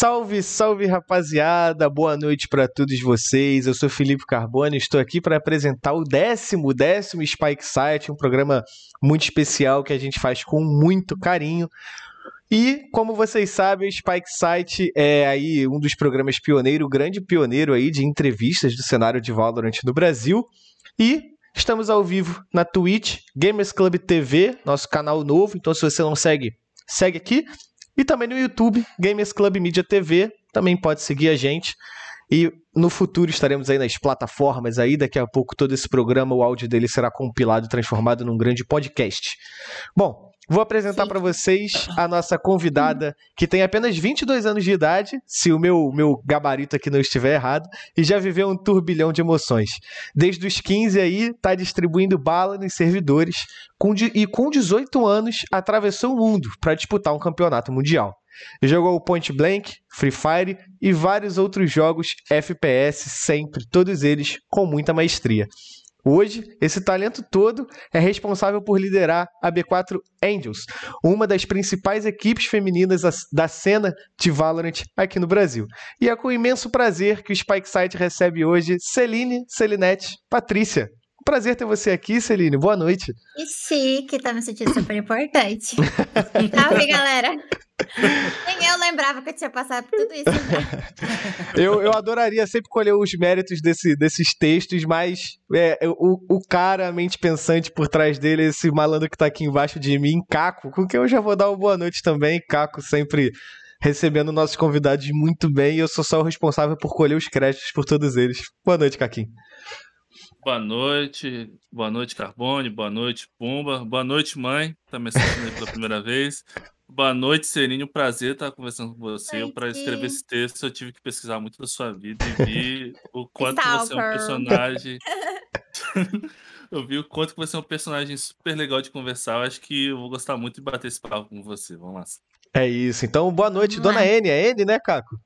Salve, salve rapaziada, boa noite para todos vocês. Eu sou Felipe Carbone, estou aqui para apresentar o décimo, décimo Spike Site, um programa muito especial que a gente faz com muito carinho. E, como vocês sabem, o Spike Site é aí um dos programas pioneiro, grande pioneiro aí de entrevistas do cenário de Valorant no Brasil. E estamos ao vivo na Twitch, Gamers Club TV, nosso canal novo. Então, se você não segue, segue aqui. E também no YouTube, Gamers Club Media TV, também pode seguir a gente. E no futuro estaremos aí nas plataformas aí, daqui a pouco todo esse programa, o áudio dele será compilado e transformado num grande podcast. Bom, Vou apresentar para vocês a nossa convidada, que tem apenas 22 anos de idade, se o meu, meu gabarito aqui não estiver errado, e já viveu um turbilhão de emoções. Desde os 15 aí, tá distribuindo bala nos servidores, com, e com 18 anos atravessou o mundo para disputar um campeonato mundial. Jogou Point Blank, Free Fire e vários outros jogos FPS, sempre, todos eles com muita maestria. Hoje, esse talento todo é responsável por liderar a B4 Angels, uma das principais equipes femininas da cena de Valorant aqui no Brasil. E é com imenso prazer que o Spike Site recebe hoje Celine, Celinete, Patrícia. Prazer ter você aqui, Celine. Boa noite. E chique, tá me sentindo super importante. Salve, galera. Nem eu lembrava que eu tinha passado por tudo isso. eu, eu adoraria sempre colher os méritos desse, desses textos, mas é, o, o cara, a mente pensante por trás dele, esse malandro que tá aqui embaixo de mim, Caco, com quem eu já vou dar uma boa noite também. Caco sempre recebendo nossos convidados muito bem e eu sou só o responsável por colher os créditos por todos eles. Boa noite, Caquinho. Boa noite, boa noite, Carbone, boa noite, Pumba, boa noite, mãe, tá me assistindo pela primeira vez. Boa noite, Serine, um prazer estar conversando com você. Para escrever esse texto, eu tive que pesquisar muito da sua vida e vi o quanto você é um personagem. eu vi o quanto você é um personagem super legal de conversar. Eu acho que eu vou gostar muito de bater esse papo com você. Vamos lá. É isso. Então, boa noite, dona N. É N, né, Caco?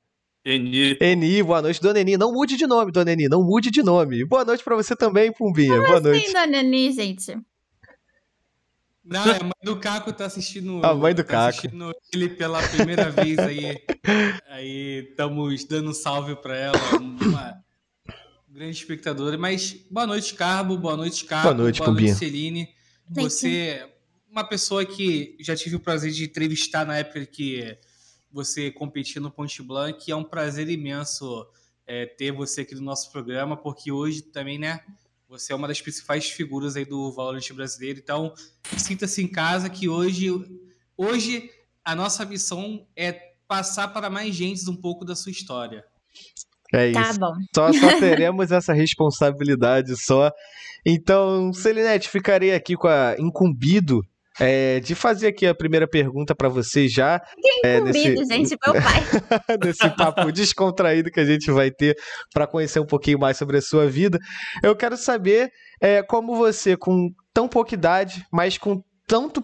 Eni. Eni, boa noite, dona Eni. Não mude de nome, dona Eni, não mude de nome. Boa noite para você também, Pumbinha. Como boa assim, noite. dona Eni, gente? Não, é a mãe do Caco tá assistindo. A mãe do tá Caco. assistindo ele pela primeira vez aí. Aí estamos dando um salve para ela, uma grande espectadora. Mas boa noite, Carbo, boa noite, Caco. Boa noite, boa Pumbinha. noite, Celine. Você é uma pessoa que já tive o prazer de entrevistar na época que você competir no Ponte Blanc. É um prazer imenso é, ter você aqui no nosso programa, porque hoje também, né? Você é uma das principais figuras aí do Valorant brasileiro. Então, sinta-se em casa que hoje, hoje a nossa missão é passar para mais gente um pouco da sua história. É tá isso. Tá bom. Só, só teremos essa responsabilidade só. Então, Selinete, ficarei aqui com a incumbido é, de fazer aqui a primeira pergunta para você já. Quem é, nesse... gente, meu pai. nesse papo descontraído que a gente vai ter para conhecer um pouquinho mais sobre a sua vida. Eu quero saber é, como você, com tão pouca idade, mas com tanto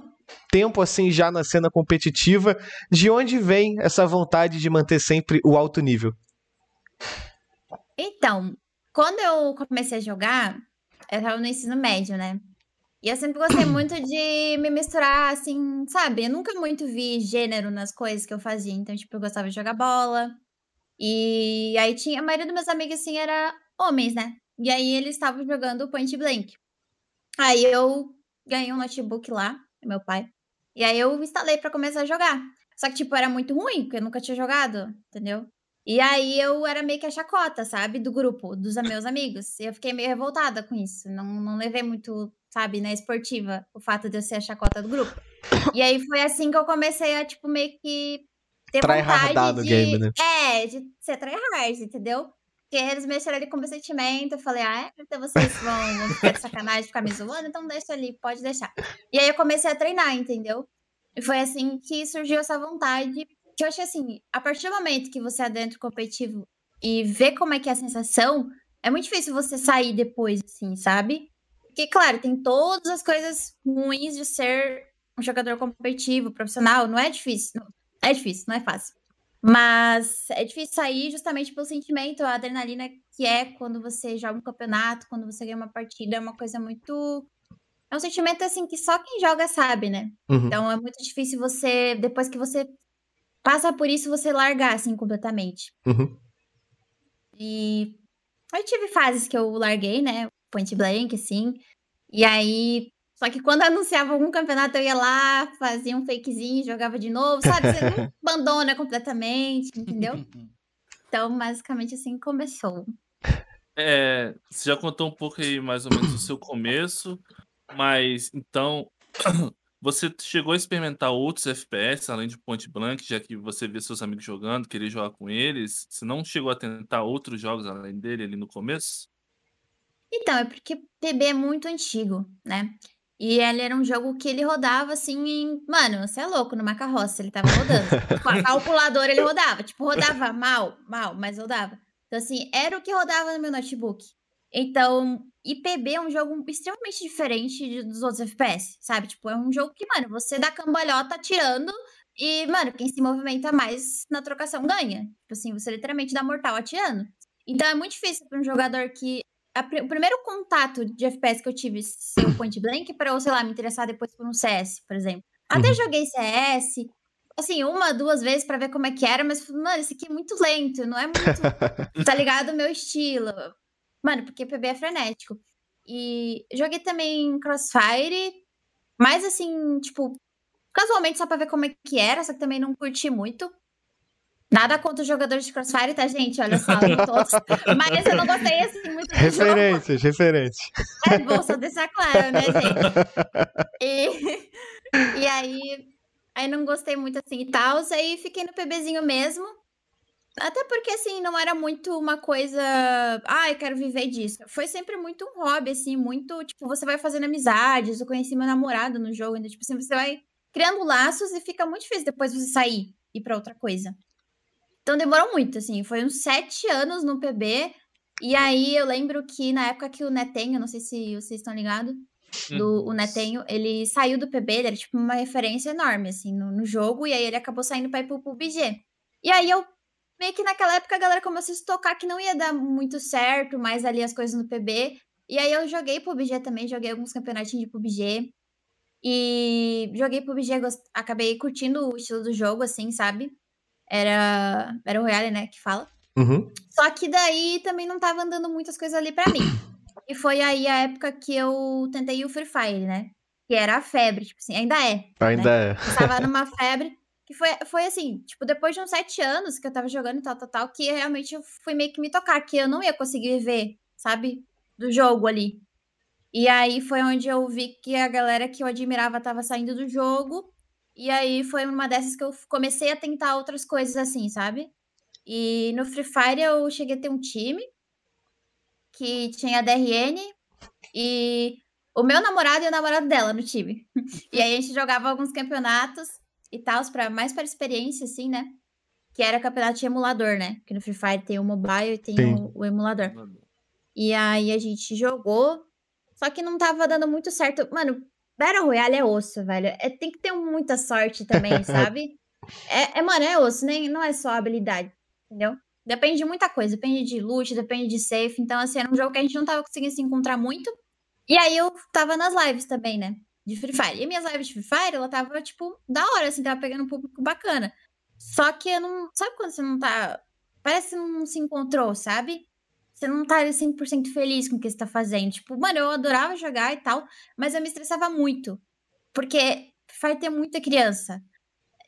tempo assim já na cena competitiva, de onde vem essa vontade de manter sempre o alto nível? Então, quando eu comecei a jogar, eu estava no ensino médio, né? E eu sempre gostei muito de me misturar, assim, sabe? Eu nunca muito vi gênero nas coisas que eu fazia. Então, tipo, eu gostava de jogar bola. E aí tinha. A maioria dos meus amigos, assim, era homens, né? E aí eles estavam jogando Point Blank. Aí eu ganhei um notebook lá, meu pai. E aí eu instalei para começar a jogar. Só que, tipo, era muito ruim, porque eu nunca tinha jogado, entendeu? E aí eu era meio que a chacota, sabe? Do grupo, dos meus amigos. E eu fiquei meio revoltada com isso. Não, não levei muito sabe, na esportiva, o fato de eu ser a chacota do grupo. E aí foi assim que eu comecei a, tipo, meio que ter vontade de... game, né? É, de ser tryhard, entendeu? Porque eles mexeram ali com meu sentimento, eu falei, ah, é? então vocês vão, vão ficar de sacanagem, ficar me zoando, então deixa ali, pode deixar. E aí eu comecei a treinar, entendeu? E foi assim que surgiu essa vontade, que eu achei assim, a partir do momento que você adentra o competitivo e vê como é que é a sensação, é muito difícil você sair depois, assim, sabe? Porque, claro, tem todas as coisas ruins de ser um jogador competitivo, profissional. Não é difícil. Não, é difícil, não é fácil. Mas é difícil sair justamente pelo sentimento, a adrenalina que é quando você joga um campeonato, quando você ganha uma partida, é uma coisa muito. É um sentimento assim que só quem joga sabe, né? Uhum. Então é muito difícil você, depois que você passa por isso você largar, assim, completamente. Uhum. E eu tive fases que eu larguei, né? Point blank, assim. E aí. Só que quando anunciava algum campeonato, eu ia lá, fazia um fakezinho, jogava de novo, sabe? Você não abandona completamente, entendeu? Então, basicamente assim começou. É, você já contou um pouco aí mais ou menos o seu começo, mas então você chegou a experimentar outros FPS além de Point Blank, já que você vê seus amigos jogando, queria jogar com eles. Você não chegou a tentar outros jogos além dele ali no começo? Então, é porque PB é muito antigo, né? E ele era um jogo que ele rodava assim em. Mano, você é louco, numa carroça, ele tava rodando. Com a calculadora ele rodava. Tipo, rodava mal, mal, mas rodava. Então, assim, era o que rodava no meu notebook. Então, IPB é um jogo extremamente diferente dos outros FPS, sabe? Tipo, é um jogo que, mano, você dá cambalhota atirando e, mano, quem se movimenta mais na trocação ganha. Tipo assim, você literalmente dá mortal atirando. Então é muito difícil para um jogador que o primeiro contato de FPS que eu tive ser o point blank para eu, sei lá, me interessar depois por um CS, por exemplo. Até uhum. joguei CS, assim, uma, duas vezes para ver como é que era, mas, mano, isso aqui é muito lento, não é muito, tá ligado, o meu estilo. Mano, porque PB é frenético. E joguei também Crossfire, mas assim, tipo, casualmente só pra ver como é que era, só que também não curti muito. Nada contra os jogadores de Crossfire, tá, gente? Olha só, todos. Mas eu não gostei, assim, muito Referências, referências. É bom só deixar claro, né, gente? E, e aí, aí não gostei muito, assim, e tal. Aí fiquei no PBzinho mesmo. Até porque, assim, não era muito uma coisa. Ah, eu quero viver disso. Foi sempre muito um hobby, assim, muito. Tipo, você vai fazendo amizades. Eu conheci meu namorado no jogo, ainda. Tipo assim, você vai criando laços e fica muito difícil depois você sair e ir pra outra coisa. Então demorou muito, assim, foi uns sete anos no PB. E aí eu lembro que na época que o Netenho, não sei se vocês estão ligados, do, o Netenho, ele saiu do PB, ele era tipo uma referência enorme, assim, no, no jogo, e aí ele acabou saindo pra ir pro PUBG. E aí eu, meio que naquela época a galera começou a se tocar que não ia dar muito certo mais ali as coisas no PB. E aí eu joguei PUBG também, joguei alguns campeonatinhos de PUBG. E joguei PUBG, acabei curtindo o estilo do jogo, assim, sabe? Era, era o Royale, né, que fala. Uhum. Só que daí também não tava andando muitas coisas ali para mim. E foi aí a época que eu tentei o Free Fire, né? Que era a febre, tipo assim, ainda é. Ainda né? é. Eu tava numa febre. Que foi, foi assim, tipo, depois de uns sete anos que eu tava jogando e tal, tal, tal, que realmente eu fui meio que me tocar, que eu não ia conseguir viver, sabe? Do jogo ali. E aí foi onde eu vi que a galera que eu admirava tava saindo do jogo. E aí foi uma dessas que eu comecei a tentar outras coisas assim, sabe? E no Free Fire eu cheguei a ter um time que tinha a DRN e o meu namorado e o namorado dela no time. E aí a gente jogava alguns campeonatos e tal, para mais para experiência, assim, né? Que era campeonato de emulador, né? Que no Free Fire tem o mobile e tem o, o, emulador. E aí a gente jogou, só que não tava dando muito certo. Mano, Battle Royale é osso, velho. É, tem que ter muita sorte também, sabe? É, é, mano, é osso, nem, não é só habilidade, entendeu? Depende de muita coisa, depende de loot, depende de safe. Então, assim, era um jogo que a gente não tava conseguindo se encontrar muito. E aí eu tava nas lives também, né? De Free Fire. E minhas lives de Free Fire, ela tava, tipo, da hora, assim, tava pegando um público bacana. Só que eu não. Sabe quando você não tá. Parece que não se encontrou, sabe? Você não tá 100% feliz com o que você tá fazendo. Tipo, mano, eu adorava jogar e tal, mas eu me estressava muito. Porque vai ter muita criança.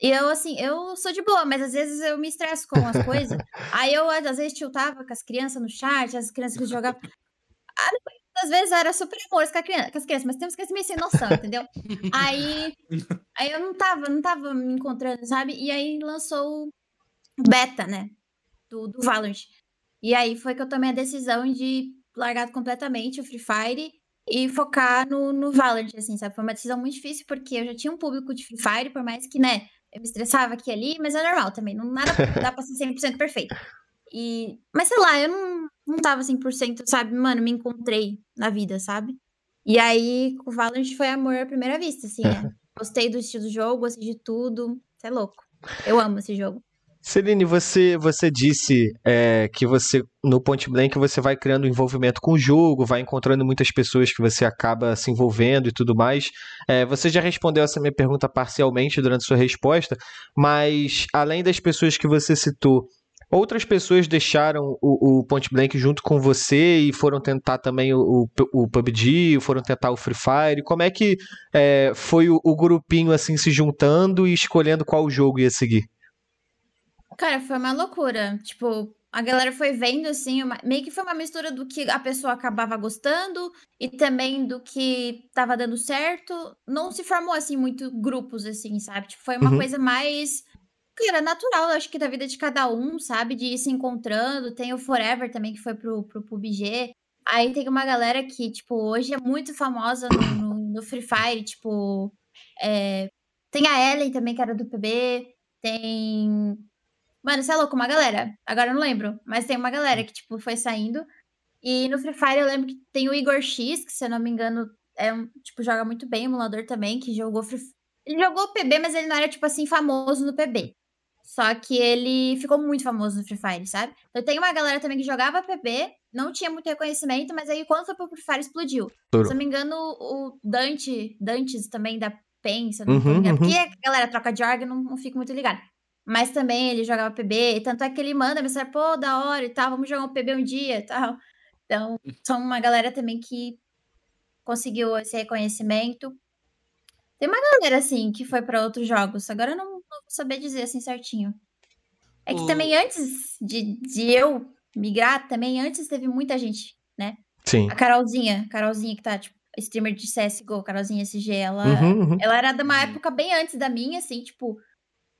E eu, assim, eu sou de boa, mas às vezes eu me estresso com as coisas. Aí eu, às vezes, tiltava com as crianças no chat, as crianças que jogavam. Ah, às vezes eu era super amor com, com as crianças, mas temos que meio sem noção, entendeu? Aí, aí eu não tava, não tava me encontrando, sabe? E aí lançou o beta, né? Do, do Valorant. E aí foi que eu tomei a decisão de largar completamente o Free Fire e focar no, no Valorant, assim, sabe? Foi uma decisão muito difícil, porque eu já tinha um público de Free Fire, por mais que, né, eu me estressava aqui e ali, mas é normal também, não nada dá pra ser 100% perfeito. E, mas sei lá, eu não, não tava 100%, sabe? Mano, me encontrei na vida, sabe? E aí, o Valorant foi amor à primeira vista, assim, né? Gostei do estilo do jogo, gostei de tudo. Você é louco. Eu amo esse jogo. Celine, você, você disse é, que você no Point Blank você vai criando envolvimento com o jogo, vai encontrando muitas pessoas que você acaba se envolvendo e tudo mais. É, você já respondeu essa minha pergunta parcialmente durante sua resposta, mas além das pessoas que você citou, outras pessoas deixaram o, o Blank junto com você e foram tentar também o, o, PUBG, foram tentar o Free Fire. Como é que é, foi o, o grupinho assim se juntando e escolhendo qual jogo ia seguir? Cara, foi uma loucura. Tipo, a galera foi vendo, assim, uma... meio que foi uma mistura do que a pessoa acabava gostando e também do que tava dando certo. Não se formou, assim, muito grupos, assim, sabe? Tipo, foi uma uhum. coisa mais. Cara, natural, acho que da vida de cada um, sabe? De ir se encontrando. Tem o Forever também, que foi pro, pro PUBG. Aí tem uma galera que, tipo, hoje é muito famosa no, no, no Free Fire, tipo. É... Tem a Ellen também, que era do PB. Tem Mano, você é louco, uma galera. Agora eu não lembro. Mas tem uma galera que, tipo, foi saindo. E no Free Fire eu lembro que tem o Igor X, que se eu não me engano, é um, tipo, joga muito bem, emulador também, que jogou Free Ele jogou PB, mas ele não era, tipo assim, famoso no PB. Só que ele ficou muito famoso no Free Fire, sabe? Então tem uma galera também que jogava PB, não tinha muito reconhecimento, mas aí quando foi pro Free Fire explodiu. Se eu não me engano, o Dante, Dantes também da PEN, se eu não uhum, me engano. Uhum. Porque a galera troca de org, não, não fico muito ligado. Mas também ele jogava PB, tanto é que ele manda mensagem, pô, da hora e tal, vamos jogar um PB um dia e tal. Então, são uma galera também que conseguiu esse reconhecimento. Tem uma galera, assim, que foi para outros jogos. Agora eu não, não, vou saber dizer assim certinho. É que o... também antes de, de eu migrar, também antes teve muita gente, né? Sim. A Carolzinha, Carolzinha que tá, tipo, streamer de CSGO, Carolzinha SG, ela, uhum, uhum. ela era de uma época bem antes da minha, assim, tipo,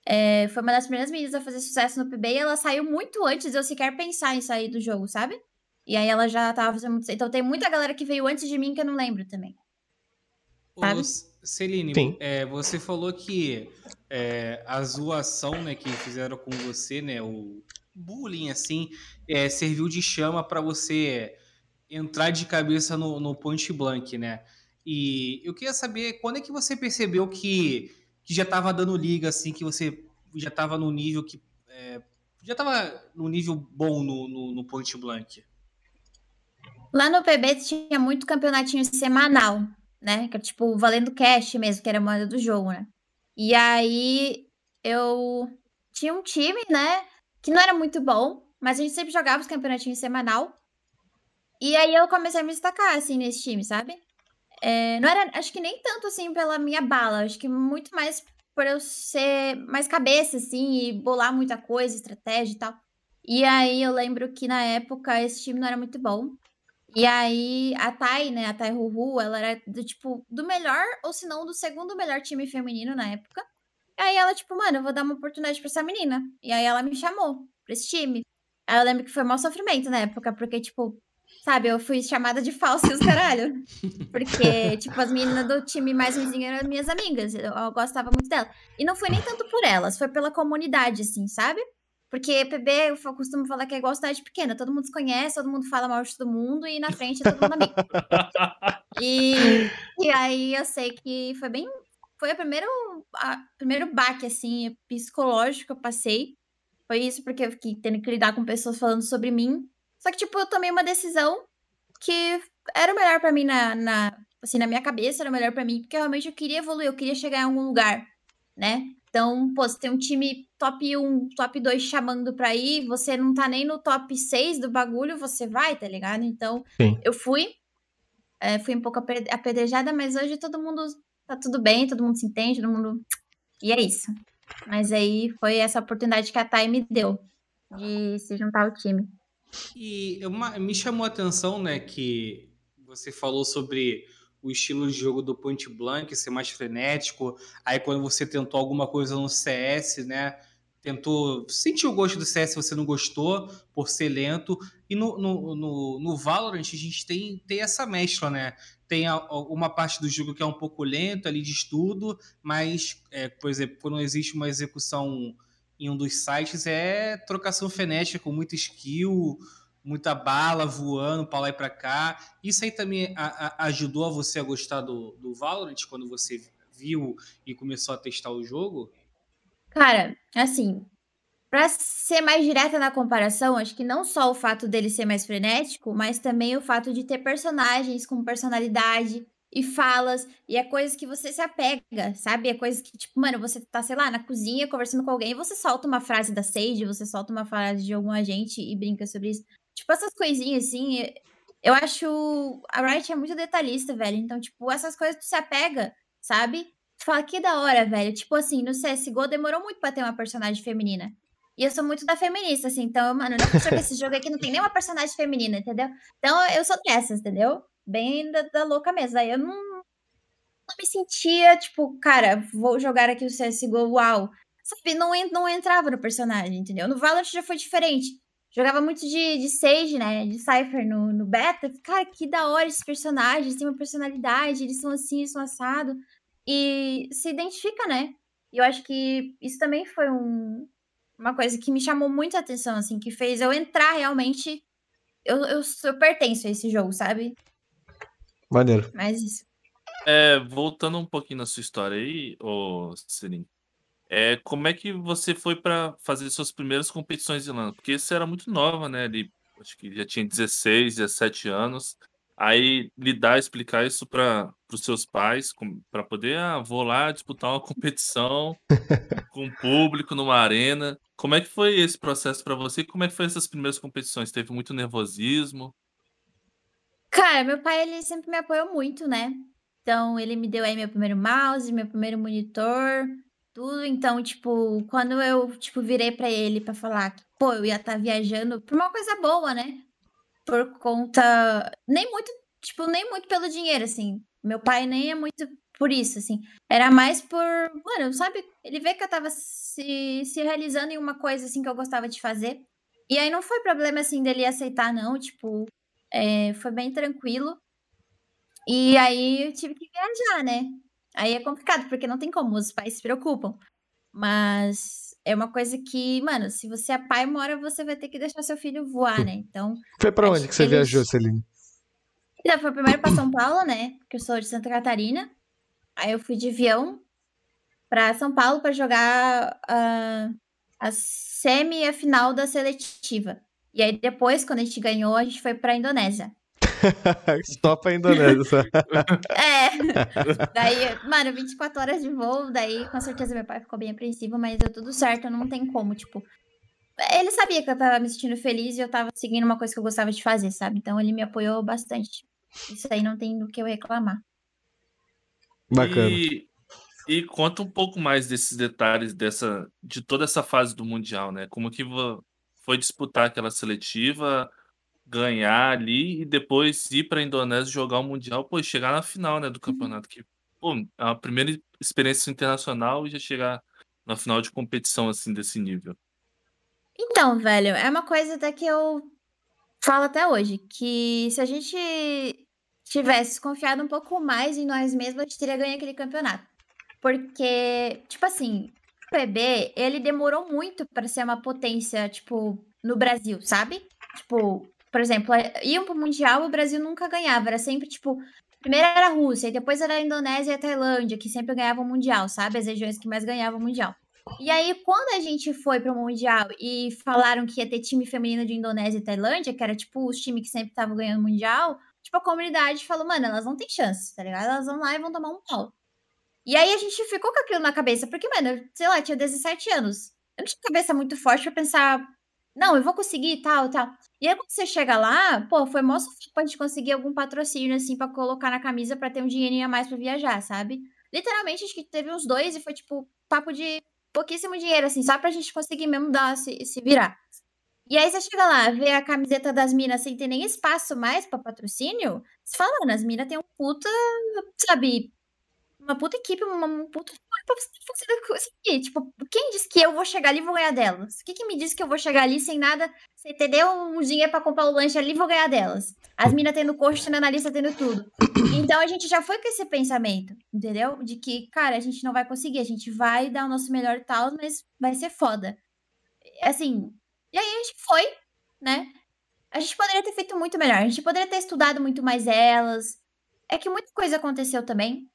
é, foi uma das primeiras meninas a fazer sucesso no PB e ela saiu muito antes de eu sequer pensar em sair do jogo, sabe? E aí ela já tava fazendo muito. Então tem muita galera que veio antes de mim que eu não lembro também. Sabe? Ô, Celine, é, você falou que é, a zoação né, que fizeram com você, né? O bullying, assim, é, serviu de chama para você entrar de cabeça no, no point blank, né? E eu queria saber quando é que você percebeu que que já estava dando liga, assim, que você já estava no nível que. É, já estava no nível bom no, no, no point blank? Lá no PB tinha muito campeonatinho semanal, né? Que era tipo valendo cash mesmo, que era a moeda do jogo, né? E aí eu tinha um time, né? Que não era muito bom, mas a gente sempre jogava os campeonatinhos semanal. E aí eu comecei a me destacar, assim, nesse time, sabe? É, não era, acho que nem tanto assim pela minha bala, acho que muito mais por eu ser mais cabeça, assim, e bolar muita coisa, estratégia e tal. E aí eu lembro que na época esse time não era muito bom. E aí a Thay, né, a Thay Ruhu, ela era do tipo do melhor, ou se não, do segundo melhor time feminino na época. E aí ela, tipo, mano, eu vou dar uma oportunidade pra essa menina. E aí ela me chamou pra esse time. Aí eu lembro que foi mau sofrimento na época, porque, tipo, Sabe, eu fui chamada de falsa e os caralho. Porque, tipo, as meninas do time mais ruimzinho eram minhas amigas. Eu, eu gostava muito delas. E não foi nem tanto por elas, foi pela comunidade, assim, sabe? Porque PB, eu costumo falar que é igual cidade pequena. Todo mundo se conhece, todo mundo fala mal de todo mundo e na frente é todo mundo amigo. e, e aí eu sei que foi bem. Foi o primeiro, a, primeiro baque, assim, psicológico que eu passei. Foi isso, porque eu fiquei tendo que lidar com pessoas falando sobre mim só que, tipo, eu tomei uma decisão que era o melhor para mim na, na, assim, na minha cabeça, era o melhor para mim, porque realmente eu queria evoluir, eu queria chegar em algum lugar, né? Então, pô, você tem um time top 1, top 2 chamando pra ir, você não tá nem no top 6 do bagulho, você vai, tá ligado? Então, Sim. eu fui, é, fui um pouco apedrejada, mas hoje todo mundo tá tudo bem, todo mundo se entende, todo mundo. E é isso. Mas aí foi essa oportunidade que a Thay me deu de se juntar ao time. E uma, me chamou a atenção, né, que você falou sobre o estilo de jogo do Point Blank ser mais frenético. Aí quando você tentou alguma coisa no CS, né, tentou sentir o gosto do CS, você não gostou por ser lento. E no, no, no, no Valorant a gente tem, tem essa mescla, né? Tem uma parte do jogo que é um pouco lento ali de estudo, mas, é, por exemplo, quando existe uma execução em um dos sites é trocação frenética com muita skill, muita bala voando para lá e para cá. Isso aí também a, a, ajudou a você a gostar do, do Valorant quando você viu e começou a testar o jogo? Cara, assim, Pra ser mais direta na comparação, acho que não só o fato dele ser mais frenético, mas também o fato de ter personagens com personalidade e falas, e é coisas que você se apega, sabe? É coisas que, tipo, mano, você tá, sei lá, na cozinha conversando com alguém e você solta uma frase da Sage, você solta uma frase de algum agente e brinca sobre isso. Tipo, essas coisinhas assim, eu acho. A Riot é muito detalhista, velho. Então, tipo, essas coisas tu se apega, sabe? Tu fala que da hora, velho. Tipo assim, no CSGO demorou muito pra ter uma personagem feminina. E eu sou muito da feminista, assim. Então, mano, não é que esse jogo aqui não tem nenhuma personagem feminina, entendeu? Então, eu sou dessas, entendeu? Bem da, da louca mesmo. Aí eu não, não me sentia, tipo, cara, vou jogar aqui o CSGO, uau. Sabe, não, não entrava no personagem, entendeu? No Valorant já foi diferente. Jogava muito de, de Sage, né? De Cypher no, no beta. Cara, que da hora esses personagens, têm uma personalidade, eles são assim, eles são assado. E se identifica, né? E eu acho que isso também foi um, uma coisa que me chamou muito a atenção, assim, que fez eu entrar realmente. Eu, eu, eu pertenço a esse jogo, sabe? Maneiro. Mas isso. É, voltando um pouquinho na sua história aí, ô Selim, é, como é que você foi para fazer suas primeiras competições de LAN? Porque você era muito nova, né? Ali, acho que já tinha 16, 17 anos. Aí lidar, explicar isso para os seus pais, para poder, ah, vou lá disputar uma competição com o público numa arena. Como é que foi esse processo para você? Como é que foi essas primeiras competições? Teve muito nervosismo? Cara, meu pai ele sempre me apoiou muito, né? Então ele me deu aí meu primeiro mouse, meu primeiro monitor, tudo. Então, tipo, quando eu tipo virei para ele para falar que, pô, eu ia estar tá viajando por uma coisa boa, né? por conta. Nem muito, tipo, nem muito pelo dinheiro, assim. Meu pai nem é muito por isso, assim. Era mais por. Mano, sabe? Ele vê que eu tava se, se realizando em uma coisa, assim, que eu gostava de fazer. E aí não foi problema, assim, dele aceitar, não. Tipo, é, foi bem tranquilo. E aí eu tive que viajar, né? Aí é complicado, porque não tem como, os pais se preocupam. Mas é uma coisa que, mano, se você é pai, uma hora você vai ter que deixar seu filho voar, né? Então. Foi pra onde que você eles... viajou, Celine? Então, foi primeiro pra São Paulo, né? Porque eu sou de Santa Catarina. Aí eu fui de avião pra São Paulo para jogar uh, a semi e a final da seletiva. E aí depois, quando a gente ganhou, a gente foi pra Indonésia. Stop a Indonésia. é. Daí, mano, 24 horas de voo, daí com certeza meu pai ficou bem apreensivo, mas deu tudo certo, não tem como, tipo. Ele sabia que eu tava me sentindo feliz e eu tava seguindo uma coisa que eu gostava de fazer, sabe? Então ele me apoiou bastante. Isso aí não tem do que eu reclamar. Bacana. E, e conta um pouco mais desses detalhes dessa de toda essa fase do mundial, né? Como que foi disputar aquela seletiva? ganhar ali e depois ir para a Indonésia jogar o Mundial, pô, chegar na final, né, do uhum. campeonato, que, pô, é uma primeira experiência internacional e já chegar na final de competição, assim, desse nível. Então, velho, é uma coisa até que eu falo até hoje, que se a gente tivesse confiado um pouco mais em nós mesmos, a gente teria ganho aquele campeonato. Porque, tipo assim, PB, ele demorou muito para ser uma potência, tipo, no Brasil, sabe? Tipo, por exemplo, iam pro Mundial, o Brasil nunca ganhava. Era sempre, tipo, primeiro era a Rússia, e depois era a Indonésia e a Tailândia, que sempre ganhavam o Mundial, sabe? As regiões que mais ganhavam o Mundial. E aí, quando a gente foi pro Mundial e falaram que ia ter time feminino de Indonésia e Tailândia, que era, tipo, os times que sempre estavam ganhando o Mundial, tipo, a comunidade falou, mano, elas não têm chance, tá ligado? Elas vão lá e vão tomar um pau. E aí a gente ficou com aquilo na cabeça, porque, mano, sei lá, tinha 17 anos. Eu não tinha cabeça muito forte pra pensar, não, eu vou conseguir tal, tal. E aí, quando você chega lá, pô, foi mó pra gente conseguir algum patrocínio, assim, pra colocar na camisa pra ter um dinheirinho a mais pra viajar, sabe? Literalmente, acho que teve uns dois e foi, tipo, papo de pouquíssimo dinheiro, assim, só pra gente conseguir mesmo dar, se, se virar. E aí você chega lá, vê a camiseta das minas sem ter nem espaço mais pra patrocínio, você fala, mano, as minas tem um puta, sabe, uma puta equipe, uma, puta pra você. Tipo, quem disse que eu vou chegar ali e vou ganhar delas? O que, que me disse que eu vou chegar ali sem nada, sem entendeu? Um dinheiro pra comprar o lanche ali e vou ganhar delas. As minas tendo coxa, tendo analista, tendo tudo. Então a gente já foi com esse pensamento, entendeu? De que, cara, a gente não vai conseguir, a gente vai dar o nosso melhor e tal, mas vai ser foda. Assim, e aí a gente foi, né? A gente poderia ter feito muito melhor, a gente poderia ter estudado muito mais elas. É que muita coisa aconteceu também.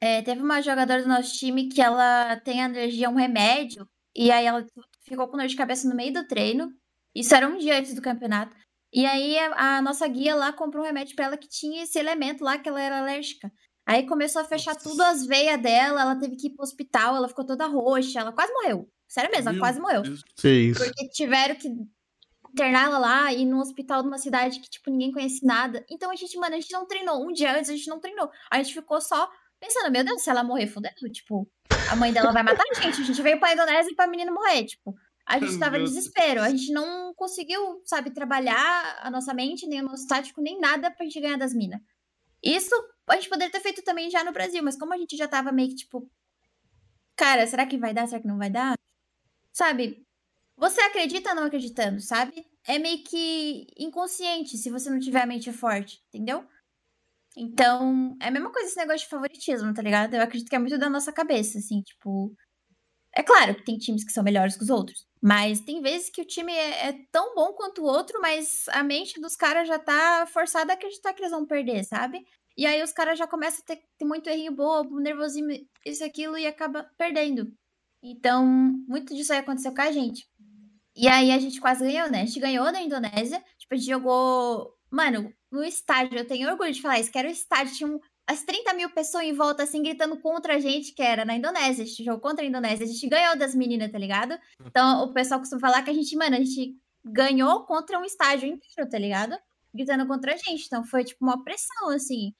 É, teve uma jogadora do nosso time que ela tem alergia a um remédio, e aí ela ficou com dor de cabeça no meio do treino. Isso era um dia antes do campeonato. E aí a, a nossa guia lá comprou um remédio para ela que tinha esse elemento lá que ela era alérgica. Aí começou a fechar tudo as veias dela, ela teve que ir pro hospital, ela ficou toda roxa, ela quase morreu. Sério mesmo, ela Meu quase morreu. Deus. Porque tiveram que internar ela lá e no hospital de uma cidade que, tipo, ninguém conhece nada. Então a gente, mano, a gente não treinou. Um dia antes a gente não treinou. A gente ficou só pensando, meu Deus, se ela morrer, fudeu. Tipo, a mãe dela vai matar a gente. A gente veio pra Indonésia pra menina morrer, tipo. A gente tava em desespero. A gente não conseguiu, sabe, trabalhar a nossa mente, nem o nosso tático, nem nada pra gente ganhar das minas. Isso a gente poderia ter feito também já no Brasil, mas como a gente já tava meio que, tipo, cara, será que vai dar? Será que não vai dar? Sabe? Você acredita não acreditando, sabe? É meio que inconsciente se você não tiver a mente forte, entendeu? Então, é a mesma coisa esse negócio de favoritismo, tá ligado? Eu acredito que é muito da nossa cabeça, assim, tipo. É claro que tem times que são melhores que os outros, mas tem vezes que o time é, é tão bom quanto o outro, mas a mente dos caras já tá forçada a acreditar que eles vão perder, sabe? E aí os caras já começam a ter, ter muito errinho bobo, nervosismo, isso aquilo, e acaba perdendo. Então, muito disso aí aconteceu com a gente. E aí a gente quase ganhou, né? A gente ganhou na Indonésia. Tipo, a gente jogou. Mano, no estádio, eu tenho orgulho de falar isso, que era o estádio, tinha um, as 30 mil pessoas em volta, assim, gritando contra a gente, que era na Indonésia. A gente jogou contra a Indonésia. A gente ganhou das meninas, tá ligado? Então, o pessoal costuma falar que a gente, mano, a gente ganhou contra um estádio inteiro, tá ligado? Gritando contra a gente. Então, foi, tipo, uma pressão, assim.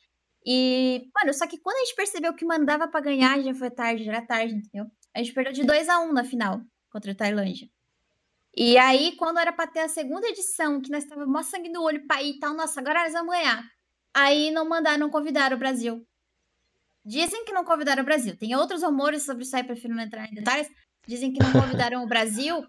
E, mano, só que quando a gente percebeu que mandava pra ganhar, já foi tarde, já era tarde, entendeu? A gente perdeu de 2 a 1 na final contra a Tailândia. E aí, quando era pra ter a segunda edição, que nós tava mó sangue no olho pra ir e tal, nossa, agora nós vamos ganhar. Aí não mandaram, não convidaram o Brasil. Dizem que não convidaram o Brasil. Tem outros rumores sobre isso aí, prefiro não entrar em detalhes. Dizem que não convidaram o Brasil.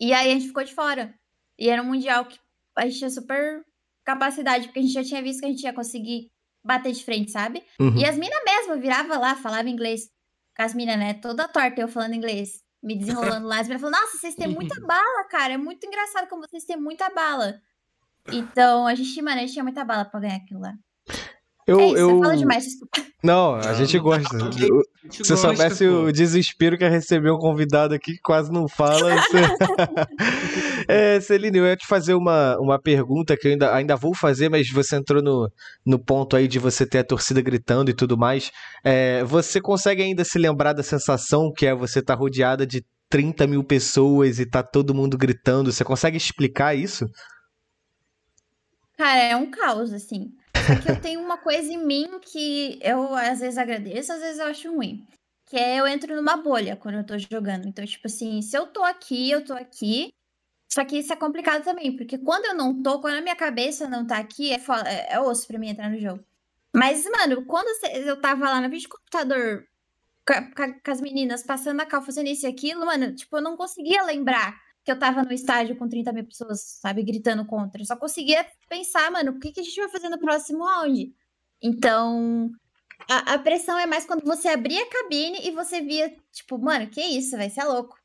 E aí a gente ficou de fora. E era um mundial que a gente tinha super capacidade, porque a gente já tinha visto que a gente ia conseguir bater de frente, sabe? Uhum. E as minas mesmo virava lá, falava inglês. Com as minas, né? Toda torta eu falando inglês. Me desenrolando lá. As minas falando, nossa, vocês têm muita bala, cara. É muito engraçado como vocês têm muita bala. Então, a gente, mano, a gente tinha muita bala pra ganhar aquilo lá. Eu, é isso, eu, eu... falo demais, desculpa. Não, a gente gosta. Eu- Se soubesse pô. o desespero que é receber um convidado aqui que quase não fala. Você... é, Celine, eu ia te fazer uma, uma pergunta que eu ainda, ainda vou fazer, mas você entrou no, no ponto aí de você ter a torcida gritando e tudo mais. É, você consegue ainda se lembrar da sensação que é você estar rodeada de 30 mil pessoas e tá todo mundo gritando? Você consegue explicar isso? Cara, é um caos, assim. Só que eu tenho uma coisa em mim que eu às vezes agradeço, às vezes eu acho ruim. Que é eu entro numa bolha quando eu tô jogando. Então, tipo assim, se eu tô aqui, eu tô aqui. Só que isso é complicado também, porque quando eu não tô, quando a minha cabeça não tá aqui, é, fo- é, é osso pra mim entrar no jogo. Mas, mano, quando eu tava lá no vídeo computador com as meninas passando a cal fazendo isso e aquilo, mano, tipo, eu não conseguia lembrar que eu tava no estádio com 30 mil pessoas, sabe, gritando contra. Eu só conseguia pensar, mano, o que, que a gente vai fazer no próximo round? Então, a, a pressão é mais quando você abria a cabine e você via, tipo, mano, que isso, vai ser louco,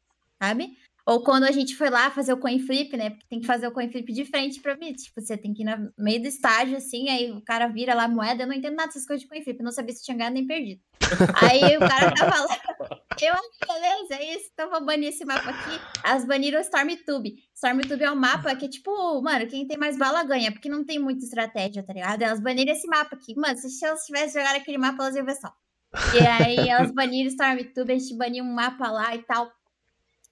sabe? Ou quando a gente foi lá fazer o coin flip, né? Porque tem que fazer o coin flip de frente pra mim. Tipo, você tem que ir no meio do estádio, assim, aí o cara vira lá a moeda. Eu não entendo nada dessas coisas de coin flip. Eu não sabia se tinha ganhado nem perdido. Aí o cara tava lá. Eu, ah, beleza, é isso. Então vou banir esse mapa aqui. Elas baniram o Stormtube. Stormtube é um mapa que tipo, mano, quem tem mais bala ganha, porque não tem muita estratégia, tá ligado? Elas baniram esse mapa aqui. Mano, se elas tivessem jogado aquele mapa, elas iam ver só. E aí elas baniram o Stormtube, a gente baniu um mapa lá e tal.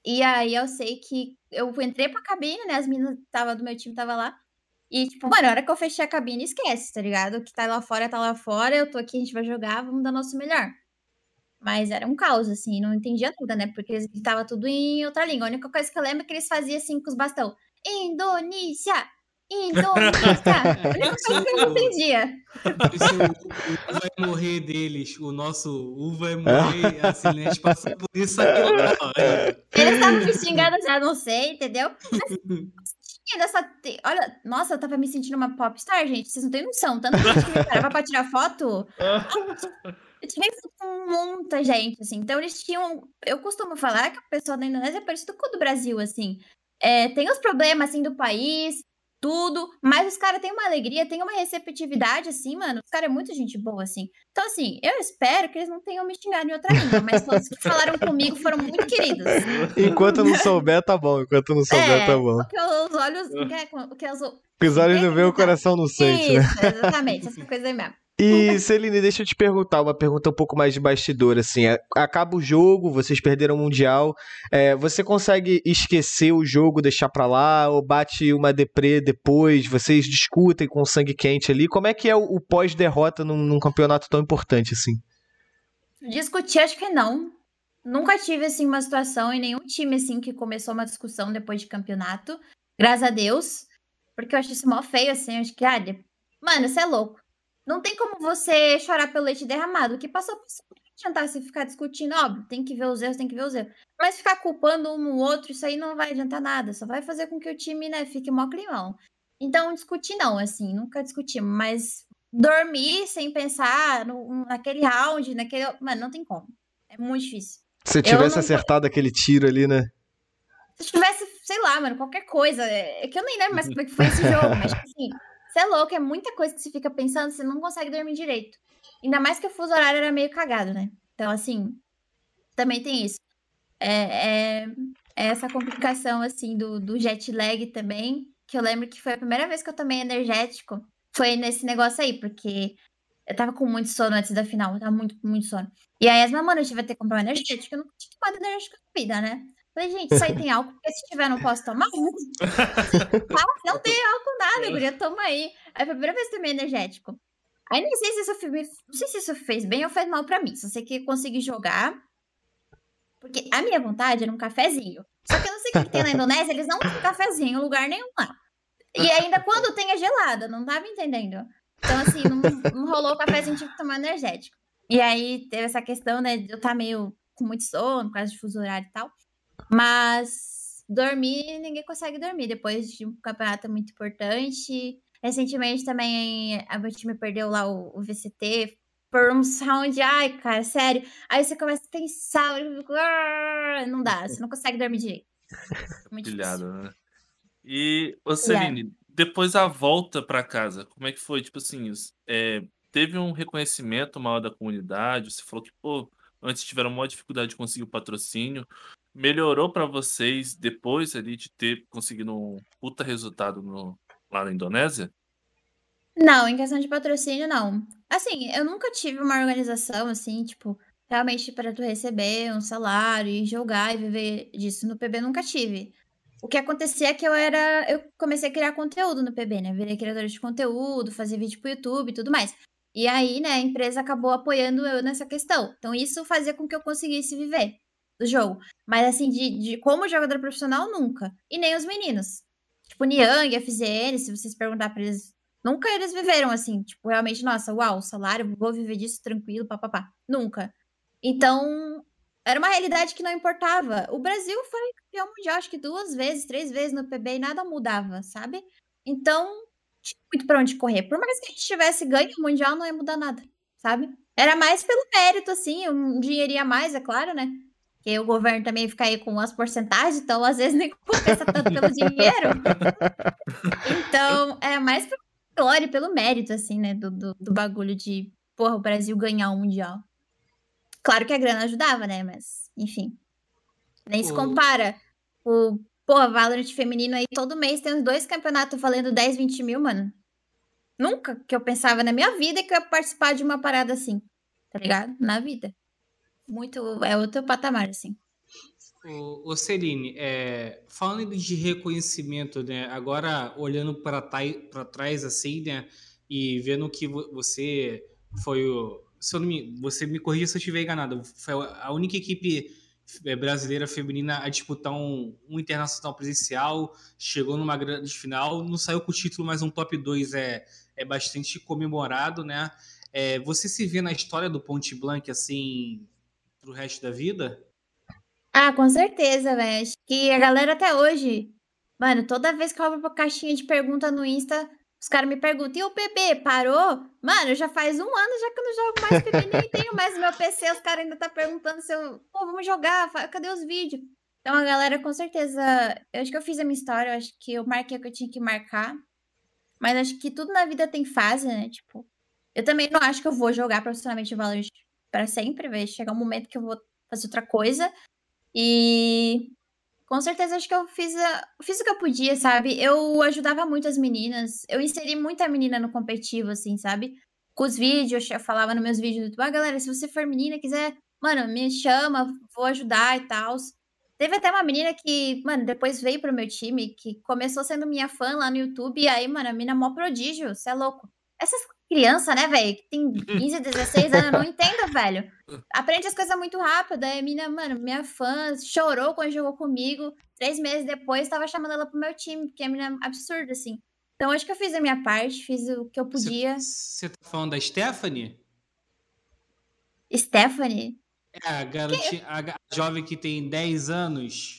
E aí eu sei que eu entrei pra cabine, né? As meninas tava, do meu time tava lá. E, tipo, mano, na hora que eu fechei a cabine, esquece, tá ligado? O que tá lá fora, tá lá fora. Eu tô aqui, a gente vai jogar, vamos dar nosso melhor. Mas era um caos, assim, não entendia nada, né? Porque eles gritavam tudo em outra língua. A única coisa que eu lembro é que eles faziam assim com os bastão. Indonésia! Indonésia! A única coisa que eu não entendia. O, vai morrer deles, o nosso U vai morrer, assim, né? A gente passou por isso aqui. aí. Eles estavam me xingando já, não sei, entendeu? Mas dessa. te- Olha, nossa, eu tava me sentindo uma popstar, gente. Vocês não têm noção. Tanto que gente me parava pra tirar foto. Eu tirei foto com muita gente, assim. Então eles tinham. Eu costumo falar que o pessoal da Indonésia é parecido com o do Brasil, assim. É, tem os problemas, assim, do país. Tudo, mas os caras têm uma alegria, têm uma receptividade, assim, mano. Os caras é muito gente boa, assim. Então, assim, eu espero que eles não tenham me xingado em outra língua, mas todos que falaram comigo foram muito queridos. Enquanto não souber, tá bom. Enquanto não souber, é, tá bom. Porque os olhos. Porque os, os olhos não veem, o coração não sente, Isso, né? exatamente. Essa coisa aí mesmo. E, Celine, deixa eu te perguntar uma pergunta um pouco mais de bastidor, assim, acaba o jogo, vocês perderam o Mundial, é, você consegue esquecer o jogo, deixar pra lá, ou bate uma deprê depois, vocês discutem com sangue quente ali, como é que é o, o pós-derrota num, num, campeonato tão importante, assim? Discutir, acho que não, nunca tive, assim, uma situação em nenhum time, assim, que começou uma discussão depois de campeonato, graças a Deus, porque eu acho isso mó feio, assim, acho que, ah, mano, você é louco. Não tem como você chorar pelo leite derramado. O que passou por não adiantar você ficar discutindo, óbvio, tem que ver os erros, tem que ver os erros. Mas ficar culpando um no outro, isso aí não vai adiantar nada. Só vai fazer com que o time, né, fique mó climão. Então, discutir não, assim, nunca discutimos. Mas dormir sem pensar no, naquele round, naquele. Mano, não tem como. É muito difícil. Se tivesse não... acertado aquele tiro ali, né? Se tivesse, sei lá, mano, qualquer coisa. É que eu nem lembro mais como é que foi esse jogo, mas tipo assim você é louco, é muita coisa que você fica pensando, você não consegue dormir direito. Ainda mais que o fuso horário era meio cagado, né? Então, assim, também tem isso. É, é, é essa complicação, assim, do, do jet lag também, que eu lembro que foi a primeira vez que eu tomei energético, foi nesse negócio aí, porque eu tava com muito sono antes da final, eu tava muito, muito sono. E aí, as mano, eu tive que comprar um energético, eu nunca tinha tomado energético na vida, né? Falei, gente, isso aí tem álcool, porque se tiver, não posso tomar. não tem álcool nada, guria, toma aí. Aí foi a primeira vez que tomei energético. Aí nem sei se isso, não sei se isso fez bem ou fez mal pra mim. Só sei que consegui jogar. Porque a minha vontade era um cafezinho. Só que eu não sei o que tem na Indonésia, eles não têm cafezinho em lugar nenhum lá. E ainda quando tem é gelada, não tava entendendo. Então, assim, não, não rolou o cafezinho, tive que tomar energético. E aí teve essa questão, né, de eu estar tá meio com muito sono, por causa de fuso horário e tal. Mas dormir, ninguém consegue dormir depois de um campeonato muito importante. Recentemente também a meu time perdeu lá o, o VCT por um sound, ai, cara, sério. Aí você começa a pensar, não dá, você não consegue dormir direito. Muito Pilhado, né? E, ô Celine, depois a volta para casa, como é que foi? Tipo assim, é, teve um reconhecimento maior da comunidade? Você falou que, pô, antes tiveram maior dificuldade de conseguir o patrocínio melhorou para vocês depois ali de ter conseguido um puta resultado no, lá na Indonésia? Não, em questão de patrocínio, não. Assim, eu nunca tive uma organização assim, tipo, realmente para tu receber um salário e jogar e viver disso no PB, nunca tive. O que acontecia é que eu era. Eu comecei a criar conteúdo no PB, né? Virei criadora de conteúdo, fazer vídeo pro YouTube e tudo mais. E aí, né, a empresa acabou apoiando eu nessa questão. Então, isso fazia com que eu conseguisse viver do jogo. Mas assim, de, de como jogador profissional, nunca. E nem os meninos. Tipo, Niang, FZN, se vocês perguntar pra eles, nunca eles viveram assim, tipo, realmente, nossa, uau, salário, vou viver disso tranquilo, papapá. Nunca. Então, era uma realidade que não importava. O Brasil foi campeão mundial, acho que duas vezes, três vezes no PB e nada mudava, sabe? Então, tinha muito pra onde correr. Por mais que a gente tivesse ganho o mundial, não ia mudar nada, sabe? Era mais pelo mérito, assim, um dinheirinho a mais, é claro, né? Porque o governo também fica aí com as porcentagens, então às vezes nem compensa tanto pelo dinheiro. Então, é mais pelo glória, pelo mérito, assim, né, do, do, do, bagulho de, porra, o Brasil ganhar um Mundial. Claro que a grana ajudava, né, mas, enfim. Nem se compara. O, porra, Valorant feminino aí, todo mês tem uns dois campeonatos valendo 10, 20 mil, mano. Nunca que eu pensava na minha vida que eu ia participar de uma parada assim, tá ligado? Na vida muito. É outro patamar, assim. O, o Celine, é, falando de reconhecimento, né? Agora olhando para trás assim, né? E vendo que você foi o. Se eu não me, você me corrija se eu estiver enganado. Foi a única equipe é, brasileira feminina a disputar um, um internacional presencial, chegou numa grande final, não saiu com o título, mas um top 2 é, é bastante comemorado, né? É, você se vê na história do Ponte Blanc, assim, pro resto da vida? Ah, com certeza, velho. Acho que a galera até hoje, mano, toda vez que eu abro uma caixinha de pergunta no Insta, os caras me perguntam, e o PB, parou? Mano, já faz um ano já que eu não jogo mais PB, nem tenho mais o meu PC, os caras ainda tá perguntando se eu, pô, vamos jogar, cadê os vídeos? Então a galera, com certeza, eu acho que eu fiz a minha história, eu acho que eu marquei o que eu tinha que marcar. Mas acho que tudo na vida tem fase, né? Tipo, eu também não acho que eu vou jogar profissionalmente Valorant para sempre, vai chegar um momento que eu vou fazer outra coisa. E com certeza acho que eu fiz, a, fiz o que eu podia, sabe? Eu ajudava muito as meninas. Eu inseri muita menina no competitivo, assim, sabe? Com os vídeos, eu falava nos meus vídeos do YouTube, ah, galera, se você for menina, quiser, mano, me chama, vou ajudar e tal. Teve até uma menina que, mano, depois veio pro meu time, que começou sendo minha fã lá no YouTube, e aí, mano, a mina é mó prodígio, você é louco. Essas crianças, né, velho, que tem 15, 16 anos, eu não entendo, velho. Aprende as coisas muito rápido. Aí a mina, mano, minha fã, chorou quando jogou comigo. Três meses depois, tava chamando ela pro meu time, porque a mina é absurda, assim. Então, acho que eu fiz a minha parte, fiz o que eu podia. Você tá falando da Stephanie? Stephanie? É, a garotinha, a jovem que tem 10 anos.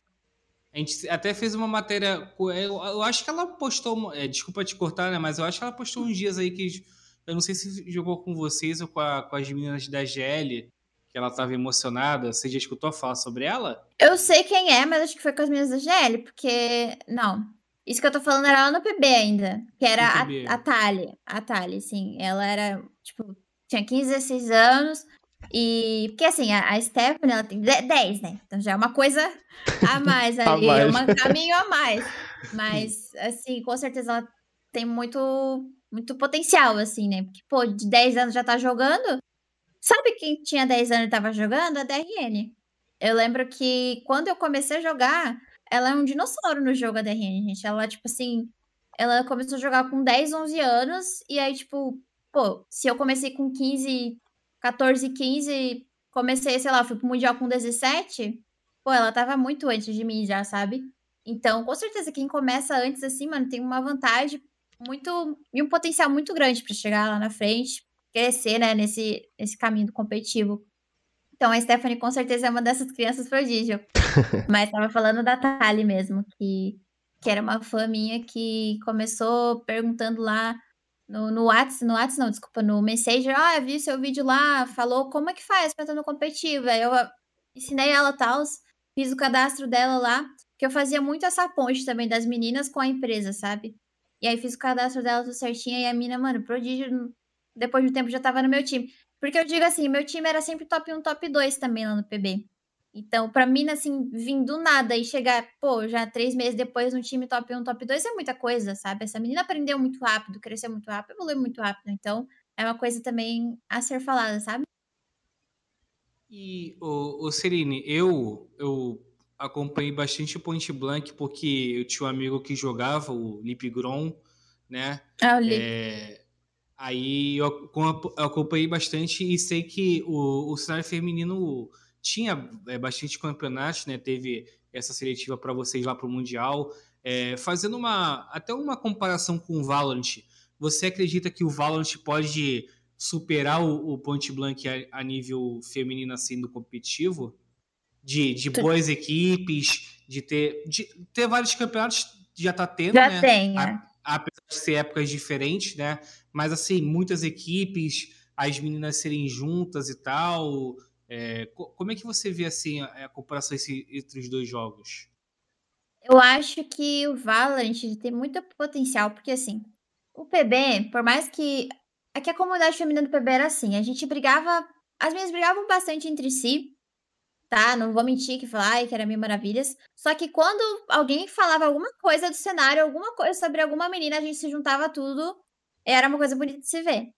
A gente até fez uma matéria. Eu, eu acho que ela postou. É, desculpa te cortar, né? Mas eu acho que ela postou uns dias aí que. Eu não sei se jogou com vocês ou com, a, com as meninas da GL, que ela estava emocionada. Você já escutou falar sobre ela? Eu sei quem é, mas acho que foi com as meninas da GL, porque. Não. Isso que eu tô falando era lá no PB ainda. Que era a, a. A Thalie, sim. Ela era, tipo, tinha 15, 16 anos. E porque assim, a, a Stephanie ela tem 10, né? Então já é uma coisa a mais ali, a mais. um caminho a mais. Mas, assim, com certeza ela tem muito, muito potencial, assim, né? Porque, pô, de 10 anos já tá jogando. Sabe quem tinha 10 anos e tava jogando? A DRN. Eu lembro que quando eu comecei a jogar, ela é um dinossauro no jogo, a DRN, gente. Ela, tipo assim, ela começou a jogar com 10, 11 anos, e aí, tipo, pô, se eu comecei com 15, 14, 15, comecei, sei lá, fui pro Mundial com 17, pô, ela tava muito antes de mim já, sabe? Então, com certeza, quem começa antes assim, mano, tem uma vantagem muito e um potencial muito grande para chegar lá na frente, crescer, né, nesse, nesse caminho do competitivo. Então, a Stephanie com certeza é uma dessas crianças prodígio. Mas tava falando da Tali mesmo, que, que era uma fã minha que começou perguntando lá no, no WhatsApp, no WhatsApp não, desculpa, no Messenger, ah, eu vi seu vídeo lá, falou como é que faz pra estar no competitivo. Aí eu ensinei ela tal, fiz o cadastro dela lá, que eu fazia muito essa ponte também das meninas com a empresa, sabe? E aí fiz o cadastro dela tudo certinho, e a mina, mano, prodígio, depois de um tempo já tava no meu time. Porque eu digo assim, meu time era sempre top 1, top 2 também lá no PB. Então, pra mim, assim, vir do nada e chegar, pô, já três meses depois no time top 1, top 2 é muita coisa, sabe? Essa menina aprendeu muito rápido, cresceu muito rápido, evoluiu muito rápido. Então, é uma coisa também a ser falada, sabe? E, o, o Celine, eu, eu acompanhei bastante o Point Blank porque eu tinha um amigo que jogava, o Lip Gron, né? Ah, o Lip. É, aí eu, acompanhei bastante e sei que o, o cenário feminino tinha é, bastante campeonatos, né? Teve essa seletiva para vocês lá para o Mundial. É, fazendo uma até uma comparação com o Valorant, você acredita que o Valorant pode superar o, o Point Blank a, a, nível feminino assim no competitivo? De, de boas equipes, de ter, de ter vários campeonatos, já tá tendo, já né? tem, é. Apesar de ser épocas diferentes, né? Mas assim, muitas equipes, as meninas serem juntas e tal. É, como é que você vê assim a, a comparação entre os dois jogos? Eu acho que o Valorant tem muito potencial, porque assim, o PB, por mais que. É que a comunidade feminina do PB era assim, a gente brigava. As minhas brigavam bastante entre si, tá? Não vou mentir que falar que era mil maravilhas. Só que quando alguém falava alguma coisa do cenário, alguma coisa sobre alguma menina, a gente se juntava tudo. Era uma coisa bonita de se ver.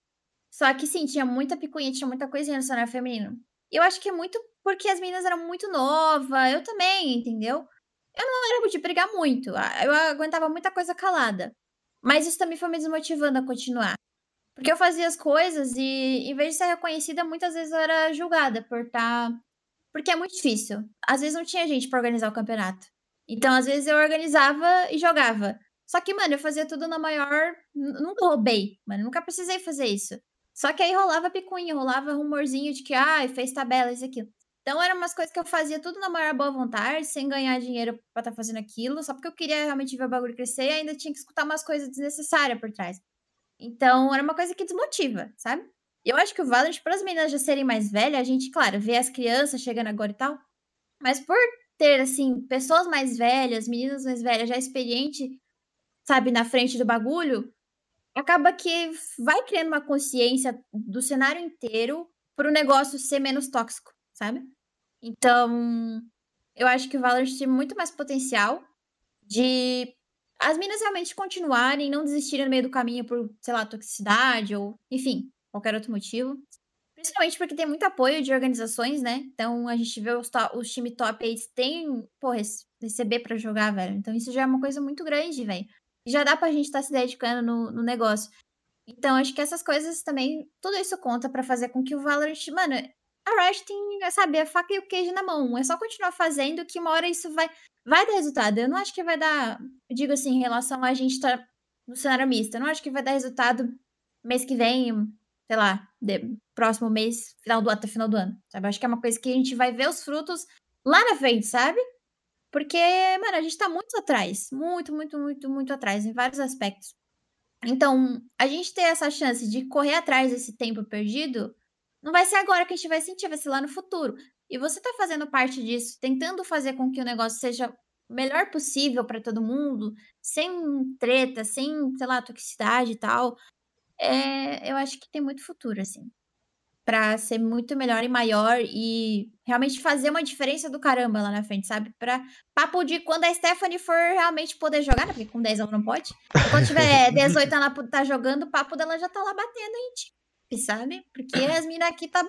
Só que sim, tinha muita picuinha, tinha muita coisinha no cenário feminino eu acho que é muito porque as meninas eram muito novas, eu também, entendeu? Eu não era de brigar muito, eu aguentava muita coisa calada. Mas isso também foi me desmotivando a continuar. Porque eu fazia as coisas e, em vez de ser reconhecida, muitas vezes eu era julgada por estar. Tá... Porque é muito difícil. Às vezes não tinha gente para organizar o campeonato. Então, às vezes eu organizava e jogava. Só que, mano, eu fazia tudo na maior. Nunca roubei, mano. Nunca precisei fazer isso. Só que aí rolava picuinha, rolava rumorzinho de que, ah, fez tabela, isso aqui. Então eram umas coisas que eu fazia tudo na maior boa vontade, sem ganhar dinheiro pra estar tá fazendo aquilo, só porque eu queria realmente ver o bagulho crescer e ainda tinha que escutar umas coisas desnecessárias por trás. Então era uma coisa que desmotiva, sabe? Eu acho que o Valorant, para as meninas já serem mais velhas, a gente, claro, vê as crianças chegando agora e tal, mas por ter, assim, pessoas mais velhas, meninas mais velhas, já experiente, sabe, na frente do bagulho, acaba que vai criando uma consciência do cenário inteiro para o negócio ser menos tóxico, sabe? Então, eu acho que o Valorant tem muito mais potencial de as minas realmente continuarem, não desistirem no meio do caminho por, sei lá, toxicidade ou, enfim, qualquer outro motivo. Principalmente porque tem muito apoio de organizações, né? Então a gente vê os, os times top aí tem, porra, receber para jogar, velho. Então isso já é uma coisa muito grande, velho. Já dá pra gente estar tá se dedicando no, no negócio. Então acho que essas coisas também, tudo isso conta para fazer com que o Valorant, mano, a Riot tem, sabe, a faca e o queijo na mão. É só continuar fazendo que uma hora isso vai, vai dar resultado. Eu não acho que vai dar, digo assim, em relação a gente estar tá no cenário misto. Eu não acho que vai dar resultado mês que vem, sei lá, de, próximo mês, final do até final do ano, sabe? Acho que é uma coisa que a gente vai ver os frutos lá na frente, sabe? Porque, mano, a gente tá muito atrás, muito, muito, muito, muito atrás em vários aspectos. Então, a gente ter essa chance de correr atrás desse tempo perdido, não vai ser agora que a gente vai sentir, vai ser lá no futuro. E você tá fazendo parte disso, tentando fazer com que o negócio seja o melhor possível para todo mundo, sem treta, sem, sei lá, toxicidade e tal é, eu acho que tem muito futuro, assim. Pra ser muito melhor e maior e realmente fazer uma diferença do caramba lá na frente, sabe? Pra papo de quando a Stephanie for realmente poder jogar, né? Porque com 10 ela não pode. Quando tiver 18 ela tá jogando, o papo dela já tá lá batendo em ti, sabe? Porque as minas aqui tá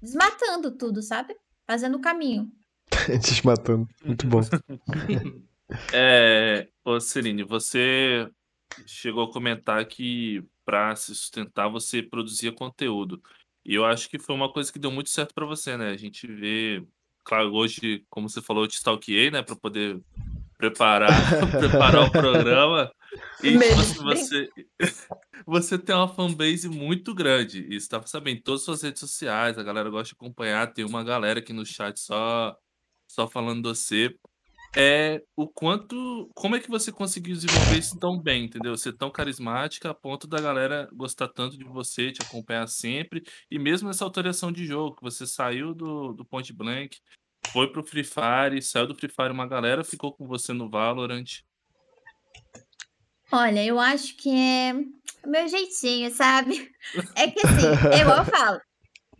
desmatando tudo, sabe? Fazendo o caminho. Desmatando. Muito bom. é, ô Celine, você chegou a comentar que para se sustentar você produzia conteúdo. E eu acho que foi uma coisa que deu muito certo para você, né? A gente vê, claro, hoje, como você falou, eu te stalkeei, né, para poder preparar, preparar o programa. E você, você, você tem uma fanbase muito grande. E você tá sabendo, todas as suas redes sociais, a galera gosta de acompanhar. Tem uma galera aqui no chat só, só falando de você é o quanto. Como é que você conseguiu desenvolver isso tão bem, entendeu? Ser tão carismática a ponto da galera gostar tanto de você, te acompanhar sempre, e mesmo essa alteração de jogo, que você saiu do, do Point Blank, foi pro Free Fire, saiu do Free Fire, uma galera ficou com você no Valorant. Olha, eu acho que é o meu jeitinho, sabe? É que assim, igual eu falo,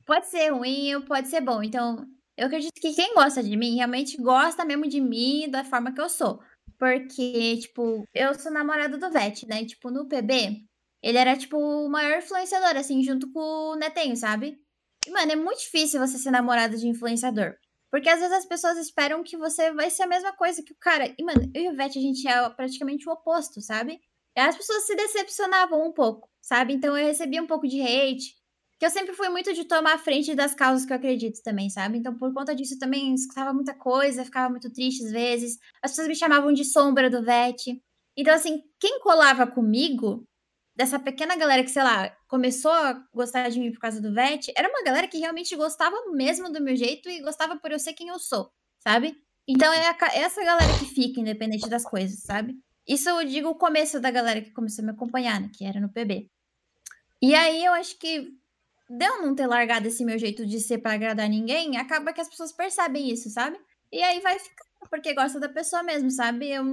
pode ser ruim ou pode ser bom. Então, eu acredito que quem gosta de mim realmente gosta mesmo de mim da forma que eu sou. Porque, tipo, eu sou namorada do Vet, né? Tipo, no PB, ele era, tipo, o maior influenciador, assim, junto com o Netenho, sabe? E, mano, é muito difícil você ser namorada de influenciador. Porque às vezes as pessoas esperam que você vai ser a mesma coisa que o cara. E, mano, eu e o Vet, a gente é praticamente o oposto, sabe? E as pessoas se decepcionavam um pouco, sabe? Então eu recebia um pouco de hate. Que eu sempre fui muito de tomar a frente das causas que eu acredito também, sabe? Então, por conta disso, também escutava muita coisa, ficava muito triste às vezes. As pessoas me chamavam de sombra do Vete. Então, assim, quem colava comigo, dessa pequena galera que, sei lá, começou a gostar de mim por causa do Vete, era uma galera que realmente gostava mesmo do meu jeito e gostava por eu ser quem eu sou, sabe? Então, é, a, é essa galera que fica, independente das coisas, sabe? Isso eu digo o começo da galera que começou a me acompanhar, né? Que era no PB. E aí eu acho que de eu não ter largado esse meu jeito de ser para agradar ninguém, acaba que as pessoas percebem isso, sabe? E aí vai ficar porque gosta da pessoa mesmo, sabe? Eu,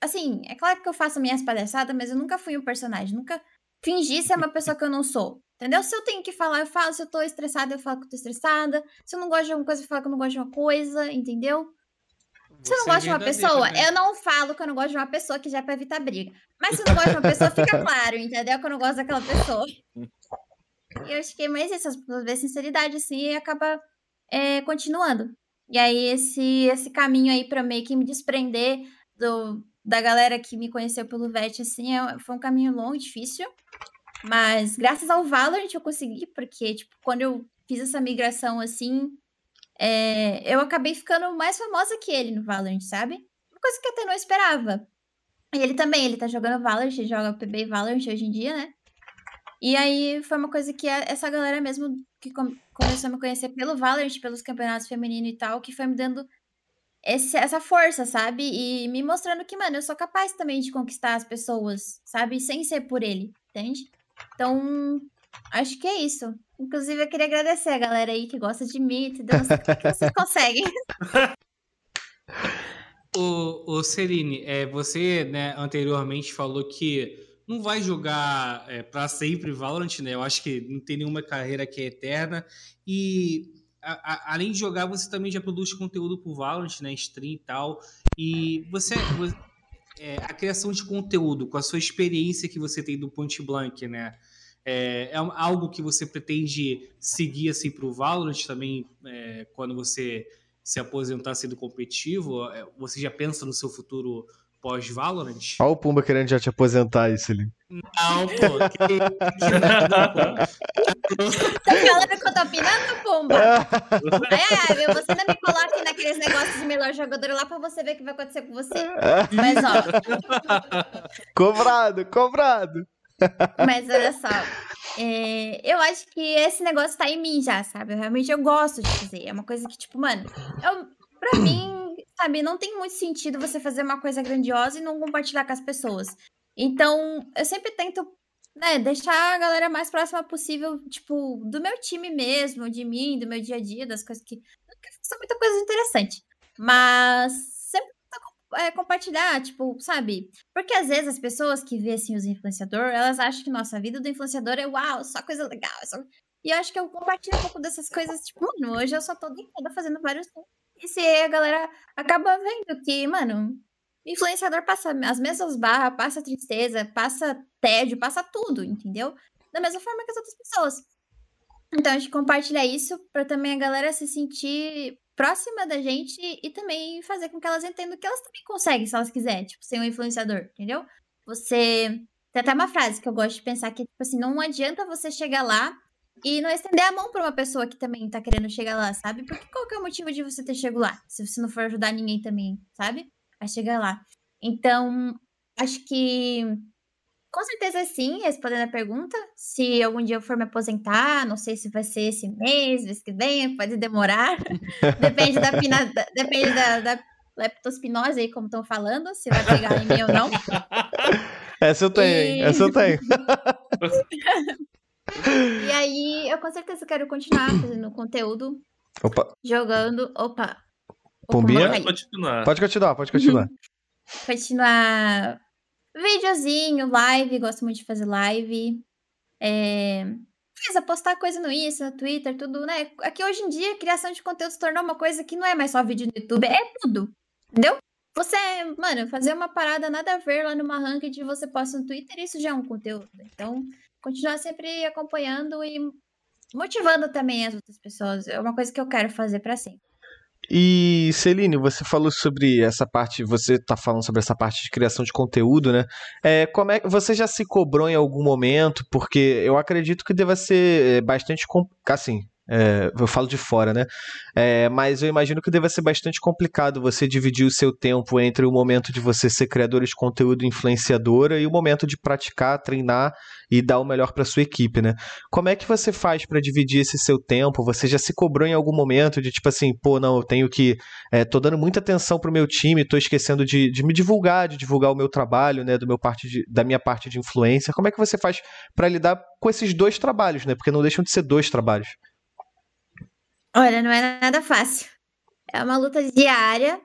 assim, é claro que eu faço minhas palhaçadas, mas eu nunca fui um personagem, nunca fingi ser uma pessoa que eu não sou. Entendeu? Se eu tenho que falar, eu falo. Se eu tô estressada, eu falo que eu tô estressada. Se eu não gosto de alguma coisa, eu falo que eu não gosto de uma coisa, entendeu? Se eu não gosto de uma pessoa, né? eu não falo que eu não gosto de uma pessoa que já é pra evitar briga. Mas se eu não gosto de uma pessoa, fica claro, entendeu? Que eu não gosto daquela pessoa. E eu acho que mais isso, as pessoas vê sinceridade assim e acaba é, continuando. E aí esse, esse caminho aí pra meio que me desprender do, da galera que me conheceu pelo VET, assim, é, foi um caminho longo e difícil. Mas graças ao Valorant eu consegui, porque, tipo, quando eu fiz essa migração, assim, é, eu acabei ficando mais famosa que ele no Valorant, sabe? Uma coisa que eu até não esperava. E ele também, ele tá jogando Valorant, ele joga PB Valorant hoje em dia, né? E aí foi uma coisa que essa galera mesmo que começou a me conhecer pelo Valorant, pelos campeonatos femininos e tal, que foi me dando esse, essa força, sabe? E me mostrando que, mano, eu sou capaz também de conquistar as pessoas, sabe? Sem ser por ele, entende? Então, acho que é isso. Inclusive, eu queria agradecer a galera aí que gosta de mim, entendeu? que vocês conseguem. o, o Celine, é, você né, anteriormente falou que não vai jogar é, para sempre Valorant, né? Eu acho que não tem nenhuma carreira que é eterna. E a, a, além de jogar, você também já produz conteúdo pro Valorant, né? Stream e tal. E você, você é, a criação de conteúdo, com a sua experiência que você tem do Point Blank, né? É, é algo que você pretende seguir assim para o Valorant também, é, quando você se aposentar sendo competitivo? É, você já pensa no seu futuro pós-Valorant? Olha o Pumba querendo já te aposentar isso ali. Não, pô. Que... tá falando que eu tô opinando, Pumba? é, é, você ainda me coloca naqueles negócios de melhor jogador lá pra você ver o que vai acontecer com você. Mas, ó. Cobrado, cobrado. Mas olha só. É, eu acho que esse negócio tá em mim já, sabe? Eu, realmente eu gosto de fazer. É uma coisa que, tipo, mano, eu, pra mim, sabe, não tem muito sentido você fazer uma coisa grandiosa e não compartilhar com as pessoas. Então, eu sempre tento, né, deixar a galera mais próxima possível, tipo, do meu time mesmo, de mim, do meu dia a dia, das coisas que. São muita coisa interessante. Mas sempre é, compartilhar, tipo, sabe? Porque às vezes as pessoas que vê assim os influenciadores, elas acham que nossa vida do influenciador é uau, só coisa legal. Só... E eu acho que eu compartilho um pouco dessas coisas, tipo, mano, hoje eu só tô deitada fazendo vários. E se a galera acaba vendo que, mano, influenciador passa as mesmas barras, passa tristeza, passa tédio, passa tudo, entendeu? Da mesma forma que as outras pessoas. Então a gente compartilha isso para também a galera se sentir próxima da gente e também fazer com que elas entendam que elas também conseguem, se elas quiserem, tipo, ser um influenciador, entendeu? Você. Tem até uma frase que eu gosto de pensar que, tipo assim, não adianta você chegar lá e não estender a mão para uma pessoa que também tá querendo chegar lá, sabe? Porque qual que é o motivo de você ter chegado lá? Se você não for ajudar ninguém também, sabe? A chegar lá. Então, acho que com certeza sim, respondendo a pergunta. Se algum dia eu for me aposentar, não sei se vai ser esse mês, mês que vem, pode demorar. depende da, pina, depende da, da leptospinose aí, como estão falando, se vai pegar em mim ou não. Essa eu tenho, e... essa eu tenho. e aí, eu com certeza quero continuar fazendo conteúdo. Opa. Jogando. Opa. Pombinha? Pode continuar. Pode continuar, pode continuar. continuar Videozinho, live, gosto muito de fazer live. É... Precisa postar coisa no Insta, no Twitter, tudo, né? Aqui hoje em dia, criação de conteúdo se tornou uma coisa que não é mais só vídeo no YouTube, é tudo. Entendeu? Você, mano, fazer uma parada nada a ver lá numa ranked você posta no Twitter, isso já é um conteúdo. Então, continuar sempre acompanhando e motivando também as outras pessoas. É uma coisa que eu quero fazer para sempre. E Celine, você falou sobre essa parte, você está falando sobre essa parte de criação de conteúdo, né? É, como é você já se cobrou em algum momento? Porque eu acredito que deva ser bastante assim, é, eu falo de fora, né? É, mas eu imagino que deva ser bastante complicado você dividir o seu tempo entre o momento de você ser criadora de conteúdo influenciadora e o momento de praticar, treinar e dar o melhor para sua equipe, né? Como é que você faz para dividir esse seu tempo? Você já se cobrou em algum momento de tipo assim, pô, não, eu tenho que. É, tô dando muita atenção pro meu time, tô esquecendo de, de me divulgar, de divulgar o meu trabalho, né? Do meu parte de, da minha parte de influência. Como é que você faz para lidar com esses dois trabalhos, né? Porque não deixam de ser dois trabalhos. Olha, não é nada fácil. É uma luta diária.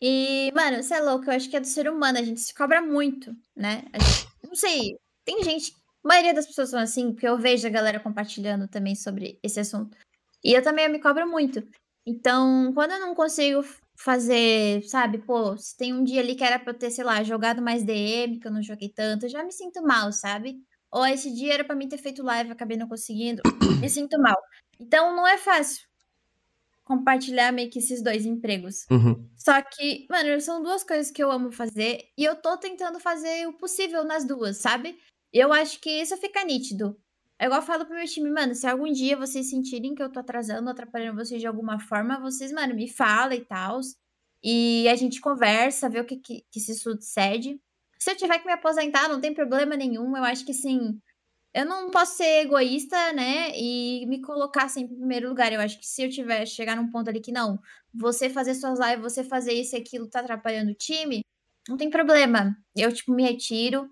E, mano, você é louco, eu acho que é do ser humano, a gente se cobra muito, né? Gente, não sei, tem gente. A maioria das pessoas são assim, porque eu vejo a galera compartilhando também sobre esse assunto. E eu também me cobro muito. Então, quando eu não consigo fazer, sabe, pô, se tem um dia ali que era pra eu ter, sei lá, jogado mais DM, que eu não joguei tanto, eu já me sinto mal, sabe? Ou esse dia era para mim ter feito live, acabei não conseguindo, me sinto mal. Então, não é fácil compartilhar meio que esses dois empregos. Uhum. Só que, mano, são duas coisas que eu amo fazer e eu tô tentando fazer o possível nas duas, sabe? Eu acho que isso fica nítido. É igual eu falo pro meu time, mano, se algum dia vocês sentirem que eu tô atrasando, atrapalhando vocês de alguma forma, vocês, mano, me fala e tal. E a gente conversa, vê o que, que, que se sucede. Se eu tiver que me aposentar, não tem problema nenhum. Eu acho que, assim, eu não posso ser egoísta, né? E me colocar sempre em primeiro lugar. Eu acho que se eu tiver chegar num ponto ali que não, você fazer suas lives, você fazer isso e aquilo tá atrapalhando o time, não tem problema. Eu, tipo, me retiro.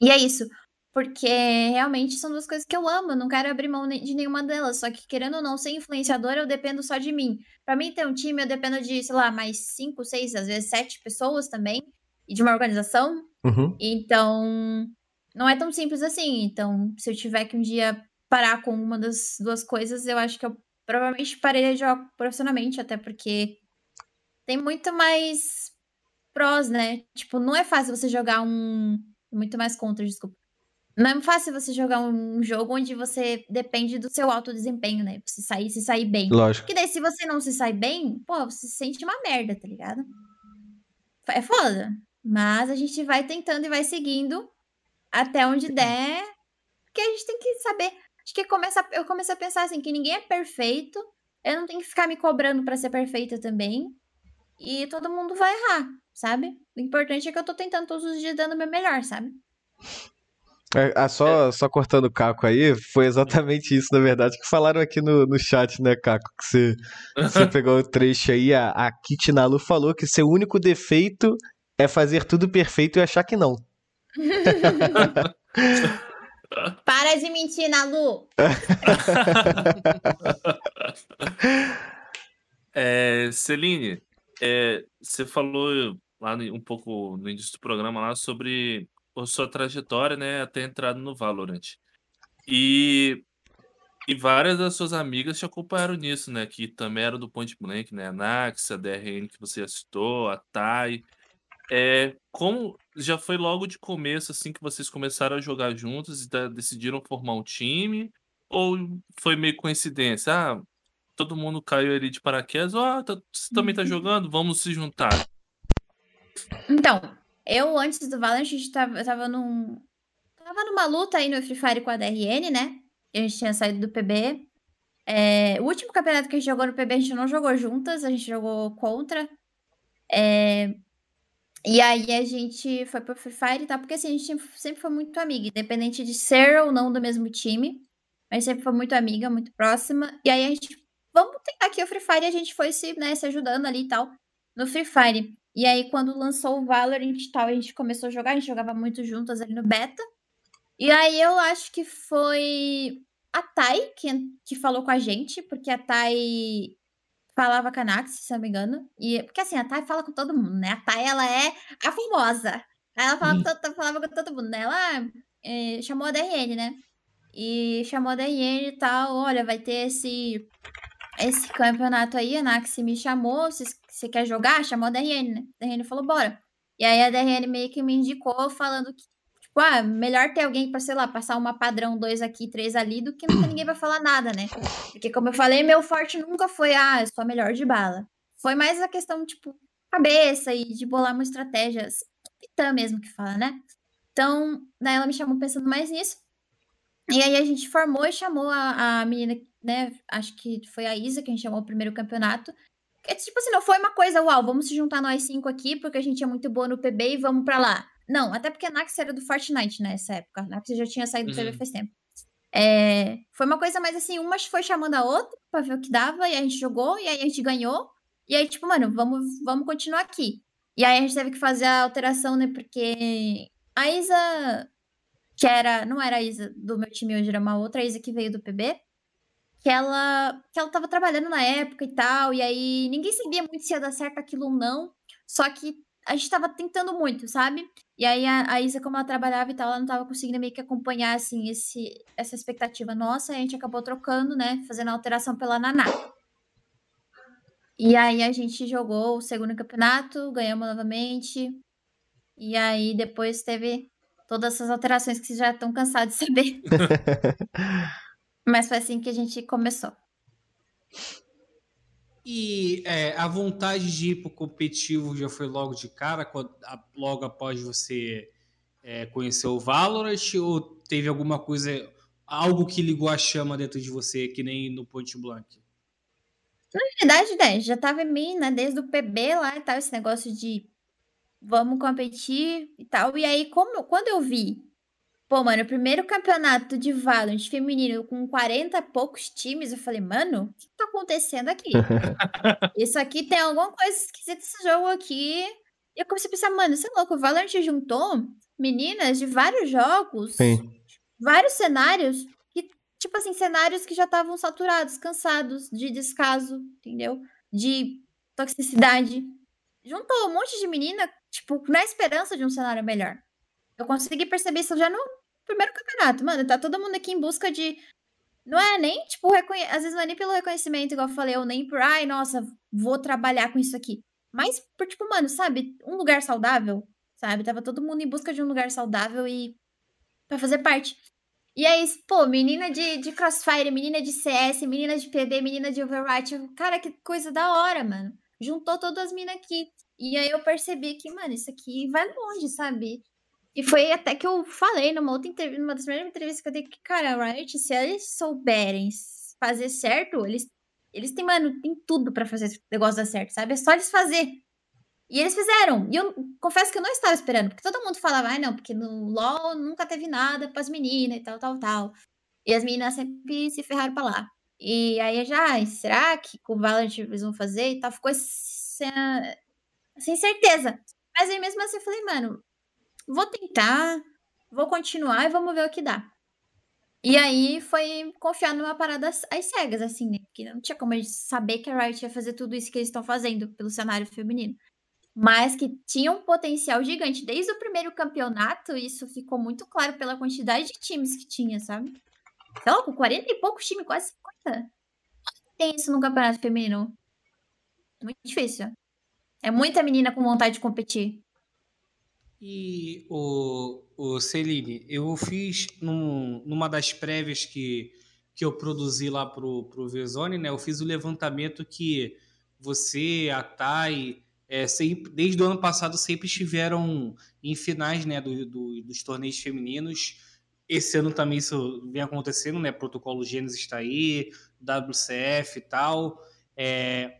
E é isso. Porque realmente são duas coisas que eu amo. Eu não quero abrir mão de nenhuma delas. Só que, querendo ou não, ser influenciadora, eu dependo só de mim. Para mim ter um time, eu dependo de, sei lá, mais cinco, seis, às vezes sete pessoas também. E de uma organização. Uhum. Então, não é tão simples assim. Então, se eu tiver que um dia parar com uma das duas coisas, eu acho que eu provavelmente parei de jogar profissionalmente, até porque tem muito mais prós, né? Tipo, não é fácil você jogar um. Muito mais contra, desculpa. Não é fácil você jogar um jogo onde você depende do seu alto desempenho, né? Se sair, se sair bem. Lógico. Porque daí, se você não se sai bem, pô, você se sente uma merda, tá ligado? É foda. Mas a gente vai tentando e vai seguindo até onde der. Porque a gente tem que saber. Acho que começa, eu comecei a pensar assim, que ninguém é perfeito. Eu não tenho que ficar me cobrando para ser perfeita também. E todo mundo vai errar, sabe? O importante é que eu tô tentando todos os dias dando o meu melhor, sabe? É, ah, só, só cortando o Caco aí, foi exatamente isso, na verdade, que falaram aqui no, no chat, né, Caco? Que você, você pegou o trecho aí, a, a Kit Nalu falou que seu único defeito é fazer tudo perfeito e achar que não. Para de mentir, Nalu! é, Celine, é, você falou lá um pouco no início do programa lá sobre a sua trajetória, né, até entrado no Valorant. E, e várias das suas amigas te acompanharam nisso, né, que também eram do Point Blank, né, a Nax, a DRN que você citou, a Tai. É, como já foi logo de começo, assim, que vocês começaram a jogar juntos e decidiram formar um time? Ou foi meio coincidência? Ah, todo mundo caiu ali de paraquedas, ó, oh, tá, você também tá uhum. jogando, vamos se juntar. Então, eu, antes do Valorant, a gente tava, tava num. Tava numa luta aí no Free Fire com a DRN, né? A gente tinha saído do PB. É, o último campeonato que a gente jogou no PB, a gente não jogou juntas, a gente jogou contra. É, e aí a gente foi pro Free Fire e tal, porque assim, a gente sempre foi muito amiga, independente de ser ou não do mesmo time. Mas sempre foi muito amiga, muito próxima. E aí a gente, vamos tentar aqui o Free Fire, e a gente foi se, né, se ajudando ali e tal no Free Fire. E aí, quando lançou o Valorant e tal, a gente começou a jogar, a gente jogava muito juntas ali no beta. E aí eu acho que foi a Thay que, que falou com a gente, porque a Thay falava com a Nax, se não me engano. E, porque assim, a Thay fala com todo mundo, né? A Thay, ela é a famosa. Ela falava, uhum. falava com todo mundo, né? Ela é, chamou a DRN, né? E chamou a DRN e tal, olha, vai ter esse esse campeonato aí, a Nax me chamou, se você quer jogar? Chamou a DRN, né? A DRN falou, bora. E aí a DRN meio que me indicou falando que, tipo, ah, melhor ter alguém pra, sei lá, passar uma padrão dois aqui, três ali, do que nunca ninguém vai falar nada, né? Porque, como eu falei, meu forte nunca foi, ah, eu sou a melhor de bala. Foi mais a questão, tipo, cabeça e de bolar uma estratégia. Capitã mesmo que fala, né? Então, daí ela me chamou pensando mais nisso. E aí a gente formou e chamou a, a menina, né? Acho que foi a Isa que a gente chamou o primeiro campeonato. É tipo assim, não foi uma coisa, uau, vamos se juntar nós cinco aqui, porque a gente é muito boa no PB e vamos pra lá. Não, até porque a Nax era do Fortnite nessa época. A Nax já tinha saído do uhum. PB faz tempo. É, foi uma coisa mais assim, uma foi chamando a outra pra ver o que dava, e a gente jogou, e aí a gente ganhou. E aí, tipo, mano, vamos, vamos continuar aqui. E aí a gente teve que fazer a alteração, né? Porque a Isa, que era, não era a Isa do meu time hoje, era uma outra Isa que veio do PB que ela que ela tava trabalhando na época e tal, e aí ninguém sabia muito se ia dar certo aquilo ou não, só que a gente tava tentando muito, sabe? E aí a, a Isa, como ela trabalhava e tal, ela não tava conseguindo meio que acompanhar, assim, esse, essa expectativa nossa, e a gente acabou trocando, né, fazendo a alteração pela Naná. E aí a gente jogou o segundo campeonato, ganhamos novamente, e aí depois teve todas essas alterações que vocês já estão cansados de saber. Mas foi assim que a gente começou. E é, a vontade de ir para o competitivo já foi logo de cara, logo após você é, conhecer o Valorant, ou teve alguma coisa, algo que ligou a chama dentro de você, que nem no Point Blank? Na verdade, né, já estava em mim, né, desde o PB lá e tal, esse negócio de vamos competir e tal. E aí, como, quando eu vi Pô, mano, o primeiro campeonato de Valorant feminino com 40 e poucos times, eu falei, mano, tá acontecendo aqui? Isso aqui tem alguma coisa esquisita esse jogo aqui. E eu comecei a pensar, mano, você é louco, o Valorant juntou meninas de vários jogos, Sim. vários cenários, que, tipo assim, cenários que já estavam saturados, cansados de descaso, entendeu? De toxicidade. Juntou um monte de menina, tipo, na esperança de um cenário melhor. Eu consegui perceber isso já no, primeiro campeonato. Mano, tá todo mundo aqui em busca de. Não é nem, tipo, reconhe... às vezes não é nem pelo reconhecimento, igual eu falei, ou nem por, ai, nossa, vou trabalhar com isso aqui. Mas por, tipo, mano, sabe, um lugar saudável, sabe? Tava todo mundo em busca de um lugar saudável e. pra fazer parte. E aí, pô, menina de, de Crossfire, menina de CS, menina de PB, menina de Overwatch. Cara, que coisa da hora, mano. Juntou todas as minas aqui. E aí eu percebi que, mano, isso aqui vai longe, sabe? E foi até que eu falei numa outra entrevista, numa das primeiras entrevistas que eu dei que, cara, Riot, se eles souberem fazer certo, eles, eles têm, mano, tem tudo para fazer esse negócio dar certo, sabe? É só eles fazer. E eles fizeram. E eu confesso que eu não estava esperando, porque todo mundo falava, ah, não, porque no LoL nunca teve nada para as meninas e tal, tal, tal. E as meninas sempre se ferraram pra lá. E aí já, será que com o Valorant eles vão fazer e tal? Ficou sem, sem certeza. Mas aí mesmo assim eu falei, mano, vou tentar, vou continuar e vamos ver o que dá. E aí foi confiar numa parada às cegas, assim, né? Porque não tinha como saber que a Riot ia fazer tudo isso que eles estão fazendo pelo cenário feminino. Mas que tinha um potencial gigante. Desde o primeiro campeonato, isso ficou muito claro pela quantidade de times que tinha, sabe? Sei com 40 e poucos times, quase 50. Tem isso no campeonato feminino. Muito difícil. É muita menina com vontade de competir. E o, o Celine, eu fiz num, numa das prévias que, que eu produzi lá pro, pro Vezone, né? Eu fiz o levantamento que você, a Thay, é, sempre, desde o ano passado sempre estiveram em finais né, do, do, dos torneios femininos. Esse ano também isso vem acontecendo, né? Protocolo Gênesis está aí, WCF e tal. É,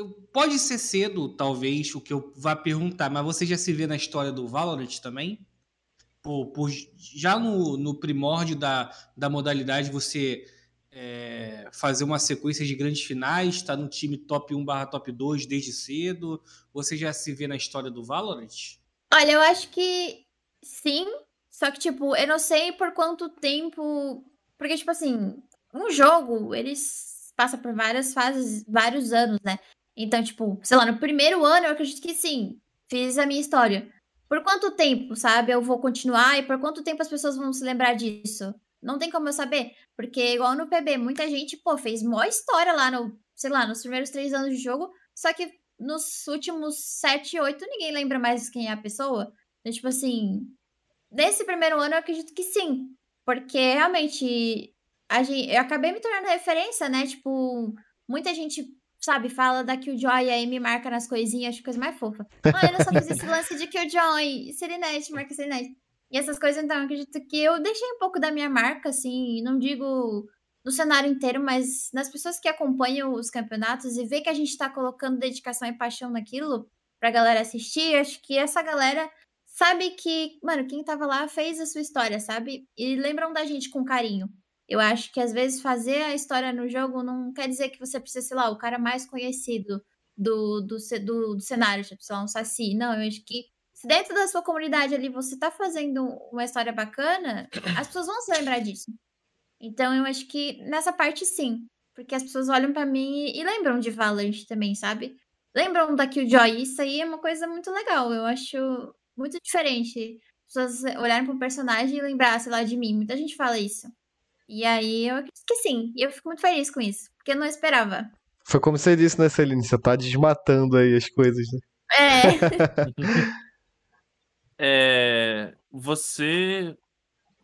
eu, pode ser cedo, talvez, o que eu vá perguntar, mas você já se vê na história do Valorant também? Por, por já no, no primórdio da, da modalidade, você é, fazer uma sequência de grandes finais, estar tá no time top 1 barra top 2 desde cedo? Você já se vê na história do Valorant? Olha, eu acho que sim, só que, tipo, eu não sei por quanto tempo. Porque, tipo assim, um jogo, eles passa por várias fases, vários anos, né? Então, tipo, sei lá, no primeiro ano eu acredito que sim, fiz a minha história. Por quanto tempo, sabe, eu vou continuar e por quanto tempo as pessoas vão se lembrar disso? Não tem como eu saber, porque igual no PB, muita gente, pô, fez maior história lá no, sei lá, nos primeiros três anos de jogo, só que nos últimos sete, oito, ninguém lembra mais quem é a pessoa. Então, tipo assim, nesse primeiro ano eu acredito que sim, porque realmente a gente, eu acabei me tornando referência, né, tipo, muita gente sabe, fala da Killjoy e aí me marca nas coisinhas, acho coisa mais fofa. Mano, eu só fiz esse lance de Killjoy, Serenete, marca Serenete. E essas coisas, então, eu acredito que eu deixei um pouco da minha marca, assim, não digo no cenário inteiro, mas nas pessoas que acompanham os campeonatos e vê que a gente tá colocando dedicação e paixão naquilo pra galera assistir, acho que essa galera sabe que, mano, quem tava lá fez a sua história, sabe? E lembram da gente com carinho. Eu acho que às vezes fazer a história no jogo não quer dizer que você precisa, sei lá, o cara mais conhecido do, do, do, do cenário, tipo, sei lá, um Saci. Não, eu acho que se dentro da sua comunidade ali você tá fazendo uma história bacana, as pessoas vão se lembrar disso. Então eu acho que nessa parte sim. Porque as pessoas olham para mim e, e, lembram de Valorant também, sabe? Lembram da Killjoy. Isso aí é uma coisa muito legal. Eu acho muito diferente. As pessoas olharem para um personagem e lembrar, sei lá, de mim. Muita gente fala isso. E aí eu acredito que sim. E eu fico muito feliz com isso, porque eu não esperava. Foi como você disse, né, Celine? Você tá desmatando aí as coisas, né? É. é. Você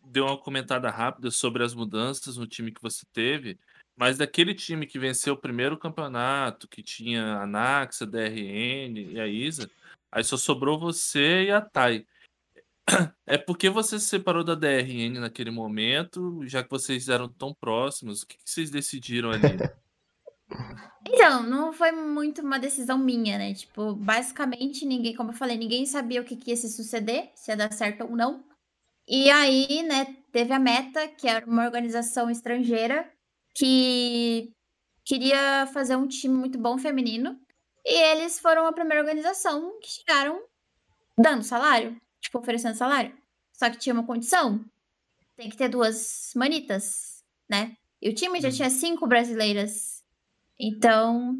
deu uma comentada rápida sobre as mudanças no time que você teve, mas daquele time que venceu o primeiro campeonato, que tinha a Naxa, a DRN e a Isa, aí só sobrou você e a Thay. É porque você se separou da DRN naquele momento, já que vocês eram tão próximos, o que, que vocês decidiram ali? Então, não foi muito uma decisão minha, né? Tipo, basicamente ninguém, como eu falei, ninguém sabia o que, que ia se suceder, se ia dar certo ou não. E aí, né, teve a Meta, que era uma organização estrangeira que queria fazer um time muito bom feminino. E eles foram a primeira organização que chegaram dando salário tipo, oferecendo salário. Só que tinha uma condição. Tem que ter duas manitas, né? E o time já tinha cinco brasileiras. Então,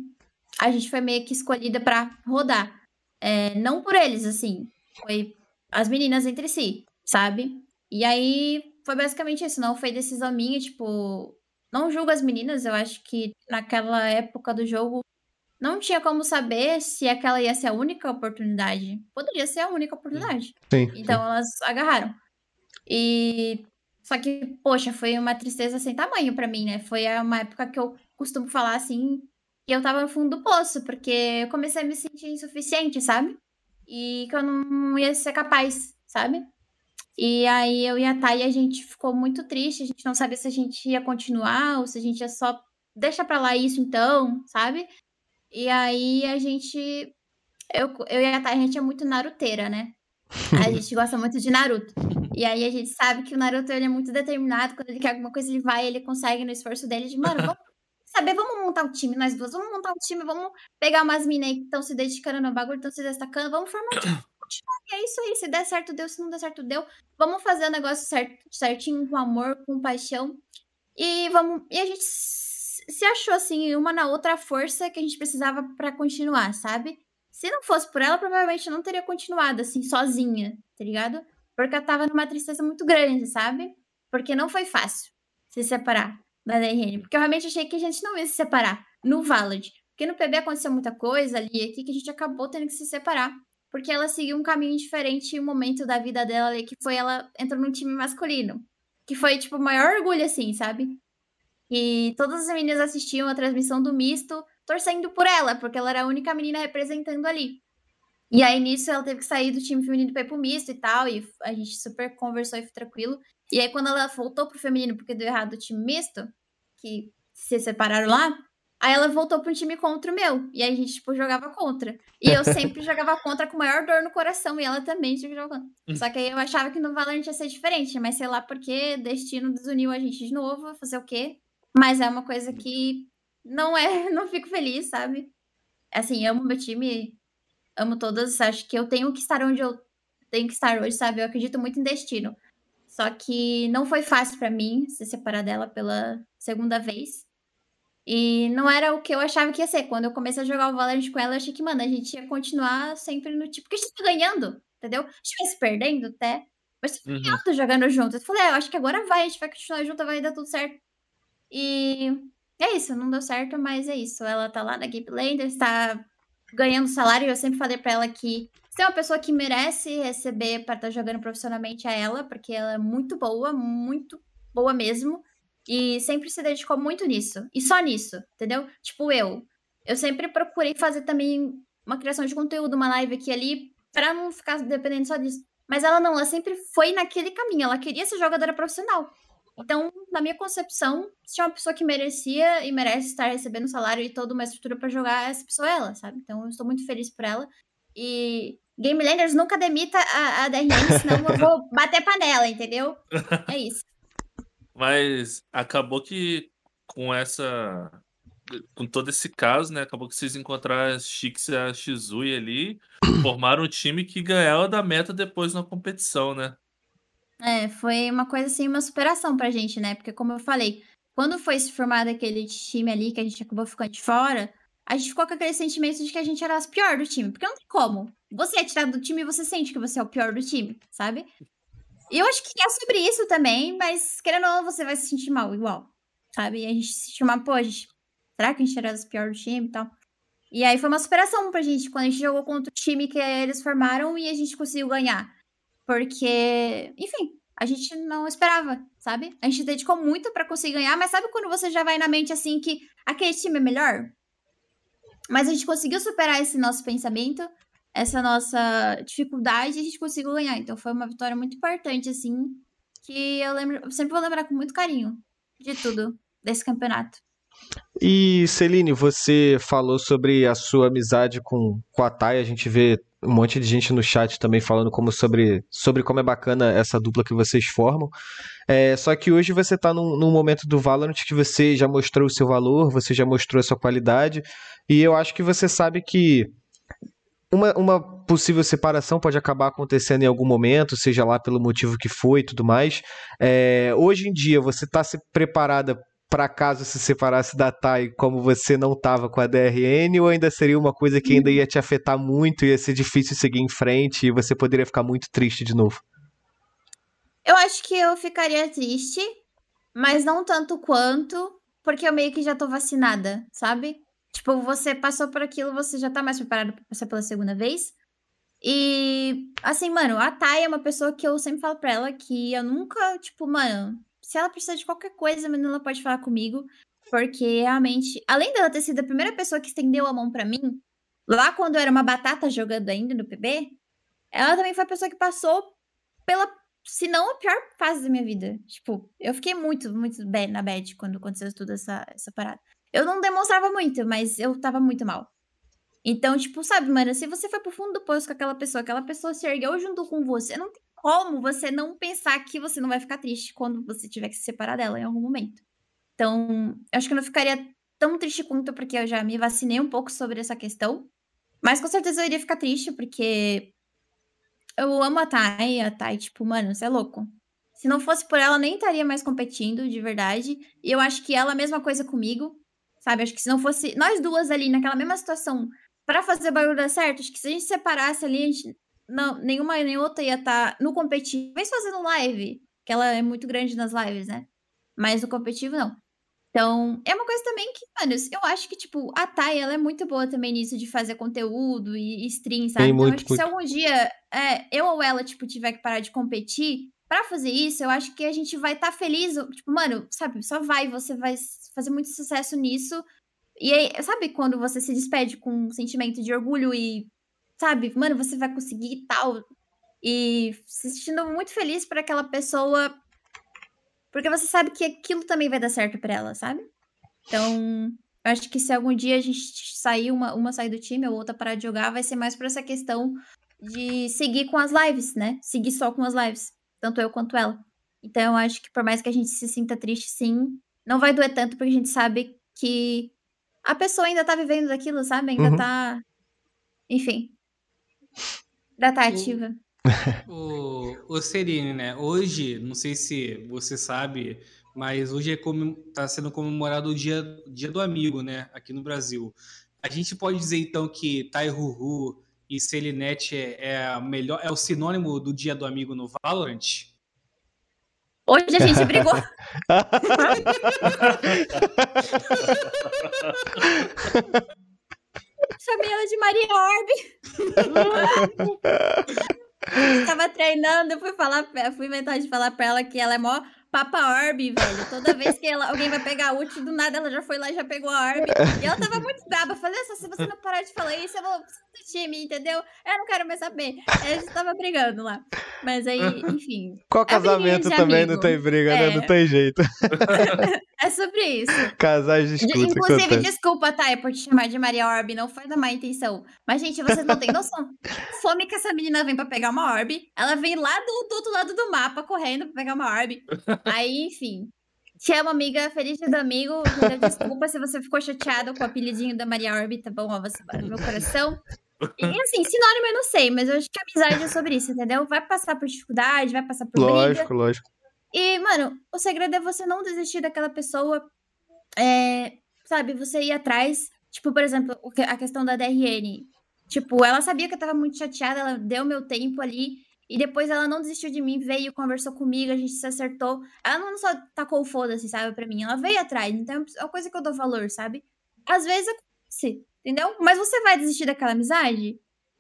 a gente foi meio que escolhida para rodar. É, não por eles, assim. Foi as meninas entre si, sabe? E aí foi basicamente isso, não foi decisão minha, tipo, não julgo as meninas, eu acho que naquela época do jogo não tinha como saber se aquela ia ser a única oportunidade. Poderia ser a única oportunidade. Sim, então sim. elas agarraram. E só que, poxa, foi uma tristeza sem tamanho para mim, né? Foi uma época que eu costumo falar assim, que eu tava no fundo do poço, porque eu comecei a me sentir insuficiente, sabe? E que eu não ia ser capaz, sabe? E aí eu e a Thay, a gente ficou muito triste, a gente não sabia se a gente ia continuar ou se a gente ia só deixa pra lá isso então, sabe? E aí a gente. Eu, eu e a Thay, a gente é muito naruteira, né? A gente gosta muito de Naruto. E aí a gente sabe que o Naruto ele é muito determinado. Quando ele quer alguma coisa, ele vai, ele consegue no esforço dele de, mano, vamos saber, vamos montar um time, nós duas, vamos montar um time, vamos pegar umas minas aí que estão se dedicando no bagulho, estão se destacando, vamos formar um time. E é isso aí, se der certo, deu, se não der certo, deu. Vamos fazer o negócio certo, certinho, com amor, com paixão. E vamos. E a gente se achou assim, uma na outra força que a gente precisava para continuar, sabe? Se não fosse por ela, provavelmente não teria continuado assim, sozinha, tá ligado? Porque eu tava numa tristeza muito grande, sabe? Porque não foi fácil se separar da DRN. Porque eu realmente achei que a gente não ia se separar no Valid. Porque no PB aconteceu muita coisa ali aqui que a gente acabou tendo que se separar. Porque ela seguiu um caminho diferente em um momento da vida dela ali, que foi ela entrou num time masculino. Que foi, tipo, o maior orgulho, assim, sabe? E todas as meninas assistiam a transmissão do misto, torcendo por ela, porque ela era a única menina representando ali. E aí, nisso, ela teve que sair do time feminino para ir pro misto e tal, e a gente super conversou e foi tranquilo. E aí, quando ela voltou pro feminino, porque deu errado o time misto, que se separaram lá, aí ela voltou pro time contra o meu. E aí a gente, tipo, jogava contra. E eu sempre jogava contra com maior dor no coração, e ela também jogar contra. Hum. Só que aí eu achava que no Valorant ia ser diferente, mas sei lá porque destino desuniu a gente de novo, fazer o quê? Mas é uma coisa que não é, não fico feliz, sabe? Assim, amo meu time, amo todas, acho que eu tenho que estar onde eu tenho que estar hoje, sabe? Eu acredito muito em destino. Só que não foi fácil para mim se separar dela pela segunda vez. E não era o que eu achava que ia ser. Quando eu comecei a jogar o Valorant com ela, eu achei que, mano, a gente ia continuar sempre no tipo. Porque a gente tá ganhando, entendeu? A gente vai se perdendo até. Mas uhum. jogando junto. Eu falei, é, eu acho que agora vai, a gente vai continuar junto, vai dar tudo certo. E é isso, não deu certo, mas é isso. Ela tá lá na Gabe Lander, está ganhando salário. Eu sempre falei pra ela que se é uma pessoa que merece receber para estar tá jogando profissionalmente é ela, porque ela é muito boa, muito boa mesmo. E sempre se dedicou muito nisso. E só nisso, entendeu? Tipo eu. Eu sempre procurei fazer também uma criação de conteúdo, uma live aqui ali, pra não ficar dependendo só disso. Mas ela não, ela sempre foi naquele caminho. Ela queria ser jogadora profissional. Então, na minha concepção, se tinha uma pessoa que merecia e merece estar recebendo salário e toda uma estrutura para jogar, essa pessoa é ela, sabe? Então, eu estou muito feliz por ela. E Game Landers nunca demita a, a DRM, senão eu vou bater panela, entendeu? É isso. Mas acabou que com essa. Com todo esse caso, né? Acabou que vocês encontraram a Chix e a Shizui ali, formaram um time que ganhava da meta depois na competição, né? É, foi uma coisa assim, uma superação pra gente, né? Porque, como eu falei, quando foi se formado aquele time ali que a gente acabou ficando de fora, a gente ficou com aquele sentimento de que a gente era as pior do time. Porque não tem como. Você é tirado do time e você sente que você é o pior do time, sabe? E eu acho que é sobre isso também, mas querendo ou não, você vai se sentir mal igual, sabe? E a gente se chama, pô, gente, será que a gente era as pior do time e tal? E aí foi uma superação pra gente, quando a gente jogou contra o time que eles formaram e a gente conseguiu ganhar. Porque, enfim, a gente não esperava, sabe? A gente dedicou muito para conseguir ganhar, mas sabe quando você já vai na mente assim que aquele time é melhor? Mas a gente conseguiu superar esse nosso pensamento, essa nossa dificuldade, e a gente conseguiu ganhar. Então foi uma vitória muito importante, assim, que eu lembro, eu sempre vou lembrar com muito carinho de tudo desse campeonato. E Celine, você falou sobre a sua amizade com, com a Thay, a gente vê um monte de gente no chat também falando como sobre, sobre como é bacana essa dupla que vocês formam. É, só que hoje você está num, num, momento do Valorant que você já mostrou o seu valor, você já mostrou a sua qualidade, e eu acho que você sabe que uma, uma possível separação pode acabar acontecendo em algum momento, seja lá pelo motivo que foi e tudo mais. É, hoje em dia, você está se preparada para caso se separasse da TAI como você não estava com a DRN, ou ainda seria uma coisa que ainda ia te afetar muito, ia ser difícil seguir em frente e você poderia ficar muito triste de novo? Eu acho que eu ficaria triste, mas não tanto quanto, porque eu meio que já tô vacinada, sabe? Tipo, você passou por aquilo, você já tá mais preparado pra passar pela segunda vez. E, assim, mano, a Thay é uma pessoa que eu sempre falo pra ela que eu nunca, tipo, mano, se ela precisar de qualquer coisa, a menina ela pode falar comigo. Porque realmente, além dela ter sido a primeira pessoa que estendeu a mão para mim, lá quando eu era uma batata jogando ainda no PB, ela também foi a pessoa que passou pela, se não a pior fase da minha vida. Tipo, eu fiquei muito, muito bem na bad quando aconteceu toda essa, essa parada. Eu não demonstrava muito, mas eu tava muito mal. Então, tipo, sabe, mano, se você foi pro fundo do poço com aquela pessoa, aquela pessoa se ergueu junto com você, não tem como você não pensar que você não vai ficar triste quando você tiver que se separar dela em algum momento. Então, eu acho que eu não ficaria tão triste quanto porque eu já me vacinei um pouco sobre essa questão. Mas com certeza eu iria ficar triste porque eu amo a Thay, a Thay, tipo, mano, você é louco. Se não fosse por ela, nem estaria mais competindo, de verdade. E eu acho que ela, a mesma coisa comigo, sabe? Acho que se não fosse nós duas ali naquela mesma situação para fazer o barulho dar certo, acho que se a gente separasse ali, a gente, não, nenhuma nem outra ia estar tá no competitivo, mas fazendo live, que ela é muito grande nas lives, né? Mas no competitivo, não. Então, é uma coisa também que, mano, eu acho que, tipo, a Thay, ela é muito boa também nisso de fazer conteúdo e, stream, sabe? Tem então, muito, acho que muito. se algum dia é, eu ou ela, tipo, tiver que parar de competir, para fazer isso, eu acho que a gente vai estar tá feliz. Tipo, mano, sabe, só vai, você vai fazer muito sucesso nisso. E aí, sabe quando você se despede com um sentimento de orgulho e, sabe, mano, você vai conseguir e tal. E se sentindo muito feliz para aquela pessoa porque você sabe que aquilo também vai dar certo para ela, sabe? Então, eu acho que se algum dia a gente sair, uma, uma sair do time ou outra parar de jogar, vai ser mais por essa questão de seguir com as lives, né? Seguir só com as lives. Tanto eu quanto ela. Então, eu acho que por mais que a gente se sinta triste, sim, não vai doer tanto, porque a gente sabe que a pessoa ainda tá vivendo daquilo, sabe? Ainda uhum. tá. Enfim. Tá ativa o, o Serine, né? Hoje, não sei se você sabe, mas hoje está é tá sendo comemorado o dia, dia do Amigo, né? Aqui no Brasil. A gente pode dizer então que Tai Ruhu e Selinete é, é, a melhor, é o sinônimo do Dia do Amigo no Valorant? Hoje a gente brigou. Chamei ela de Maria Orbe. tava treinando, eu fui falar, fui inventar de falar pra ela que ela é mó Papa Orb, velho. Toda vez que ela, alguém vai pegar a ult, do nada ela já foi lá e já pegou a Orb. E ela tava muito braba. Eu falei, se você não parar de falar isso, eu vou do time, entendeu? Eu não quero mais saber. Aí a gente tava brigando lá. Mas aí, enfim. Qual casamento também não tem briga, é. né? Não tem jeito. é sobre isso. Casais discutem. Inclusive, acontece. desculpa, Thay, por te chamar de Maria Orb. Não foi da má intenção. Mas, gente, vocês não têm noção. Fome que essa menina vem pra pegar uma Orb. Ela vem lá do, do outro lado do mapa, correndo pra pegar uma Orb. Aí, enfim. Te amo, amiga. Feliz dia do amigo. Desculpa se você ficou chateado com o apelidinho da Maria Orbi, tá bom? Ó, você no meu coração. E assim, sinônimo eu não sei, mas eu acho que a amizade é sobre isso, entendeu? Vai passar por dificuldade, vai passar por lógico, briga. Lógico, E, mano, o segredo é você não desistir daquela pessoa, é, sabe? Você ir atrás. Tipo, por exemplo, a questão da DRN. Tipo, ela sabia que eu tava muito chateada, ela deu meu tempo ali. E depois ela não desistiu de mim, veio, conversou comigo, a gente se acertou. Ela não só tacou foda-se, sabe, pra mim. Ela veio atrás. Então é uma coisa que eu dou valor, sabe? Às vezes acontece, entendeu? Mas você vai desistir daquela amizade?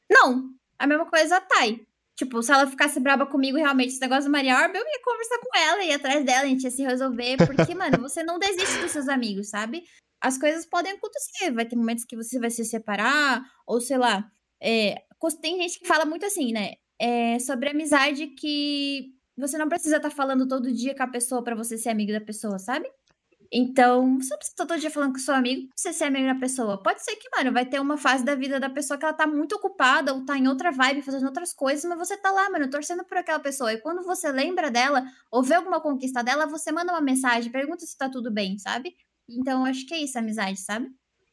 Não. A mesma coisa a Thay. Tipo, se ela ficasse braba comigo, realmente, esse negócio do Maria Orbe, eu ia conversar com ela, ia atrás dela, a gente ia se resolver. Porque, mano, você não desiste dos seus amigos, sabe? As coisas podem acontecer. Vai ter momentos que você vai se separar, ou sei lá. É, tem gente que fala muito assim, né? é sobre amizade que você não precisa estar tá falando todo dia com a pessoa para você ser amigo da pessoa, sabe? Então, você não precisa estar todo dia falando com seu amigo pra você ser amigo da pessoa. Pode ser que, mano, vai ter uma fase da vida da pessoa que ela tá muito ocupada ou tá em outra vibe, fazendo outras coisas, mas você tá lá, mano, torcendo por aquela pessoa. E quando você lembra dela ou vê alguma conquista dela, você manda uma mensagem, pergunta se tá tudo bem, sabe? Então, acho que é isso, amizade, sabe?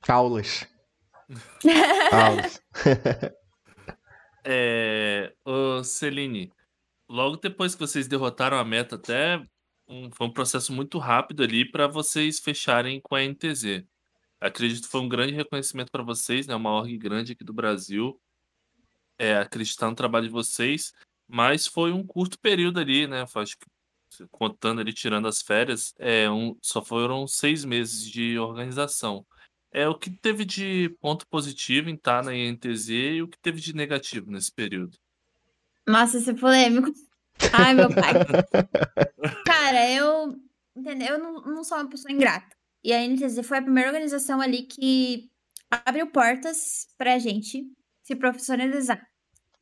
Aulas. Aulas. É, ô Celine, logo depois que vocês derrotaram a meta, até um, foi um processo muito rápido ali para vocês fecharem com a NTZ. Acredito que foi um grande reconhecimento para vocês, né? Uma org grande aqui do Brasil. É, acreditar no trabalho de vocês. Mas foi um curto período ali, né? Acho que contando ali, tirando as férias, é um, só foram seis meses de organização. É o que teve de ponto positivo em estar na INTZ e o que teve de negativo nesse período. Nossa, isso é polêmico. Ai, meu pai. Cara, eu. Entendeu? Eu não, não sou uma pessoa ingrata. E a NTZ foi a primeira organização ali que abriu portas pra gente se profissionalizar.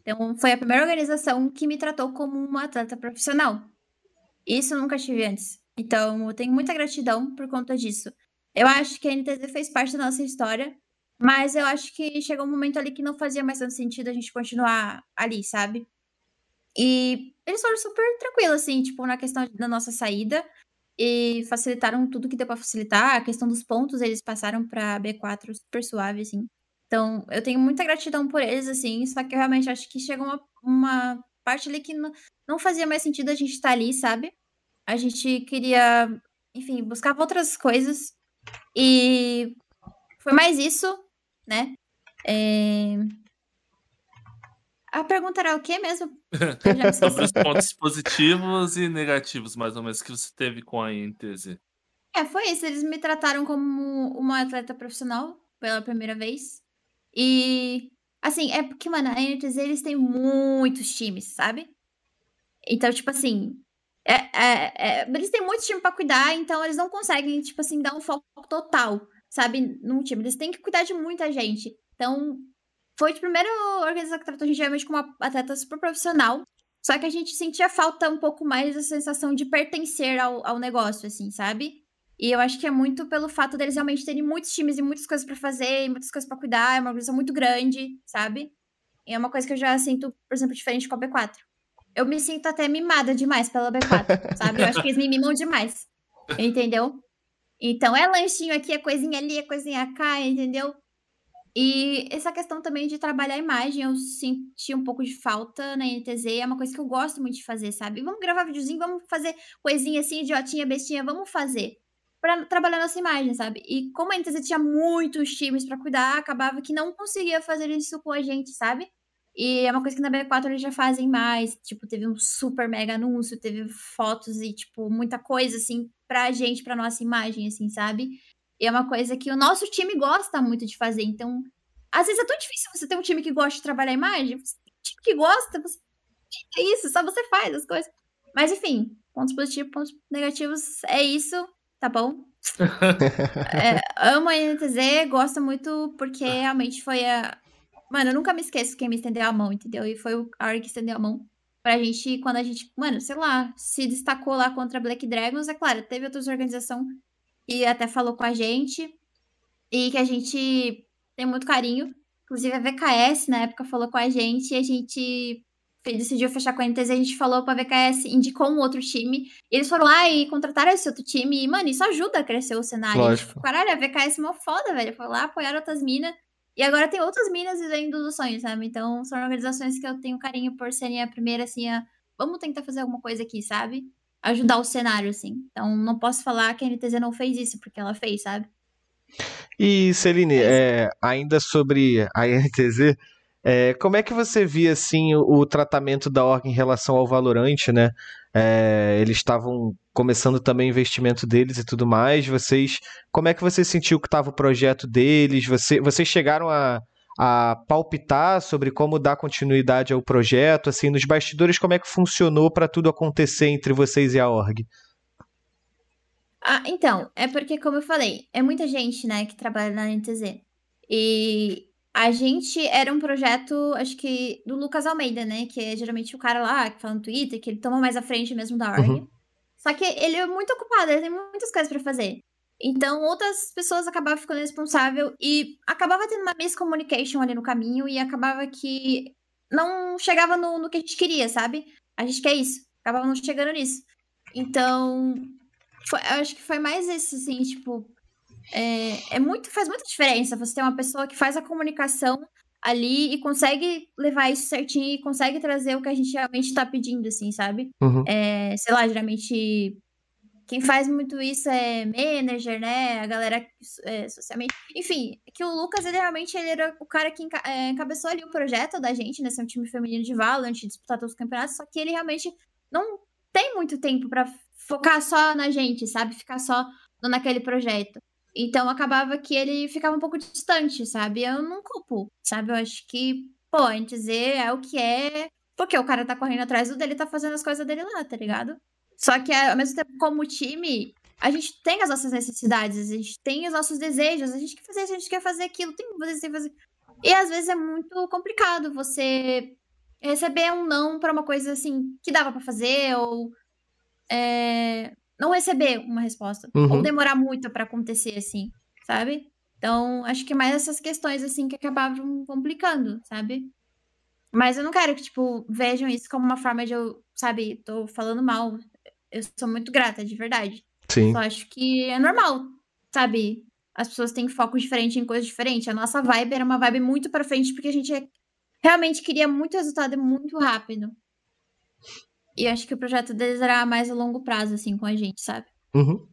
Então, foi a primeira organização que me tratou como uma atleta profissional. Isso eu nunca tive antes. Então, eu tenho muita gratidão por conta disso. Eu acho que a NTZ fez parte da nossa história, mas eu acho que chegou um momento ali que não fazia mais tanto sentido a gente continuar ali, sabe? E eles foram super tranquilos, assim, tipo, na questão da nossa saída. E facilitaram tudo que deu pra facilitar. A questão dos pontos, eles passaram pra B4 super suave, assim. Então, eu tenho muita gratidão por eles, assim. Só que eu realmente acho que chegou uma, uma parte ali que não, fazia mais sentido a gente estar tá ali, sabe? A gente queria, enfim, buscava outras coisas. E foi mais isso, né? É... A pergunta era o quê mesmo? Sobre os pontos positivos e negativos, mais ou menos, que você teve com a INTZ. É, foi isso. Eles me trataram como uma atleta profissional pela primeira vez. E, assim, é porque, mano, a INTZ, eles têm muitos times, sabe? Então, tipo assim, é, é, é, eles têm muito time para cuidar, então eles não conseguem, tipo assim, dar um foco total, sabe, num time. Eles têm que cuidar de muita gente. Então, foi a primeira organização que tratou a gente realmente como uma atleta super profissional. Só que a gente sentia falta um pouco mais da sensação de pertencer ao, ao negócio, assim, sabe? E eu acho que é muito pelo fato deles realmente terem muitos times e muitas coisas para fazer, muitas coisas para cuidar, é uma organização muito grande, sabe? E é uma coisa que eu já sinto, por exemplo, diferente com a B4. Eu me sinto até mimada demais pela B4, sabe? Eu acho que eles me mimam demais. Entendeu? Então é lanchinho aqui, é coisinha ali, é coisinha cá, entendeu? E essa questão também de trabalhar a imagem, eu senti um pouco de falta na NTZ, é uma coisa que eu gosto muito de fazer, sabe? Vamos gravar videozinho, vamos fazer coisinha assim, idiotinha, bestinha, vamos fazer. Pra trabalhar nossa imagem, sabe? E como a NTZ tinha muitos times para cuidar, acabava que não conseguia fazer isso com a gente, sabe? E é uma coisa que na B4 eles já fazem mais. Tipo, teve um super mega anúncio, teve fotos e, tipo, muita coisa, assim, pra gente, pra nossa imagem, assim, sabe? E é uma coisa que o nosso time gosta muito de fazer. Então, às vezes é tão difícil você ter um time que gosta de trabalhar a imagem. Você tem um time que gosta, você... é isso, só você faz as coisas. Mas, enfim, pontos positivos, pontos negativos, é isso, tá bom? é, amo a NTZ, gosto muito porque realmente foi a. Mano, eu nunca me esqueço quem me estendeu a mão, entendeu? E foi o Ari que estendeu a mão pra gente, quando a gente, mano, sei lá, se destacou lá contra Black Dragons. É claro, teve outras organizações e até falou com a gente e que a gente tem muito carinho. Inclusive a VKS na época falou com a gente e a gente decidiu fechar com a NTZ, a gente falou pra VKS, indicou um outro time. E eles foram lá e contrataram esse outro time. E, mano, isso ajuda a crescer o cenário. Lógico. caralho, a VKS é uma foda, velho. Foi lá, apoiar outras minas. E agora tem outras minas vivendo dos sonhos, sabe? Então são organizações que eu tenho carinho por serem a primeira, assim, a... vamos tentar fazer alguma coisa aqui, sabe? Ajudar o cenário, assim. Então, não posso falar que a NTZ não fez isso, porque ela fez, sabe? E, Celine, é, ainda sobre a NTZ, é, como é que você via, assim, o, o, tratamento da org em relação ao Valorante, né? É, eles estavam começando também o investimento deles e tudo mais. Vocês, como é que você sentiu que estava o projeto deles? Você, vocês chegaram a a palpitar sobre como dar continuidade ao projeto, assim, nos bastidores, como é que funcionou para tudo acontecer entre vocês e a org? Ah, então, é porque, como eu falei, é muita gente, né, que trabalha na NTZ. E a gente era um projeto, acho que, do Lucas Almeida, né, que é geralmente o cara lá que fala no Twitter, que ele toma mais à frente mesmo da org. Uhum. Só que ele é muito ocupado, ele tem muitas coisas para fazer. Então, outras pessoas acabavam ficando responsável e acabava tendo uma miscommunication ali no caminho e acabava que não chegava no, no que a gente queria, sabe? A gente quer isso. Acabava não chegando nisso. Então, foi, eu acho que foi mais isso, assim, tipo. É, é muito, faz muita diferença você ter uma pessoa que faz a comunicação ali e consegue levar isso certinho e consegue trazer o que a gente realmente tá pedindo, assim, sabe? Uhum. É, sei lá, geralmente quem faz muito isso é manager, né? A galera é, socialmente. Enfim, que o Lucas, ele realmente ele era o cara que é, encabeçou ali o projeto da gente, né? Ser um time feminino de Valorant, disputar todos os campeonatos, só que ele realmente não tem muito tempo para focar só na gente, sabe? Ficar só naquele projeto. Então acabava que ele ficava um pouco distante, sabe? Eu não culpo, sabe? Eu acho que, pô, a NTZ é o que é, porque o cara tá correndo atrás do dele, tá fazendo as coisas dele lá, tá ligado? Só que ao mesmo tempo, como time, a gente tem as nossas necessidades, a gente tem os nossos desejos, a gente quer fazer, a gente quer fazer aquilo, tem que fazer, tem que fazer. E às vezes é muito complicado você receber um não para uma coisa assim que dava para fazer ou é, não receber uma resposta uhum. ou demorar muito para acontecer assim, sabe? Então, acho que mais essas questões assim que acabavam complicando, sabe? Mas eu não quero que tipo vejam isso como uma forma de eu, sabe, tô falando mal. Eu sou muito grata, de verdade. Sim. Só acho que é normal, sabe? As pessoas têm foco diferente em coisas diferentes. A nossa vibe era uma vibe muito para frente porque a gente realmente queria muito resultado muito rápido. E acho que o projeto deles era mais a longo prazo, assim, com a gente, sabe? Uhum.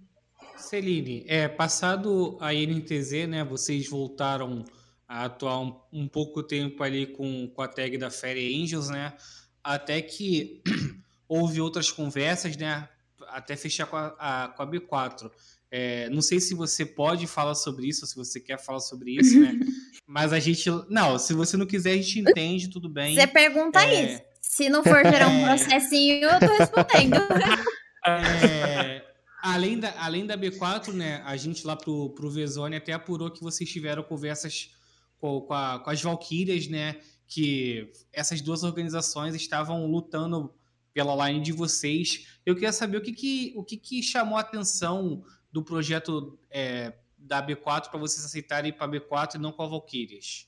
Celine, é, passado a NTZ, né, vocês voltaram a atuar um, um, pouco tempo ali com, com a tag da Fairy Angels, né, até que houve outras conversas, né, até fechar com a, a com a B4. É, não sei se você pode falar sobre isso, ou se você quer falar sobre isso, né? Mas a gente. Não, se você não quiser, a gente entende, tudo bem. Você pergunta é... isso. Se não for gerar um é. processinho, eu tô respondendo. É... Além da, além da B4, né, a gente lá pro, pro Vezone até apurou que vocês tiveram conversas com, com, a, com as Valkyrias, né, que essas duas organizações estavam lutando pela line de vocês. Eu queria saber o que, que, o que, que chamou a atenção do projeto é, da B4 para vocês aceitarem ir para B4 e não com a Valkyrias?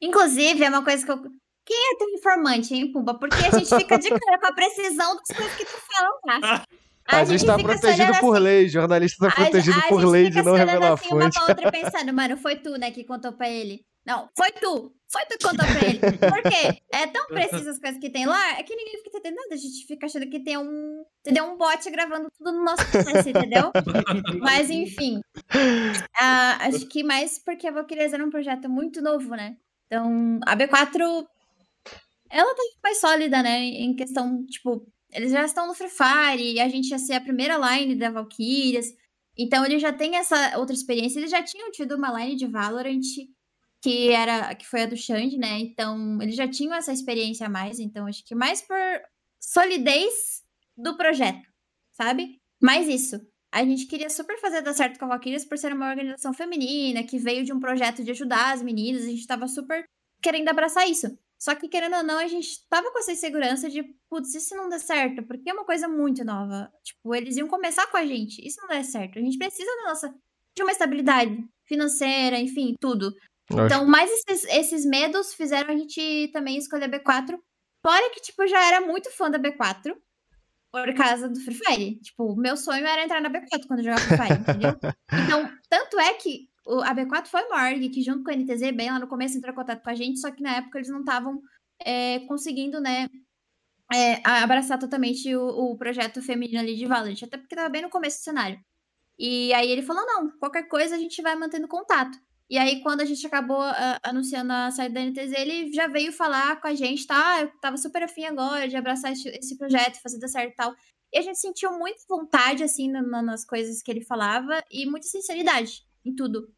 Inclusive, é uma coisa que eu. Quem é teu informante, hein, Pumba? Porque a gente fica de cara com a precisão das coisas que tu fala, tá? A, a gente está protegido por assim, lei, jornalista está protegido por lei de não revelar assim, fonte. Uma pra outra pensando, mano, foi tu, né, que contou pra ele. Não, foi tu. Foi tu que contou pra ele. Por quê? É tão preciso as coisas que tem lá, é que ninguém fica entendendo nada. A gente fica achando que tem um, entendeu? Um bot gravando tudo no nosso processo, entendeu? Mas, enfim. Uh, acho que mais porque a Valkyries era um projeto muito novo, né? Então, a B4, ela tá mais sólida, né? Em questão, tipo, eles já estão no Free Fire, e a gente ia ser a primeira line da Valkyrias. Então, ele já tem essa outra experiência. Eles já tinham tido uma line de Valorant que era que foi a do Xande, né? Então, eles já tinham essa experiência a mais, então acho que mais por solidez do projeto, sabe? Mais isso. A gente queria super fazer dar certo com a Valkyrias por ser uma organização feminina, que veio de um projeto de ajudar as meninas, a gente tava super querendo abraçar isso. Só que, querendo ou não, a gente tava com essa insegurança de, putz, e se não der certo? Porque é uma coisa muito nova. Tipo, eles iam começar com a gente. Isso não der certo. A gente precisa da nossa. de uma estabilidade financeira, enfim, tudo. Então, mais esses, esses medos fizeram a gente também escolher B4. Fora que, tipo, eu já era muito fã da B4 por causa do Free Fire. Tipo, meu sonho era entrar na B4 quando eu jogava Free Fire, entendeu? Então, tanto é que a B4 foi uma org que, junto com a NTZ, bem lá no começo entrou em contato com a gente, só que na época eles não estavam é, conseguindo, né, é, abraçar totalmente o, o, projeto feminino ali de Valorant, até porque tava bem no começo do cenário. E aí ele falou, não, qualquer coisa a gente vai mantendo contato. E aí, quando a gente acabou uh, anunciando a saída da NTZ, ele já veio falar com a gente, tá? Eu tava super afim agora de abraçar esse, esse projeto, fazer dar certo e tal. E a gente sentiu muita vontade, assim, no, no, nas coisas que ele falava e muita sinceridade em tudo.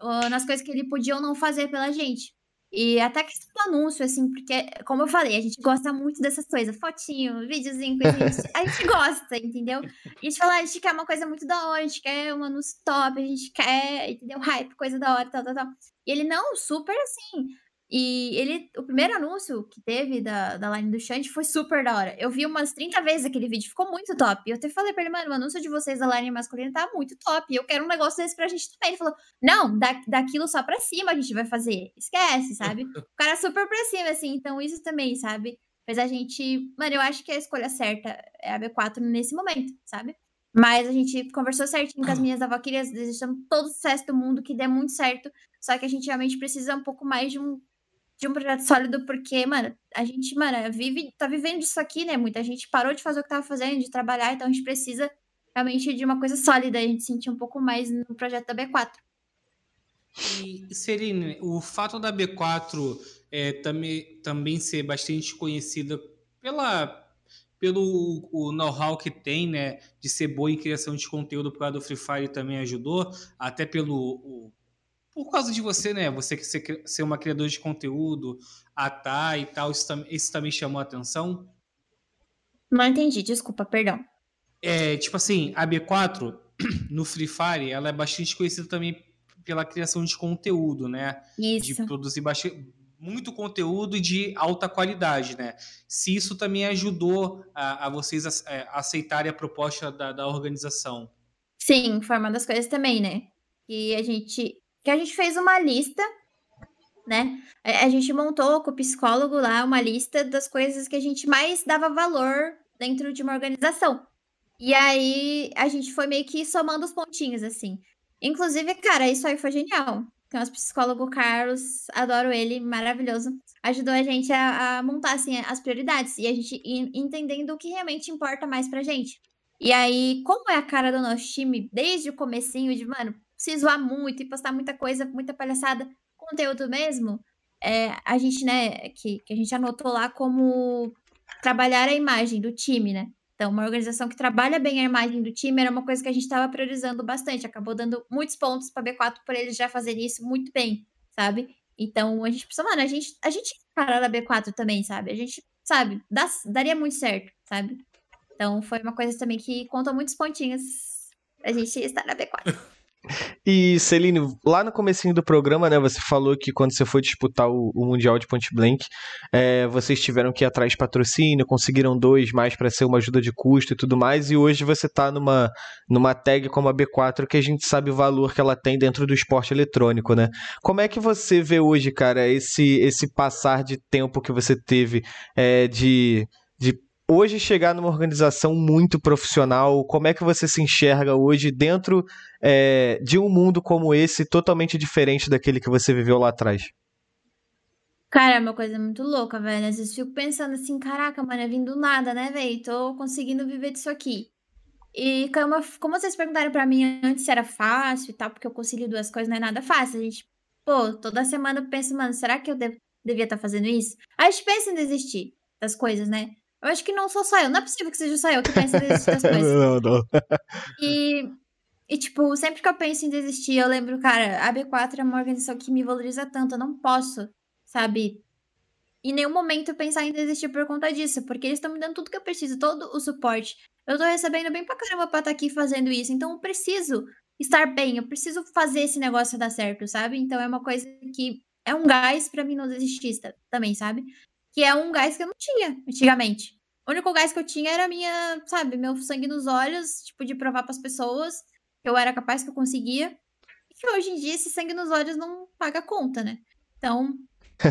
Uh, nas coisas que ele podia ou não fazer pela gente. E até questão do anúncio, assim, porque, como eu falei, a gente gosta muito dessas coisas. Fotinho, videozinho, coisinha. A gente gosta, entendeu? A gente fala, a gente quer uma coisa muito da hora, a gente quer um anúncio top, a gente quer, entendeu? Hype, coisa da hora, tal, tal, tal. E ele, não, super assim. E ele, o primeiro anúncio que teve da, da line do Shanti foi super da hora. Eu vi umas 30 vezes aquele vídeo, ficou muito top. Eu até falei pra ele, mano, o anúncio de vocês da line masculina tá muito top. Eu quero um negócio desse pra gente também. Ele falou, não, da, daquilo só pra cima a gente vai fazer. Esquece, sabe? O cara super pra cima, assim. Então isso também, sabe? Fez a gente. Mano, eu acho que a escolha certa é a B4 nesse momento, sabe? Mas a gente conversou certinho com as minhas da Valkyrias, desejamos todo o sucesso do mundo, que dê muito certo. Só que a gente realmente precisa um pouco mais de um de um projeto sólido, porque, mano, a gente, mano, vive, tá vivendo disso aqui, né? Muita gente parou de fazer o que tava fazendo, de trabalhar, então a gente precisa realmente de uma coisa sólida. A gente sentia um pouco mais no projeto da B4. E, Serine, o fato da B4 é, também, também ser bastante conhecida pela, pelo know-how que tem, né, de ser boa em criação de conteúdo para do Free Fire também ajudou, até pelo o, por causa de você, né, você que ser, ser uma criadora de conteúdo, atar e tal, isso, isso também chamou a atenção? Não entendi, desculpa, perdão. É, tipo assim, a B4 no Free Fire, ela é bastante conhecida também pela criação de conteúdo, né? Isso. De produzir bastante, muito conteúdo de alta qualidade, né? Se isso também ajudou a, a vocês a, a é, aceitarem a proposta da, da, organização. Sim, foi uma das coisas também, né? Que a gente, que a gente fez uma lista, né? A, gente montou com o psicólogo lá uma lista das coisas que a gente mais dava valor dentro de uma organização. E aí a gente foi meio que somando os pontinhos, assim. Inclusive, cara, isso aí foi genial. O nosso psicólogo Carlos, adoro ele, maravilhoso. Ajudou a gente a, a montar assim, as prioridades e a gente entendendo o que realmente importa mais pra gente. E aí, como é a cara do nosso time desde o comecinho de, mano, se zoar muito e postar muita coisa, muita palhaçada, conteúdo mesmo, é, a gente, né, que, que a gente anotou lá como trabalhar a imagem do time, né? Então, uma organização que trabalha bem a imagem do time era uma coisa que a gente estava priorizando bastante. Acabou dando muitos pontos para B4 por eles já fazerem isso muito bem, sabe? Então, a gente precisa, mano, a gente, a gente parar na B4 também, sabe? A gente, sabe, dá, daria muito certo, sabe? Então, foi uma coisa também que conta muitos pontinhos pra gente estar na B4. E, Celine, lá no comecinho do programa, né, você falou que quando você foi disputar o, o Mundial de Point Blank, é, vocês tiveram que ir atrás de patrocínio, conseguiram dois mais para ser uma ajuda de custo e tudo mais, e hoje você está numa, numa tag como a B4 que a gente sabe o valor que ela tem dentro do esporte eletrônico, né? Como é que você vê hoje, cara, esse, esse passar de tempo que você teve é, de, de hoje chegar numa organização muito profissional, como é que você se enxerga hoje dentro é, de um mundo como esse, totalmente diferente daquele que você viveu lá atrás? Cara, é uma coisa muito louca, velho. Às vezes fico pensando assim, caraca, mano, é vindo nada, né, velho? Tô conseguindo viver disso aqui. E como, como vocês perguntaram para mim antes se era fácil e tal, porque eu consegui duas coisas, não é nada fácil. A gente, pô, toda semana eu penso, mano, será que eu devia estar tá fazendo isso? A gente pensa em desistir das coisas, né? Eu acho que não sou só eu. Não é possível que seja só eu que pense em desistir das coisas. não, não. E, e, tipo, sempre que eu penso em desistir, eu lembro, cara, a B4 é uma organização que me valoriza tanto. Eu não posso, sabe, em nenhum momento pensar em desistir por conta disso. Porque eles estão me dando tudo que eu preciso, todo o suporte. Eu tô recebendo bem pra caramba pra estar tá aqui fazendo isso. Então eu preciso estar bem, eu preciso fazer esse negócio dar certo, sabe? Então é uma coisa que é um gás para mim não desistir também, sabe? Que é um gás que eu não tinha antigamente. O único gás que eu tinha era minha, sabe, meu sangue nos olhos, tipo, de provar para as pessoas que eu era capaz, que eu conseguia. E que hoje em dia esse sangue nos olhos não paga conta, né? Então,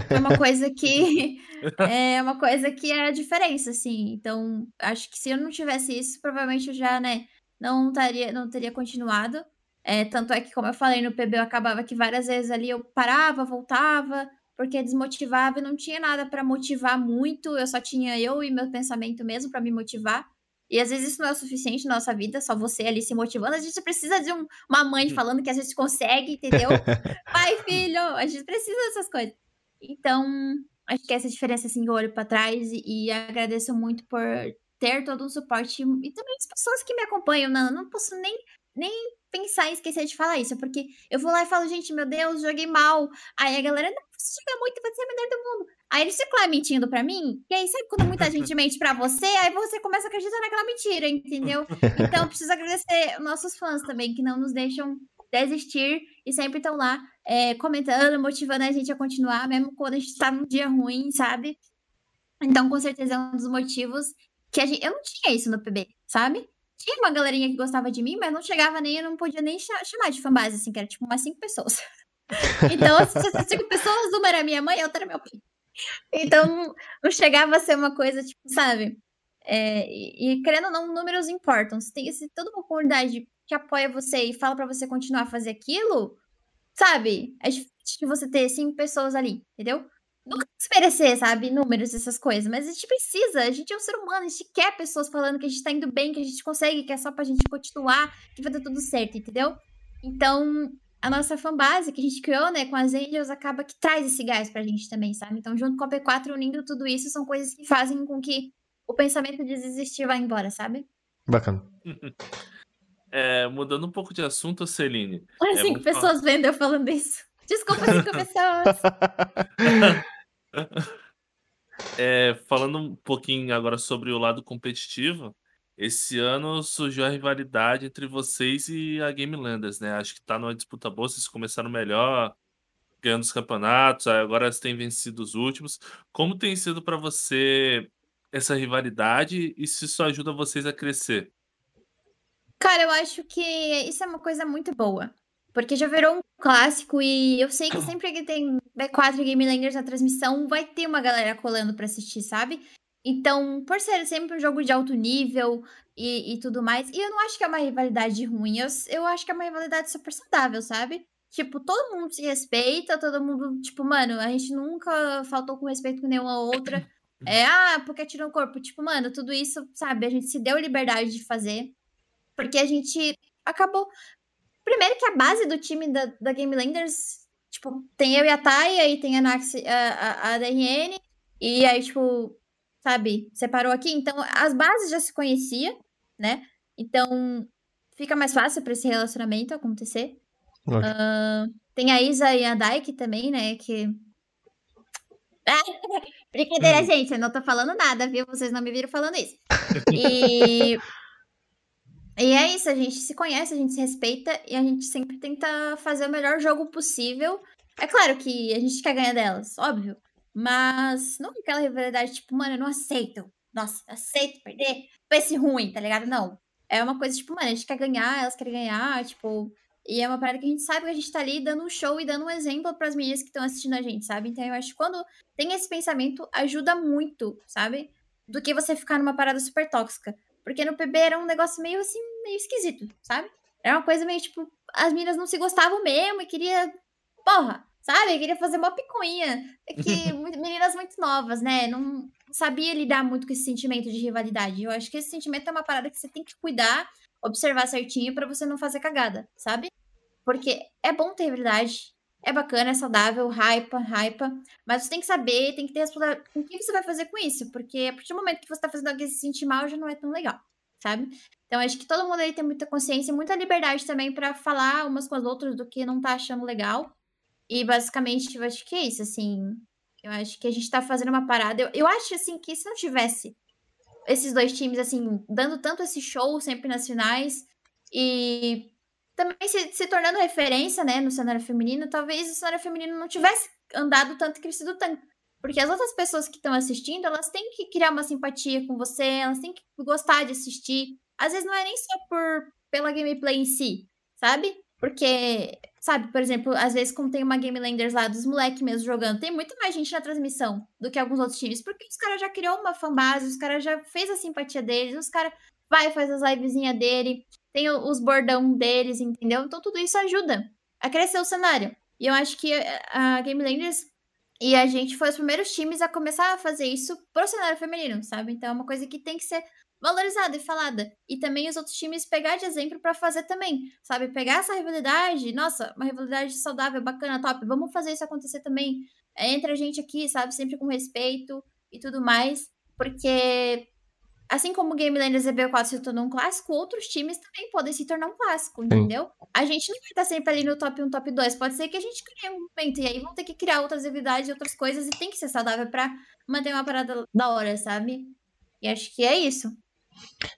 é uma coisa que é uma coisa que é a diferença, assim. Então, acho que se eu não tivesse isso, provavelmente eu já, né, não estaria, não teria continuado. É, tanto é que, como eu falei no PB, eu acabava que várias vezes ali eu parava, voltava, porque desmotivava e não tinha nada para motivar muito, eu só tinha eu e meu pensamento mesmo para me motivar. E às vezes isso não é o suficiente na nossa vida, só você ali se motivando. A gente precisa de um, uma mãe hum. falando que a gente consegue, entendeu? Pai, filho, a gente precisa dessas coisas. Então, acho que essa diferença assim eu olho para trás e, e, agradeço muito por ter todo o suporte e também as pessoas que me acompanham. Não, não posso nem nem pensar em esquecer de falar isso, porque eu vou lá e falo, gente, meu Deus, joguei mal. Aí a galera, não, você joga muito, você é o melhor do mundo. Aí eles ficam lá mentindo pra mim, e aí sabe quando muita gente mente pra você, aí você começa a acreditar naquela mentira, entendeu? Então, preciso agradecer nossos fãs também, que não nos deixam desistir e sempre estão lá é, comentando, motivando a gente a continuar, mesmo quando a gente tá num dia ruim, sabe? Então, com certeza é um dos motivos que a gente. Eu não tinha isso no PB, sabe? Tinha uma galerinha que gostava de mim, mas não chegava nem, eu não podia nem chamar de fanbase, assim, que era tipo umas cinco pessoas. Então, essas cinco pessoas, uma era minha mãe e outra era meu pai. Então, não chegava a ser uma coisa, tipo, sabe? É, e, e, querendo ou não, números importam. Se tem se toda uma comunidade que apoia você e fala para você continuar a fazer aquilo, sabe? É difícil você ter cinco pessoas ali, entendeu? nunca desmerecer, sabe, números, essas coisas, mas a gente precisa, a gente é um ser humano, a gente quer pessoas falando que a gente tá indo bem, que a gente consegue, que é só pra gente continuar, que vai dar tudo certo, entendeu? Então, a nossa fanbase que a gente criou, né, com as Angels, acaba que traz esse gás pra gente também, sabe? Então, junto com a P4, unindo tudo isso, são coisas que fazem com que o pensamento de desistir vá embora, sabe? Bacana. É, mudando um pouco de assunto, Celine. Olha, é, cinco pessoas falar... vendo eu falando isso. Desculpa, cinco pessoas. é, falando um pouquinho agora sobre o lado competitivo, esse ano surgiu a rivalidade entre vocês e a Game Landers, né? Acho que tá numa disputa boa, vocês começaram melhor, ganhando os campeonatos, agora vocês têm vencido os últimos. Como tem sido para você essa rivalidade e se isso ajuda vocês a crescer? Cara, eu acho que isso é uma coisa muito boa. Porque já virou um clássico e eu sei que sempre que tem B4 e Game Landers na transmissão, vai ter uma galera colando para assistir, sabe? Então, por ser sempre um jogo de alto nível e, e tudo mais, e eu não acho que é uma rivalidade ruim, eu, eu acho que é uma rivalidade super saudável, sabe? Tipo, todo mundo se respeita, todo mundo, tipo, mano, a gente nunca faltou com respeito com nenhuma outra. É, ah, porque tirou o corpo. Tipo, mano, tudo isso, sabe, a gente se deu liberdade de fazer. Porque a gente acabou. Primeiro que a base do time da, da Game Landers, tipo, tem eu e a Thay, aí tem a Nax, a, a, a DRN, e aí, tipo, sabe, separou aqui. Então, as bases já se conhecia, né? Então, fica mais fácil para esse relacionamento acontecer. Uh, tem a Isa e a Daik também, né? Que. Brincadeira, hum. gente. Eu não tô falando nada, viu? Vocês não me viram falando isso. E. E é isso, a gente se conhece, a gente se respeita e a gente sempre tenta fazer o melhor jogo possível. É claro que a gente quer ganhar delas, óbvio. Mas não aquela rivalidade, tipo, mano, eu não aceito. Nossa, aceito perder. Vai ser ruim, tá ligado? Não. É uma coisa, tipo, mano, a gente quer ganhar, elas querem ganhar, tipo. E é uma parada que a gente sabe que a gente tá ali dando um show e dando um exemplo para as meninas que estão assistindo a gente, sabe? Então eu acho que quando tem esse pensamento, ajuda muito, sabe? Do que você ficar numa parada super tóxica. Porque no PB era um negócio meio assim, meio esquisito, sabe? Era uma coisa meio tipo, as meninas não se gostavam mesmo e queria. Porra, Sabe? Eu queria fazer uma picuinha. É que meninas muito novas, né? Não sabia lidar muito com esse sentimento de rivalidade. Eu acho que esse sentimento é uma parada que você tem que cuidar, observar certinho para você não fazer cagada, sabe? Porque é bom ter rivalidade, é bacana, é saudável, hypa, hypa, mas você tem que saber, tem que ter responsabilidade com o que você vai fazer com isso, porque a partir do momento que você tá fazendo alguém se sentir mal, já não é tão legal, sabe? Então acho que todo mundo aí tem muita consciência e muita liberdade também para falar umas com as outras do que não tá achando legal e basicamente, eu acho que é isso, assim. Eu acho que a gente tá fazendo uma parada. Eu, eu acho, assim, que se não tivesse esses dois times, assim, dando tanto esse show sempre nas finais e também se, se tornando referência, né, no cenário feminino, talvez o cenário feminino não tivesse andado tanto e crescido tanto. Porque as outras pessoas que estão assistindo, elas têm que criar uma simpatia com você, elas têm que gostar de assistir. Às vezes não é nem só por pela gameplay em si, sabe? Porque, sabe, por exemplo, às vezes, como tem uma Game Landers lá dos moleques mesmo jogando, tem muito mais gente na transmissão do que alguns outros times. Porque os caras já criou uma fanbase, os caras já fez a simpatia deles, os caras vai faz as livezinhas dele, tem os bordão deles, entendeu? Então tudo isso ajuda a crescer o cenário. E eu acho que a Game Landers e a gente foi os primeiros times a começar a fazer isso pro cenário feminino, sabe? Então é uma coisa que tem que ser valorizada e falada. E também os outros times pegar de exemplo para fazer também, sabe? Pegar essa rivalidade, nossa, uma rivalidade saudável, bacana, top, vamos fazer isso acontecer também é, entre a gente aqui, sabe? Sempre com respeito e tudo mais, porque assim como o Game Landers e B4 se tornou um clássico, outros times também podem se tornar um clássico, entendeu? Sim. A gente não vai estar sempre ali no top 1, top 2. Pode ser que a gente crie um momento e aí vão ter que criar outras habilidades, outras coisas e tem que ser saudável para manter uma parada da hora, sabe? E acho que é isso.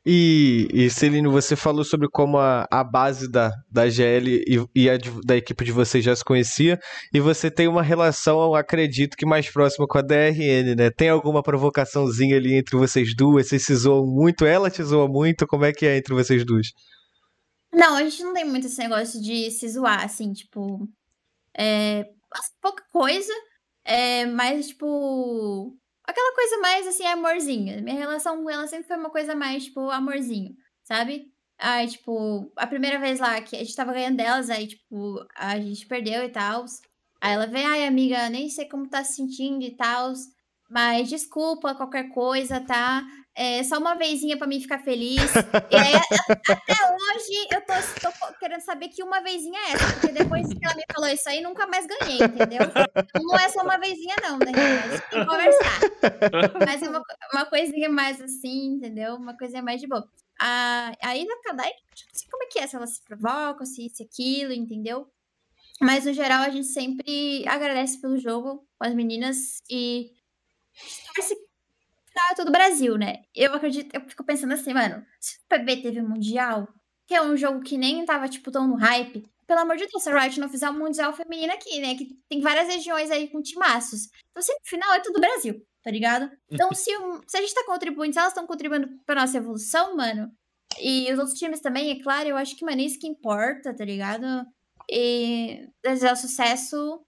E, e Celino, você falou sobre como a, a base da, da GL e, e a da equipe de vocês já se conhecia, e você tem uma relação, acredito que mais próxima com a DRN, né? Tem alguma provocaçãozinha ali entre vocês duas? Vocês se zoam muito? Ela te zoa muito? Como é que é entre vocês duas? Não, a gente não tem muito esse negócio de se zoar, assim, tipo. É, pouca coisa, é, mas, tipo aquela coisa mais assim, amorzinho. Minha relação com ela sempre foi uma coisa mais, tipo, amorzinho, sabe? Aí, tipo, a primeira vez lá que a gente tava ganhando delas, aí, tipo, a gente perdeu e tal. Aí ela vem, ai, amiga, nem sei como tá se sentindo e tal, mas desculpa qualquer coisa, tá? É só uma vezinha pra mim ficar feliz. e aí, até hoje, eu tô, tô, querendo saber que uma vezinha é essa, porque depois que ela me falou isso aí, nunca mais ganhei, entendeu? Não é só uma vezinha, não, né? Tem que conversar. Mas é uma, uma coisinha mais assim, entendeu? Uma coisinha mais de boa. Ah, aí na Kadai, não sei como é que é, se ela se provoca, se isso, aquilo, entendeu? Mas no geral, a gente sempre agradece pelo jogo com as meninas e torce pra todo o Brasil, né? Eu acredito, eu fico pensando assim, mano, se o PB teve Mundial, que é um jogo que nem tava, tipo, tão no hype, pelo amor de Deus, se a Riot não fizer um Mundial feminino aqui, né? Que tem várias regiões aí com timaços. Então, no final, é tudo Brasil, tá ligado? Então, se, se a gente tá contribuindo, se elas estão contribuindo pra nossa evolução, mano, e os outros times também, é claro, eu acho que, mano, isso que importa, tá ligado? E desejar sucesso,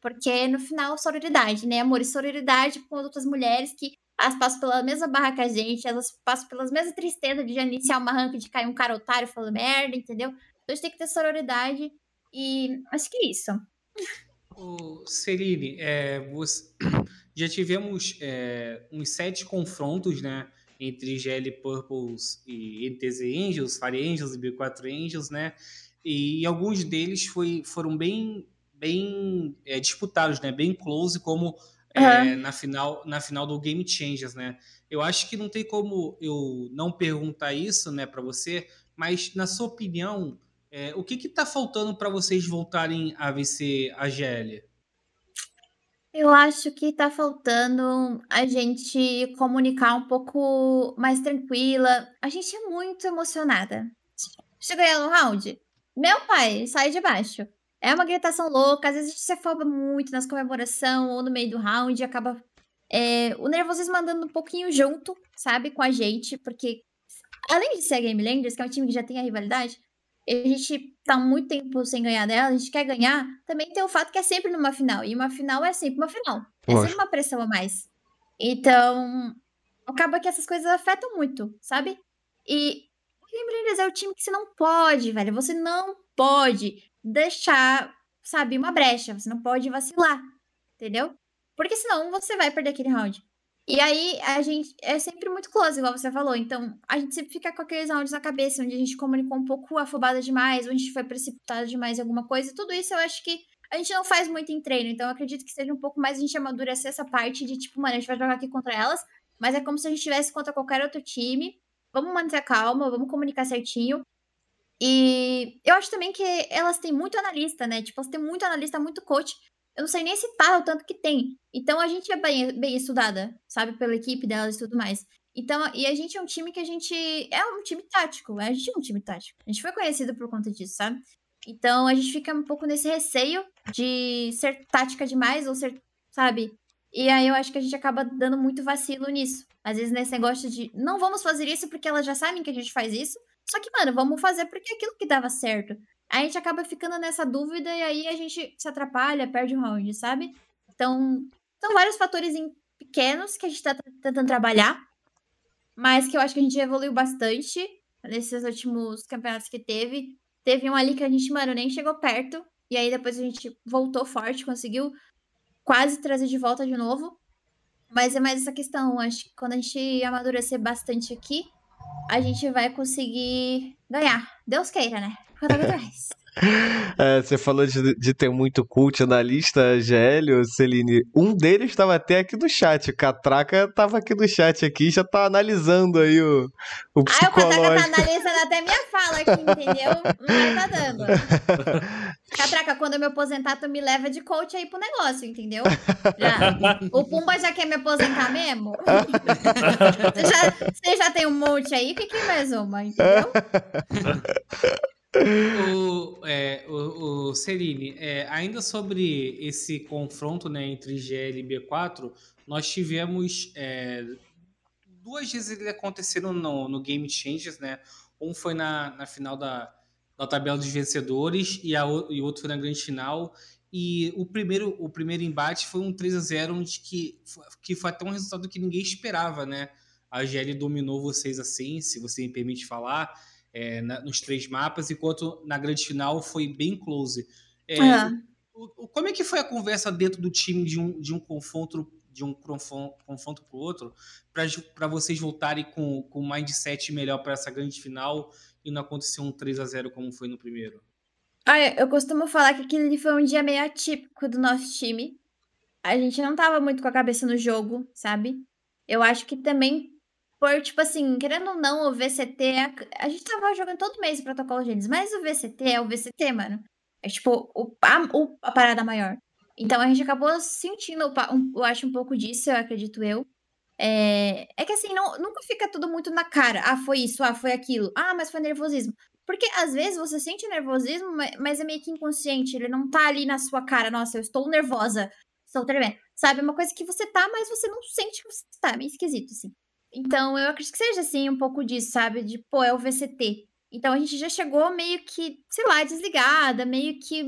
porque no final, sororidade, né? Amor e sororidade com outras mulheres que elas passam pela mesma barra que a gente, elas passam pelas mesmas tristezas de iniciar uma ranca de cair um cara otário falando merda, entendeu? Então a gente tem que ter sororidade e acho que é isso. O Celine, é, você... já tivemos é, uns sete confrontos, né? Entre GL Purples e ETZ Angels, Fire Angels e B4 Angels, né? E alguns deles foi, foram bem, bem é, disputados, né? Bem close, como uhum. é, na, final, na final do Game Changers, né? Eu acho que não tem como eu não perguntar isso, né, para você, mas na sua opinião, é, o que que tá faltando para vocês voltarem a vencer a GL? Eu acho que tá faltando a gente comunicar um pouco mais tranquila. A gente é muito emocionada. Ganhar no round. Meu pai sai de baixo. É uma gritação louca, às vezes a gente se afoba muito nas comemoração ou no meio do round e acaba é, o nervosismo andando um pouquinho junto, sabe, com a gente, porque além de ser a Game Landers, que é um time que já tem a rivalidade, a gente tá muito tempo sem ganhar dela, a gente quer ganhar, também tem o fato que é sempre numa final, e uma final é sempre uma final, é sempre uma pressão a mais. Então, acaba que essas coisas afetam muito, sabe? E o Game Landers é o time que você não pode, velho, você não pode deixar, sabe, uma brecha. Você não pode vacilar, entendeu? Porque senão você vai perder aquele round. E aí, a gente é sempre muito close, igual você falou. Então, a gente sempre fica com aqueles rounds na cabeça, onde a gente comunicou um pouco afobada demais, onde a gente foi precipitado demais em alguma coisa. Tudo isso eu acho que a gente não faz muito em treino. Então, eu acredito que seja um pouco mais a gente amadurecer essa parte de tipo, mano, a gente vai jogar aqui contra elas, mas é como se a gente estivesse contra qualquer outro time. Vamos manter a calma, vamos comunicar certinho. E eu acho também que elas têm muito analista, né? Tipo, elas têm muito analista, muito coach. Eu não sei nem citar o tanto que tem. Então a gente é bem, bem estudada, sabe? Pela equipe delas e tudo mais. Então, e a gente é um time que a gente. É um time tático. A gente é um time tático. A gente foi conhecido por conta disso, sabe? Então a gente fica um pouco nesse receio de ser tática demais ou ser, sabe? E aí eu acho que a gente acaba dando muito vacilo nisso. Às vezes nesse negócio de não vamos fazer isso porque elas já sabem que a gente faz isso. Só que, mano, vamos fazer porque é aquilo que dava certo. A gente acaba ficando nessa dúvida e aí a gente se atrapalha, perde o round, sabe? Então, são vários fatores pequenos que a gente tá tentando trabalhar, mas que eu acho que a gente evoluiu bastante nesses últimos campeonatos que teve. Teve um ali que a gente, mano, nem chegou perto. E aí depois a gente voltou forte, conseguiu quase trazer de volta de novo. Mas é mais essa questão. Acho que quando a gente amadurecer bastante aqui, a gente vai conseguir ganhar. Deus queira, né? Vez mais. É, você falou de, de, ter muito cult na lista, GL, Celine. Um deles estava até aqui no chat. O Catraca estava aqui no chat aqui já tá analisando aí o, o psicológico. Ah, o Catraca tá analisando até minha fala aqui, entendeu? Não tá dando. Catraca, quando eu me aposentar, tu me leva de coach aí pro negócio, entendeu? Já. O Pumba já quer me aposentar mesmo? você, já, você já tem um monte aí, que mais uma, entendeu? o, é, o, o Celine, é, ainda sobre esse confronto né, entre GL e B4, nós tivemos é, duas vezes ele aconteceram no, no Game Changes, né? Um foi na, na final da, da tabela dos vencedores e, a, e outro foi na grande final. E o primeiro, o primeiro embate foi um 3 a 0 onde que, que foi até um resultado que ninguém esperava, né? A GL dominou vocês assim, se você me permite falar é, na, nos três mapas, enquanto na grande final foi bem close. É, uhum. como é que foi a conversa dentro do time de um, de um confronto de um confronto para o outro para vocês voltarem com, um mindset melhor para essa grande final e não acontecer um 3 a 0 como foi no primeiro? Ah, eu costumo falar que aquele foi um dia meio atípico do nosso time. A gente não tava muito com a cabeça no jogo, sabe? Eu acho que também por, tipo assim, querendo ou não, o VCT. É a, gente tava jogando todo mês o protocolo Gênesis, mas o VCT é o VCT, mano. É tipo o, a, o, a parada maior. Então a gente acabou sentindo, um, eu acho, um pouco disso, eu acredito eu. É, é que assim, não, nunca fica tudo muito na cara. Ah, foi isso, ah, foi aquilo. Ah, mas foi nervosismo. Porque às vezes você sente nervosismo, mas é meio que inconsciente. Ele não tá ali na sua cara. Nossa, eu estou nervosa. Estou tremendo. Sabe? É uma coisa que você tá, mas você não sente que você tá. É meio esquisito, assim. Então, eu acredito que seja, assim, um pouco disso, sabe? De, pô, é o VCT. Então, a gente já chegou meio que, sei lá, desligada, meio que.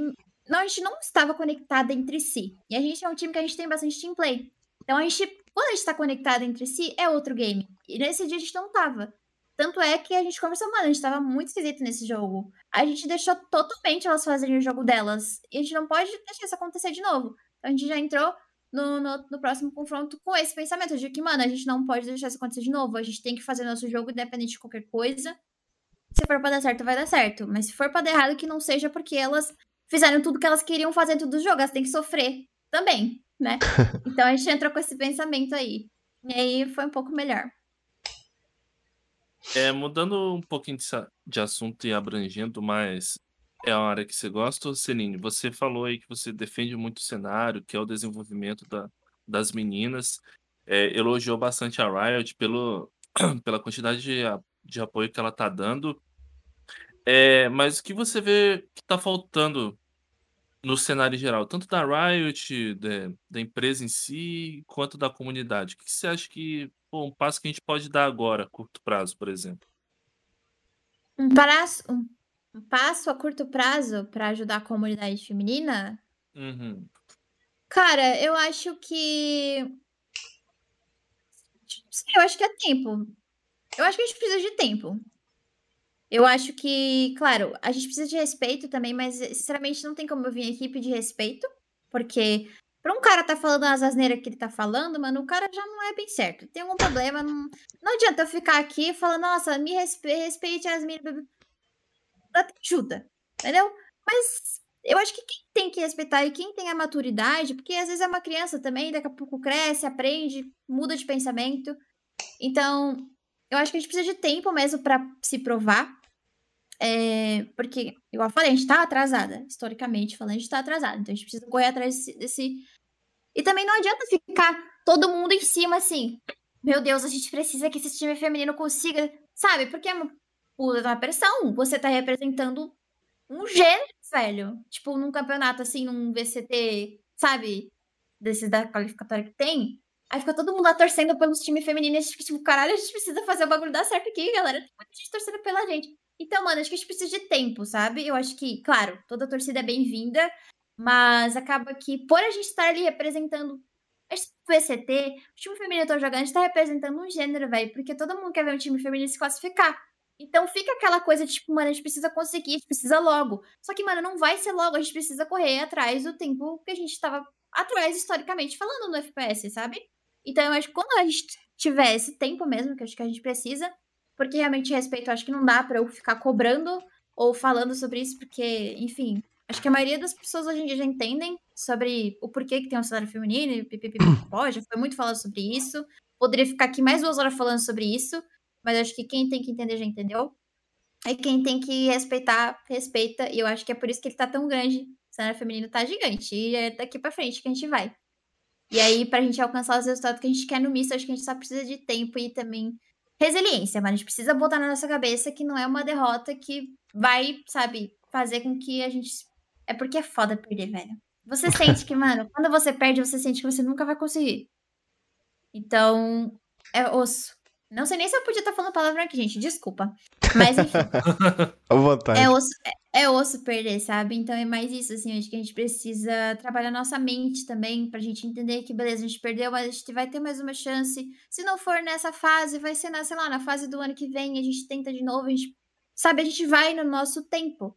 Não, a gente não estava conectada entre si. E a gente é um time que a gente tem bastante team play. Então, a gente, quando a gente está conectada entre si, é outro game. E nesse dia a gente não tava. Tanto é que a gente conversou, mano, a gente tava muito esquisito nesse jogo. A gente deixou totalmente elas fazerem o jogo delas. E a gente não pode deixar isso acontecer de novo. Então a gente já entrou no, no, no, próximo confronto com esse pensamento de que, mano, a gente não pode deixar isso acontecer de novo. A gente tem que fazer nosso jogo independente de qualquer coisa. Se for pra dar certo, vai dar certo. Mas se for pra dar errado, que não seja porque elas fizeram tudo que elas queriam fazer dentro do jogo. Elas têm que sofrer também, né? Então a gente entrou com esse pensamento aí. E aí foi um pouco melhor. É, mudando um pouquinho de, de assunto e abrangendo mais é uma área que você gosta, Celine? Você falou aí que você defende muito o cenário, que é o desenvolvimento da, das meninas. É, elogiou bastante a Riot pelo, pela quantidade de, de apoio que ela está dando. É, mas o que você vê que está faltando no cenário geral, tanto da Riot, da, da empresa em si, quanto da comunidade? O que você acha que pô, um passo que a gente pode dar agora, curto prazo, por exemplo? Um passo, um passo a curto prazo para ajudar a comunidade feminina? Uhum. Cara, eu acho que. Eu acho que é tempo. Eu acho que a gente precisa de tempo. Eu acho que, claro, a gente precisa de respeito também, mas sinceramente não tem como eu vir aqui pedir respeito, porque pra um cara tá falando as asneiras que ele tá falando, mano, o cara já não é bem certo. Tem algum problema, não, não adianta eu ficar aqui falando, nossa, me respe respeite as minhas ajuda, entendeu? Mas eu acho que quem tem que respeitar e quem tem a maturidade, porque às vezes é uma criança também, daqui a pouco cresce, aprende, muda de pensamento. Então, eu acho que a gente precisa de tempo mesmo para se provar. É, porque, igual eu falei, a gente tá atrasada. Historicamente falando, a gente tá atrasada. Então a gente precisa correr atrás desse, desse. E também não adianta ficar todo mundo em cima assim. Meu Deus, a gente precisa que esse time feminino consiga. Sabe? Porque puta uma pressão. Você tá representando um gênero, velho. Tipo, num campeonato assim, num VCT, sabe? Desses da qualificatória que tem. Aí fica todo mundo lá torcendo pelos times femininos. Tipo, caralho, a gente precisa fazer o bagulho dar certo aqui, galera. Tem muita gente torcendo pela gente. Então, mano, acho que a gente precisa de tempo, sabe? Eu acho que, claro, toda torcida é bem-vinda, mas acaba que, por a gente estar ali representando esse VCT, o time feminino tá jogando, a gente tá representando um gênero, velho, porque todo mundo quer ver um time feminino se classificar. Então fica aquela coisa tipo, mano, a gente precisa conseguir, a gente precisa logo. Só que, mano, não vai ser logo, a gente precisa correr atrás do tempo que a gente tava atrás, historicamente falando, no FPS, sabe? Então eu acho que quando a gente tiver esse tempo mesmo, que eu acho que a gente precisa, porque realmente respeito, eu acho que não dá para eu ficar cobrando ou falando sobre isso, porque, enfim, acho que a maioria das pessoas hoje em dia já entendem sobre o porquê que tem um cenário feminino e pipipipipó, já foi muito falado sobre isso. Poderia ficar aqui mais duas horas falando sobre isso, mas acho que quem tem que entender já entendeu. E quem tem que respeitar, respeita. E eu acho que é por isso que ele tá tão grande. O cenário feminino tá gigante. E é daqui pra frente que a gente vai. E aí, pra gente alcançar os resultados que a gente quer no misto, acho que a gente só precisa de tempo e também resiliência. Mas a gente precisa botar na nossa cabeça que não é uma derrota que vai, sabe, fazer com que a gente. É porque é foda perder, velho. Você sente que, mano, quando você perde, você sente que você nunca vai conseguir. Então, é osso. Não sei nem se eu podia estar falando palavra aqui, gente. Desculpa. Mas enfim. À vontade. É osso, é, é osso perder, sabe? Então é mais isso, assim. Acho que a gente precisa trabalhar nossa mente também pra gente entender que, beleza, a gente perdeu, mas a gente vai ter mais uma chance. Se não for nessa fase, vai ser na, sei lá, na fase do ano que vem, a gente tenta de novo, a gente. Sabe, a gente vai no nosso tempo.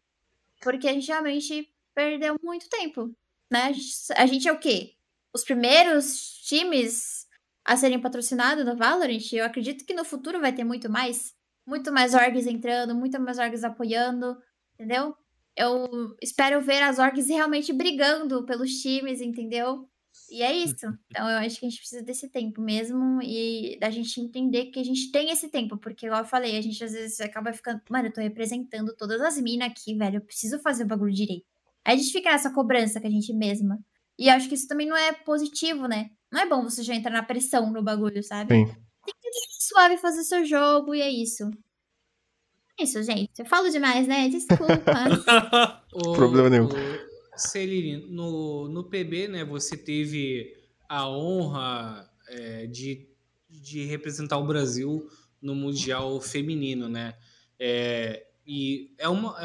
Porque a gente realmente perdeu muito tempo. né? A gente, a gente é o quê? Os primeiros times a serem patrocinados no Valorant. Eu acredito que no futuro vai ter muito mais. Muito mais orgs entrando, muito mais orgs apoiando, entendeu? Eu espero ver as orgs realmente brigando pelos times, entendeu? E é isso. Então eu acho que a gente precisa desse tempo mesmo e da gente entender que a gente tem esse tempo, porque igual eu falei, a gente às vezes acaba ficando, mano, eu tô representando todas as minas aqui, velho, eu preciso fazer o bagulho direito. Aí a gente fica nessa cobrança com a gente mesma. E eu acho que isso também não é positivo, né? Não é bom você já entrar na pressão no bagulho, sabe? Sim. Tem que ser suave fazer seu jogo e é isso. É isso, gente. Eu falo demais, né? Desculpa. o, Problema nenhum. Celine, no, no PB, né, você teve a honra é, de, de representar o Brasil no Mundial Feminino, né? É, e é uma,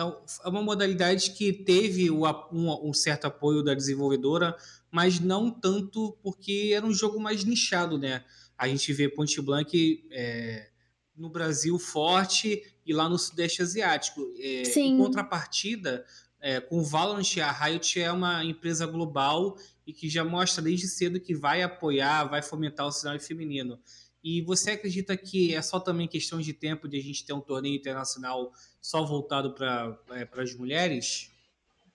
é uma modalidade que teve o, um, um, certo apoio da desenvolvedora, mas não tanto porque era um jogo mais nichado, né? A gente vê Point Blank é, no Brasil forte e lá no Sudeste Asiático. É, Sim. Em contrapartida, é, com o Valorant, a Riot é uma empresa global e que já mostra desde cedo que vai apoiar, vai fomentar o cenário feminino. E você acredita que é só também questão de tempo de a gente ter um torneio internacional só voltado para é, as mulheres?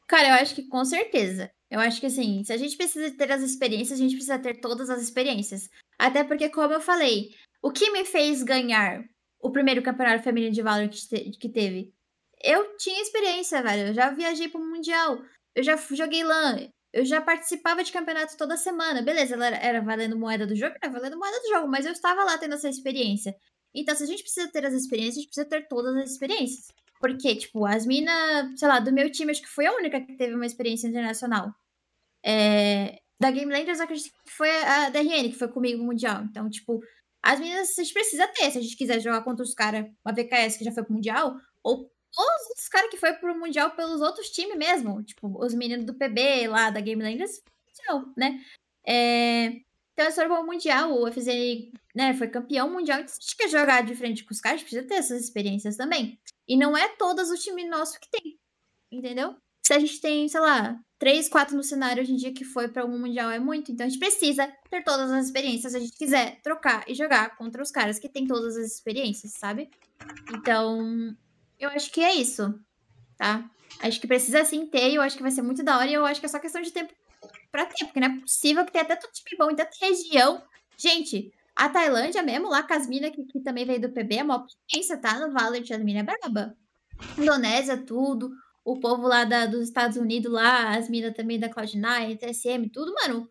Cara, eu acho que com certeza. Eu acho que assim, se a gente precisa ter as experiências, a gente precisa ter todas as experiências. Até porque, como eu falei, o que me fez ganhar o primeiro campeonato feminino de Valorant que teve eu tinha experiência, velho. Eu já viajei pro Mundial. Eu já joguei LAN. Eu já participava de campeonato toda semana. Beleza, ela era, era valendo moeda do jogo? Era valendo moeda do jogo, mas eu estava lá tendo essa experiência. Então, se a gente precisa ter as experiências, a gente precisa ter todas as experiências. Porque, tipo, as minas, sei lá, do meu time, acho que foi a única que teve uma experiência internacional. É, da Game Landers, acredito que foi a DRN, que foi comigo no Mundial. Então, tipo, as minas a gente precisa ter. Se a gente quiser jogar contra os caras, uma VKS que já foi pro Mundial, ou todos os caras que foi pro Mundial pelos outros times mesmo. Tipo, os meninos do PB lá da Game Landers, né? É... Então, eles foram pro Mundial, o FZ né, foi campeão mundial. Então, se a gente quer jogar de frente com os caras, precisa ter essas experiências também. E não é todas o time nosso que tem, entendeu? Se a gente tem, sei lá, três, quatro no cenário hoje em dia que foi para algum mundial é muito. Então a gente precisa ter todas as experiências se a gente quiser trocar e jogar contra os caras que tem todas as experiências, sabe? Então, eu acho que é isso, tá? Acho que precisa sim ter, eu acho que vai ser muito da hora, e eu acho que é só questão de tempo pra ter, porque não é possível que tenha tanto time bom em tanta região. Gente, a Tailândia mesmo, lá com as minas que, que, também veio do PB, é uma potência, tá? No Valorant, as minas é braba. Indonésia, tudo. O povo lá da, dos Estados Unidos, lá, as minas também da Cloud9, TSM, tudo, mano.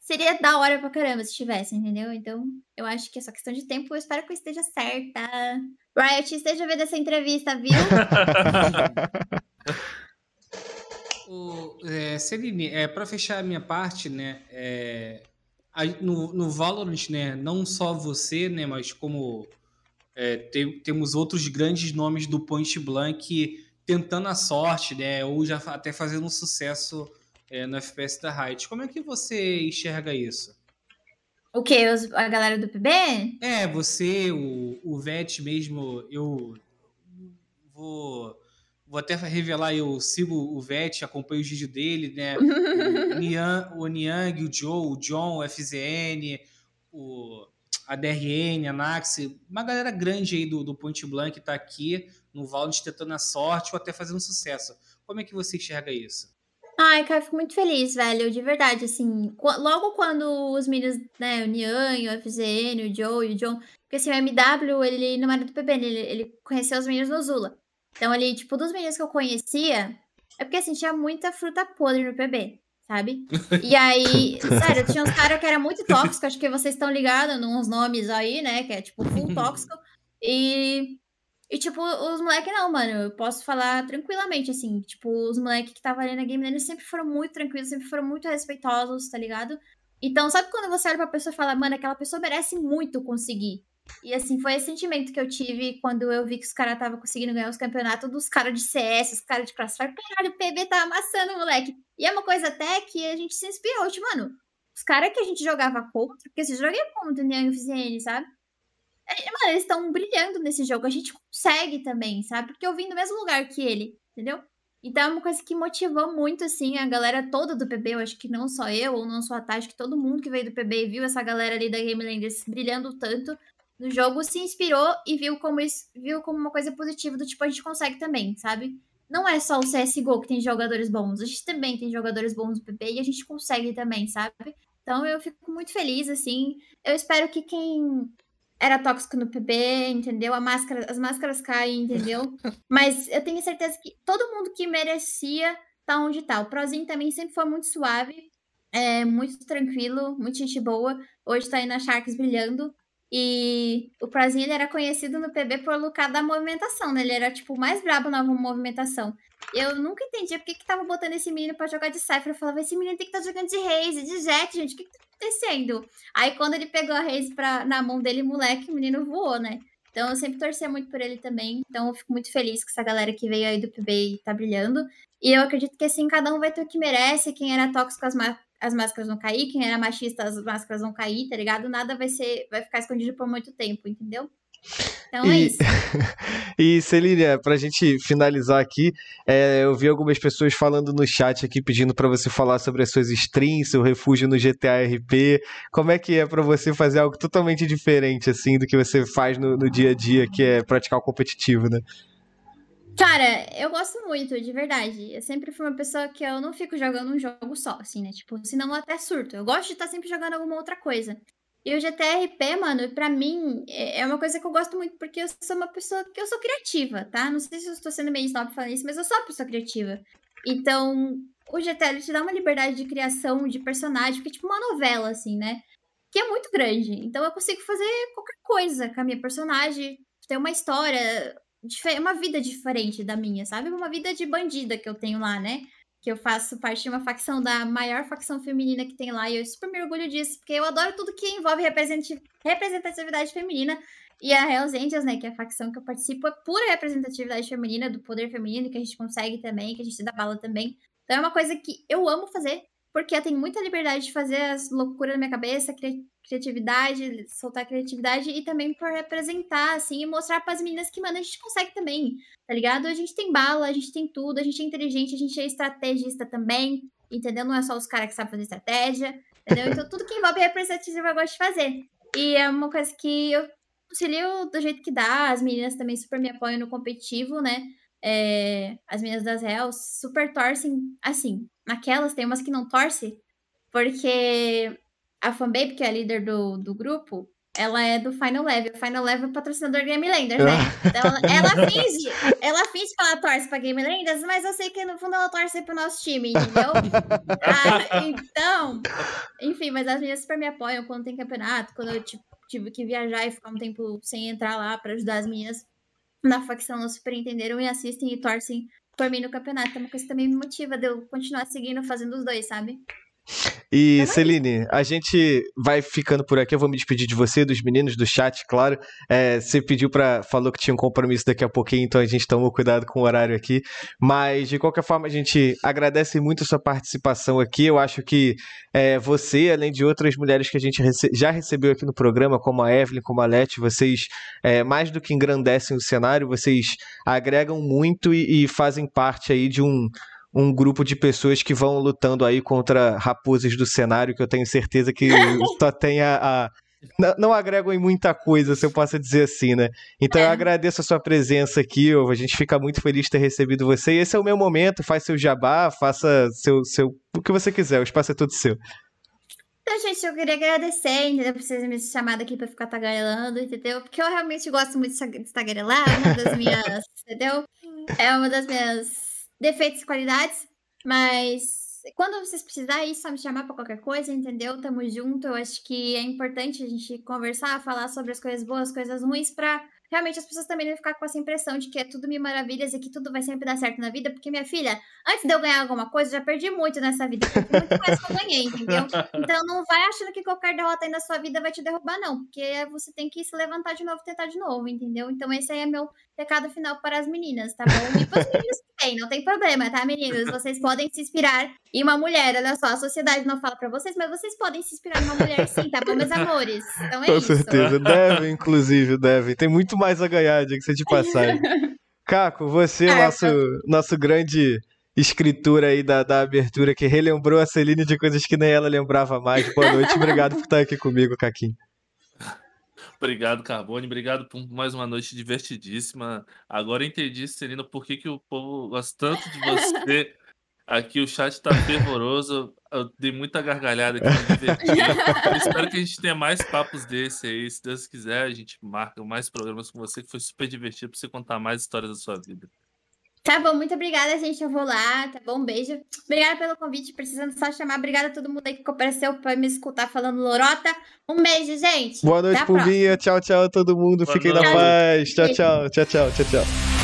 Seria da hora pra caramba se tivesse, entendeu? Então, eu acho que é só questão de tempo. Eu espero que eu esteja certa. Riot, esteja vendo essa entrevista, viu? o, é, Celine, é, para fechar a minha parte, né, é, no, no Valorant, né, não só você, né, mas como é, te, temos outros grandes nomes do Point Blank tentando a sorte, né, ou já até fazendo um sucesso é, no FPS da Riot. Como é que você enxerga isso? O quê? Os, a galera do PB? É, você, o, o VET mesmo, eu vou, vou até revelar, eu sigo o VET, acompanho os vídeos dele, né? o, Niang, o Niang, o Joe, o John, o FZN, o, a DRN, a Nax, uma galera grande aí do, do Point Blank tá aqui no Valorant tentando a sorte ou até fazendo sucesso. Como é que você enxerga isso? Ai, cara, fico muito feliz, velho, de verdade, assim, logo quando os meninos, né, o Nian, o FZN, o Joe e o John, porque assim, o MW, ele não era do PB, ele, ele conheceu os meninos no Zula. Então, ali, tipo, dos meninos que eu conhecia, é porque, assim, tinha muita fruta podre no PB, sabe? E aí, sério, tinha uns caras que era muito tóxico, acho que vocês estão ligados nos nomes aí, né, que é, tipo, full tóxico, e e, tipo, os moleques não, mano. Eu posso falar tranquilamente, assim. Tipo, os moleques que estavam ali na game eles sempre foram muito tranquilos, sempre foram muito respeitosos, tá ligado? Então, sabe quando você olha pra pessoa e fala, mano, aquela pessoa merece muito conseguir? E assim, foi esse sentimento que eu tive quando eu vi que os caras estavam conseguindo ganhar os campeonatos dos caras de CS, os caras de Crossfire. Caralho, o PB tá amassando, moleque. E é uma coisa até que a gente se inspirou, tipo, mano, os caras que a gente jogava contra, porque você joguei contra o Niang FZN, sabe? Mano, eles estão brilhando nesse jogo. A gente consegue também, sabe? Porque eu vim do mesmo lugar que ele, entendeu? Então é uma coisa que motivou muito, assim, a galera toda do PB. Eu acho que não só eu, ou não só a Tati, que todo mundo que veio do PB viu essa galera ali da Game Landers brilhando tanto no jogo, se inspirou e viu como isso, viu como uma coisa positiva, do tipo, a gente consegue também, sabe? Não é só o CSGO que tem jogadores bons, a gente também tem jogadores bons no PB e a gente consegue também, sabe? Então eu fico muito feliz, assim. Eu espero que quem era tóxico no PB, entendeu? A máscara, as máscaras caem, entendeu? Mas eu tenho certeza que todo mundo que merecia tá onde tá. O Prozinho também sempre foi muito suave, é, muito tranquilo, muito gente boa. Hoje tá aí na Sharks brilhando. E o Prozinho ele era conhecido no PB por lutar da movimentação, né? Ele era, tipo, o mais brabo na movimentação. Eu nunca entendi por que, tava botando esse menino pra jogar de Cypher. Eu falava, esse menino tem que estar tá jogando de Raze, de Jet, gente. O que, que tá acontecendo? Aí quando ele pegou a Raze pra, na mão dele, moleque, o menino voou, né? Então eu sempre torcia muito por ele também. Então eu fico muito feliz que essa galera que veio aí do PB tá brilhando. E eu acredito que assim, cada um vai ter o que merece. Quem era tóxico, as, as máscaras vão cair. Quem era machista, as máscaras vão cair, tá ligado? Nada vai ser, vai ficar escondido por muito tempo, entendeu? Então é e, é isso. e Celíria, pra gente finalizar aqui, é, eu vi algumas pessoas falando no chat aqui pedindo para você falar sobre as suas streams, seu refúgio no GTA RP. Como é que é para você fazer algo totalmente diferente assim do que você faz no, no dia a dia, que é praticar o competitivo, né? Cara, eu gosto muito, de verdade. Eu sempre fui uma pessoa que eu não fico jogando um jogo só, assim, né? Tipo, senão eu até surto. Eu gosto de estar sempre jogando alguma outra coisa. E o GTRP, mano, pra mim, é, é uma coisa que eu gosto muito, porque eu sou uma pessoa que eu sou criativa, tá? Não sei se eu estou sendo meio snob falando isso, mas eu sou uma pessoa criativa. Então, o GTR te dá uma liberdade de criação de personagem, porque é tipo uma novela, assim, né? Que é muito grande. Então eu consigo fazer qualquer coisa com a minha personagem, ter uma história, uma vida diferente da minha, sabe? Uma vida de bandida que eu tenho lá, né? que eu faço parte de uma facção da maior facção feminina que tem lá, e eu super me orgulho disso, porque eu adoro tudo que envolve representatividade feminina. E a Hells Angels, né, que é a facção que eu participo, é pura representatividade feminina, do poder feminino, que a gente consegue também, que a gente dá bala também. Então é uma coisa que eu amo fazer, porque eu tenho muita liberdade de fazer as loucuras na minha cabeça, cri criatividade, soltar criatividade e também por representar, assim, e mostrar para as meninas que, mano, a gente consegue também, tá ligado? A gente tem bala, a gente tem tudo, a gente é inteligente, a gente é estrategista também, entendeu? Não é só os caras que sabem fazer estratégia, entendeu? Então tudo que envolve representatividade eu gosto de fazer. E é uma coisa que eu auxilio do jeito que dá, as meninas também super me apoiam no competitivo, né? É, as meninas das Hells super torcem, assim, naquelas tem umas que não torcem, porque a Fanbabe, que é a líder do, do grupo, ela é do Final Level. O Final Level é patrocinador Game Landers, né? Então, ela finge, ela finge que ela torce pra Game Landers, mas eu sei que no fundo ela torce pro nosso time, entendeu? ah, então, enfim, mas as meninas super me apoiam quando tem campeonato, quando eu tipo, tive que viajar e ficar um tempo sem entrar lá pra ajudar as meninas na facção, não super entenderam e assistem e torcem por mim no campeonato. É uma coisa que também me motiva de eu continuar seguindo fazendo os dois, sabe? E é Celine, a gente vai ficando por aqui. Eu vou me despedir de você, dos meninos do chat, claro. É, você pediu para falou que tinha um compromisso daqui a pouquinho, então a gente tomou cuidado com o horário aqui. Mas de qualquer forma, a gente agradece muito a sua participação aqui. Eu acho que é, você, além de outras mulheres que a gente rece já recebeu aqui no programa, como a Evelyn, como a Leti, vocês é, mais do que engrandecem o cenário, vocês agregam muito e, e fazem parte aí de um um grupo de pessoas que vão lutando aí contra raposas do cenário, que eu tenho certeza que só tem a, a não, agregam em muita coisa, se eu posso dizer assim, né? Então é. eu agradeço a sua presença aqui, a gente fica muito feliz de ter recebido você. E esse é o meu momento, faz seu jabá, faça seu, seu o que você quiser, o espaço é todo seu. Então, gente, eu queria agradecer, entendeu? Por vocês me chamado aqui pra ficar tagarelando, entendeu? Porque eu realmente gosto muito de tagarelar, é uma das minhas, entendeu? É uma das minhas defeitos e qualidades, mas quando vocês precisarem, só me chamar para qualquer coisa, entendeu? Tamo junto. Eu acho que é importante a gente conversar, falar sobre as coisas boas, coisas ruins, para realmente as pessoas também não ficar com essa impressão de que é tudo mil maravilhas e que tudo vai sempre dar certo na vida, porque minha filha, antes de eu ganhar alguma coisa, já perdi muito nessa vida, muito mais que eu ganhei, entendeu? Então não vai achando que qualquer derrota aí na sua vida vai te derrubar, não, porque você tem que se levantar de novo, tentar de novo, entendeu? Então esse aí é meu recado final para as meninas, tá bom? E para os meninos também, não tem problema, tá, meninos? Vocês podem se inspirar em uma mulher, olha só, a sociedade não fala para vocês, mas vocês podem se inspirar em uma mulher sim, tá bom, meus amores? Então é Com isso. Com certeza, devem, inclusive, devem. Tem muito mais a ganhar, diga-se de passagem. Caco, você, é, nosso, nosso grande escritura aí da, da abertura que relembrou a Celine de coisas que nem ela lembrava mais. Boa noite, obrigado por estar aqui comigo, Caquinho. Obrigado, Carbone. Obrigado por mais uma noite divertidíssima. Agora entendi, Celina, por que, que o povo gosta tanto de você. Aqui o chat tá fervoroso. Eu dei muita gargalhada aqui, espero que a gente tenha mais papos desse aí. Se Deus quiser, a gente marca mais programas com você, que foi super divertido para você contar mais histórias da sua vida. Tá bom, muito obrigada, gente. Eu vou lá, tá bom? Um beijo. Obrigada pelo convite. Precisando só chamar. Obrigada a todo mundo aí que compareceu pra me escutar falando lorota. Um beijo, gente. Boa noite, Pumbinha. Tchau, tchau a todo mundo. Boa Fiquem noite. na paz. Tchau, tchau. Tchau, tchau, tchau, tchau.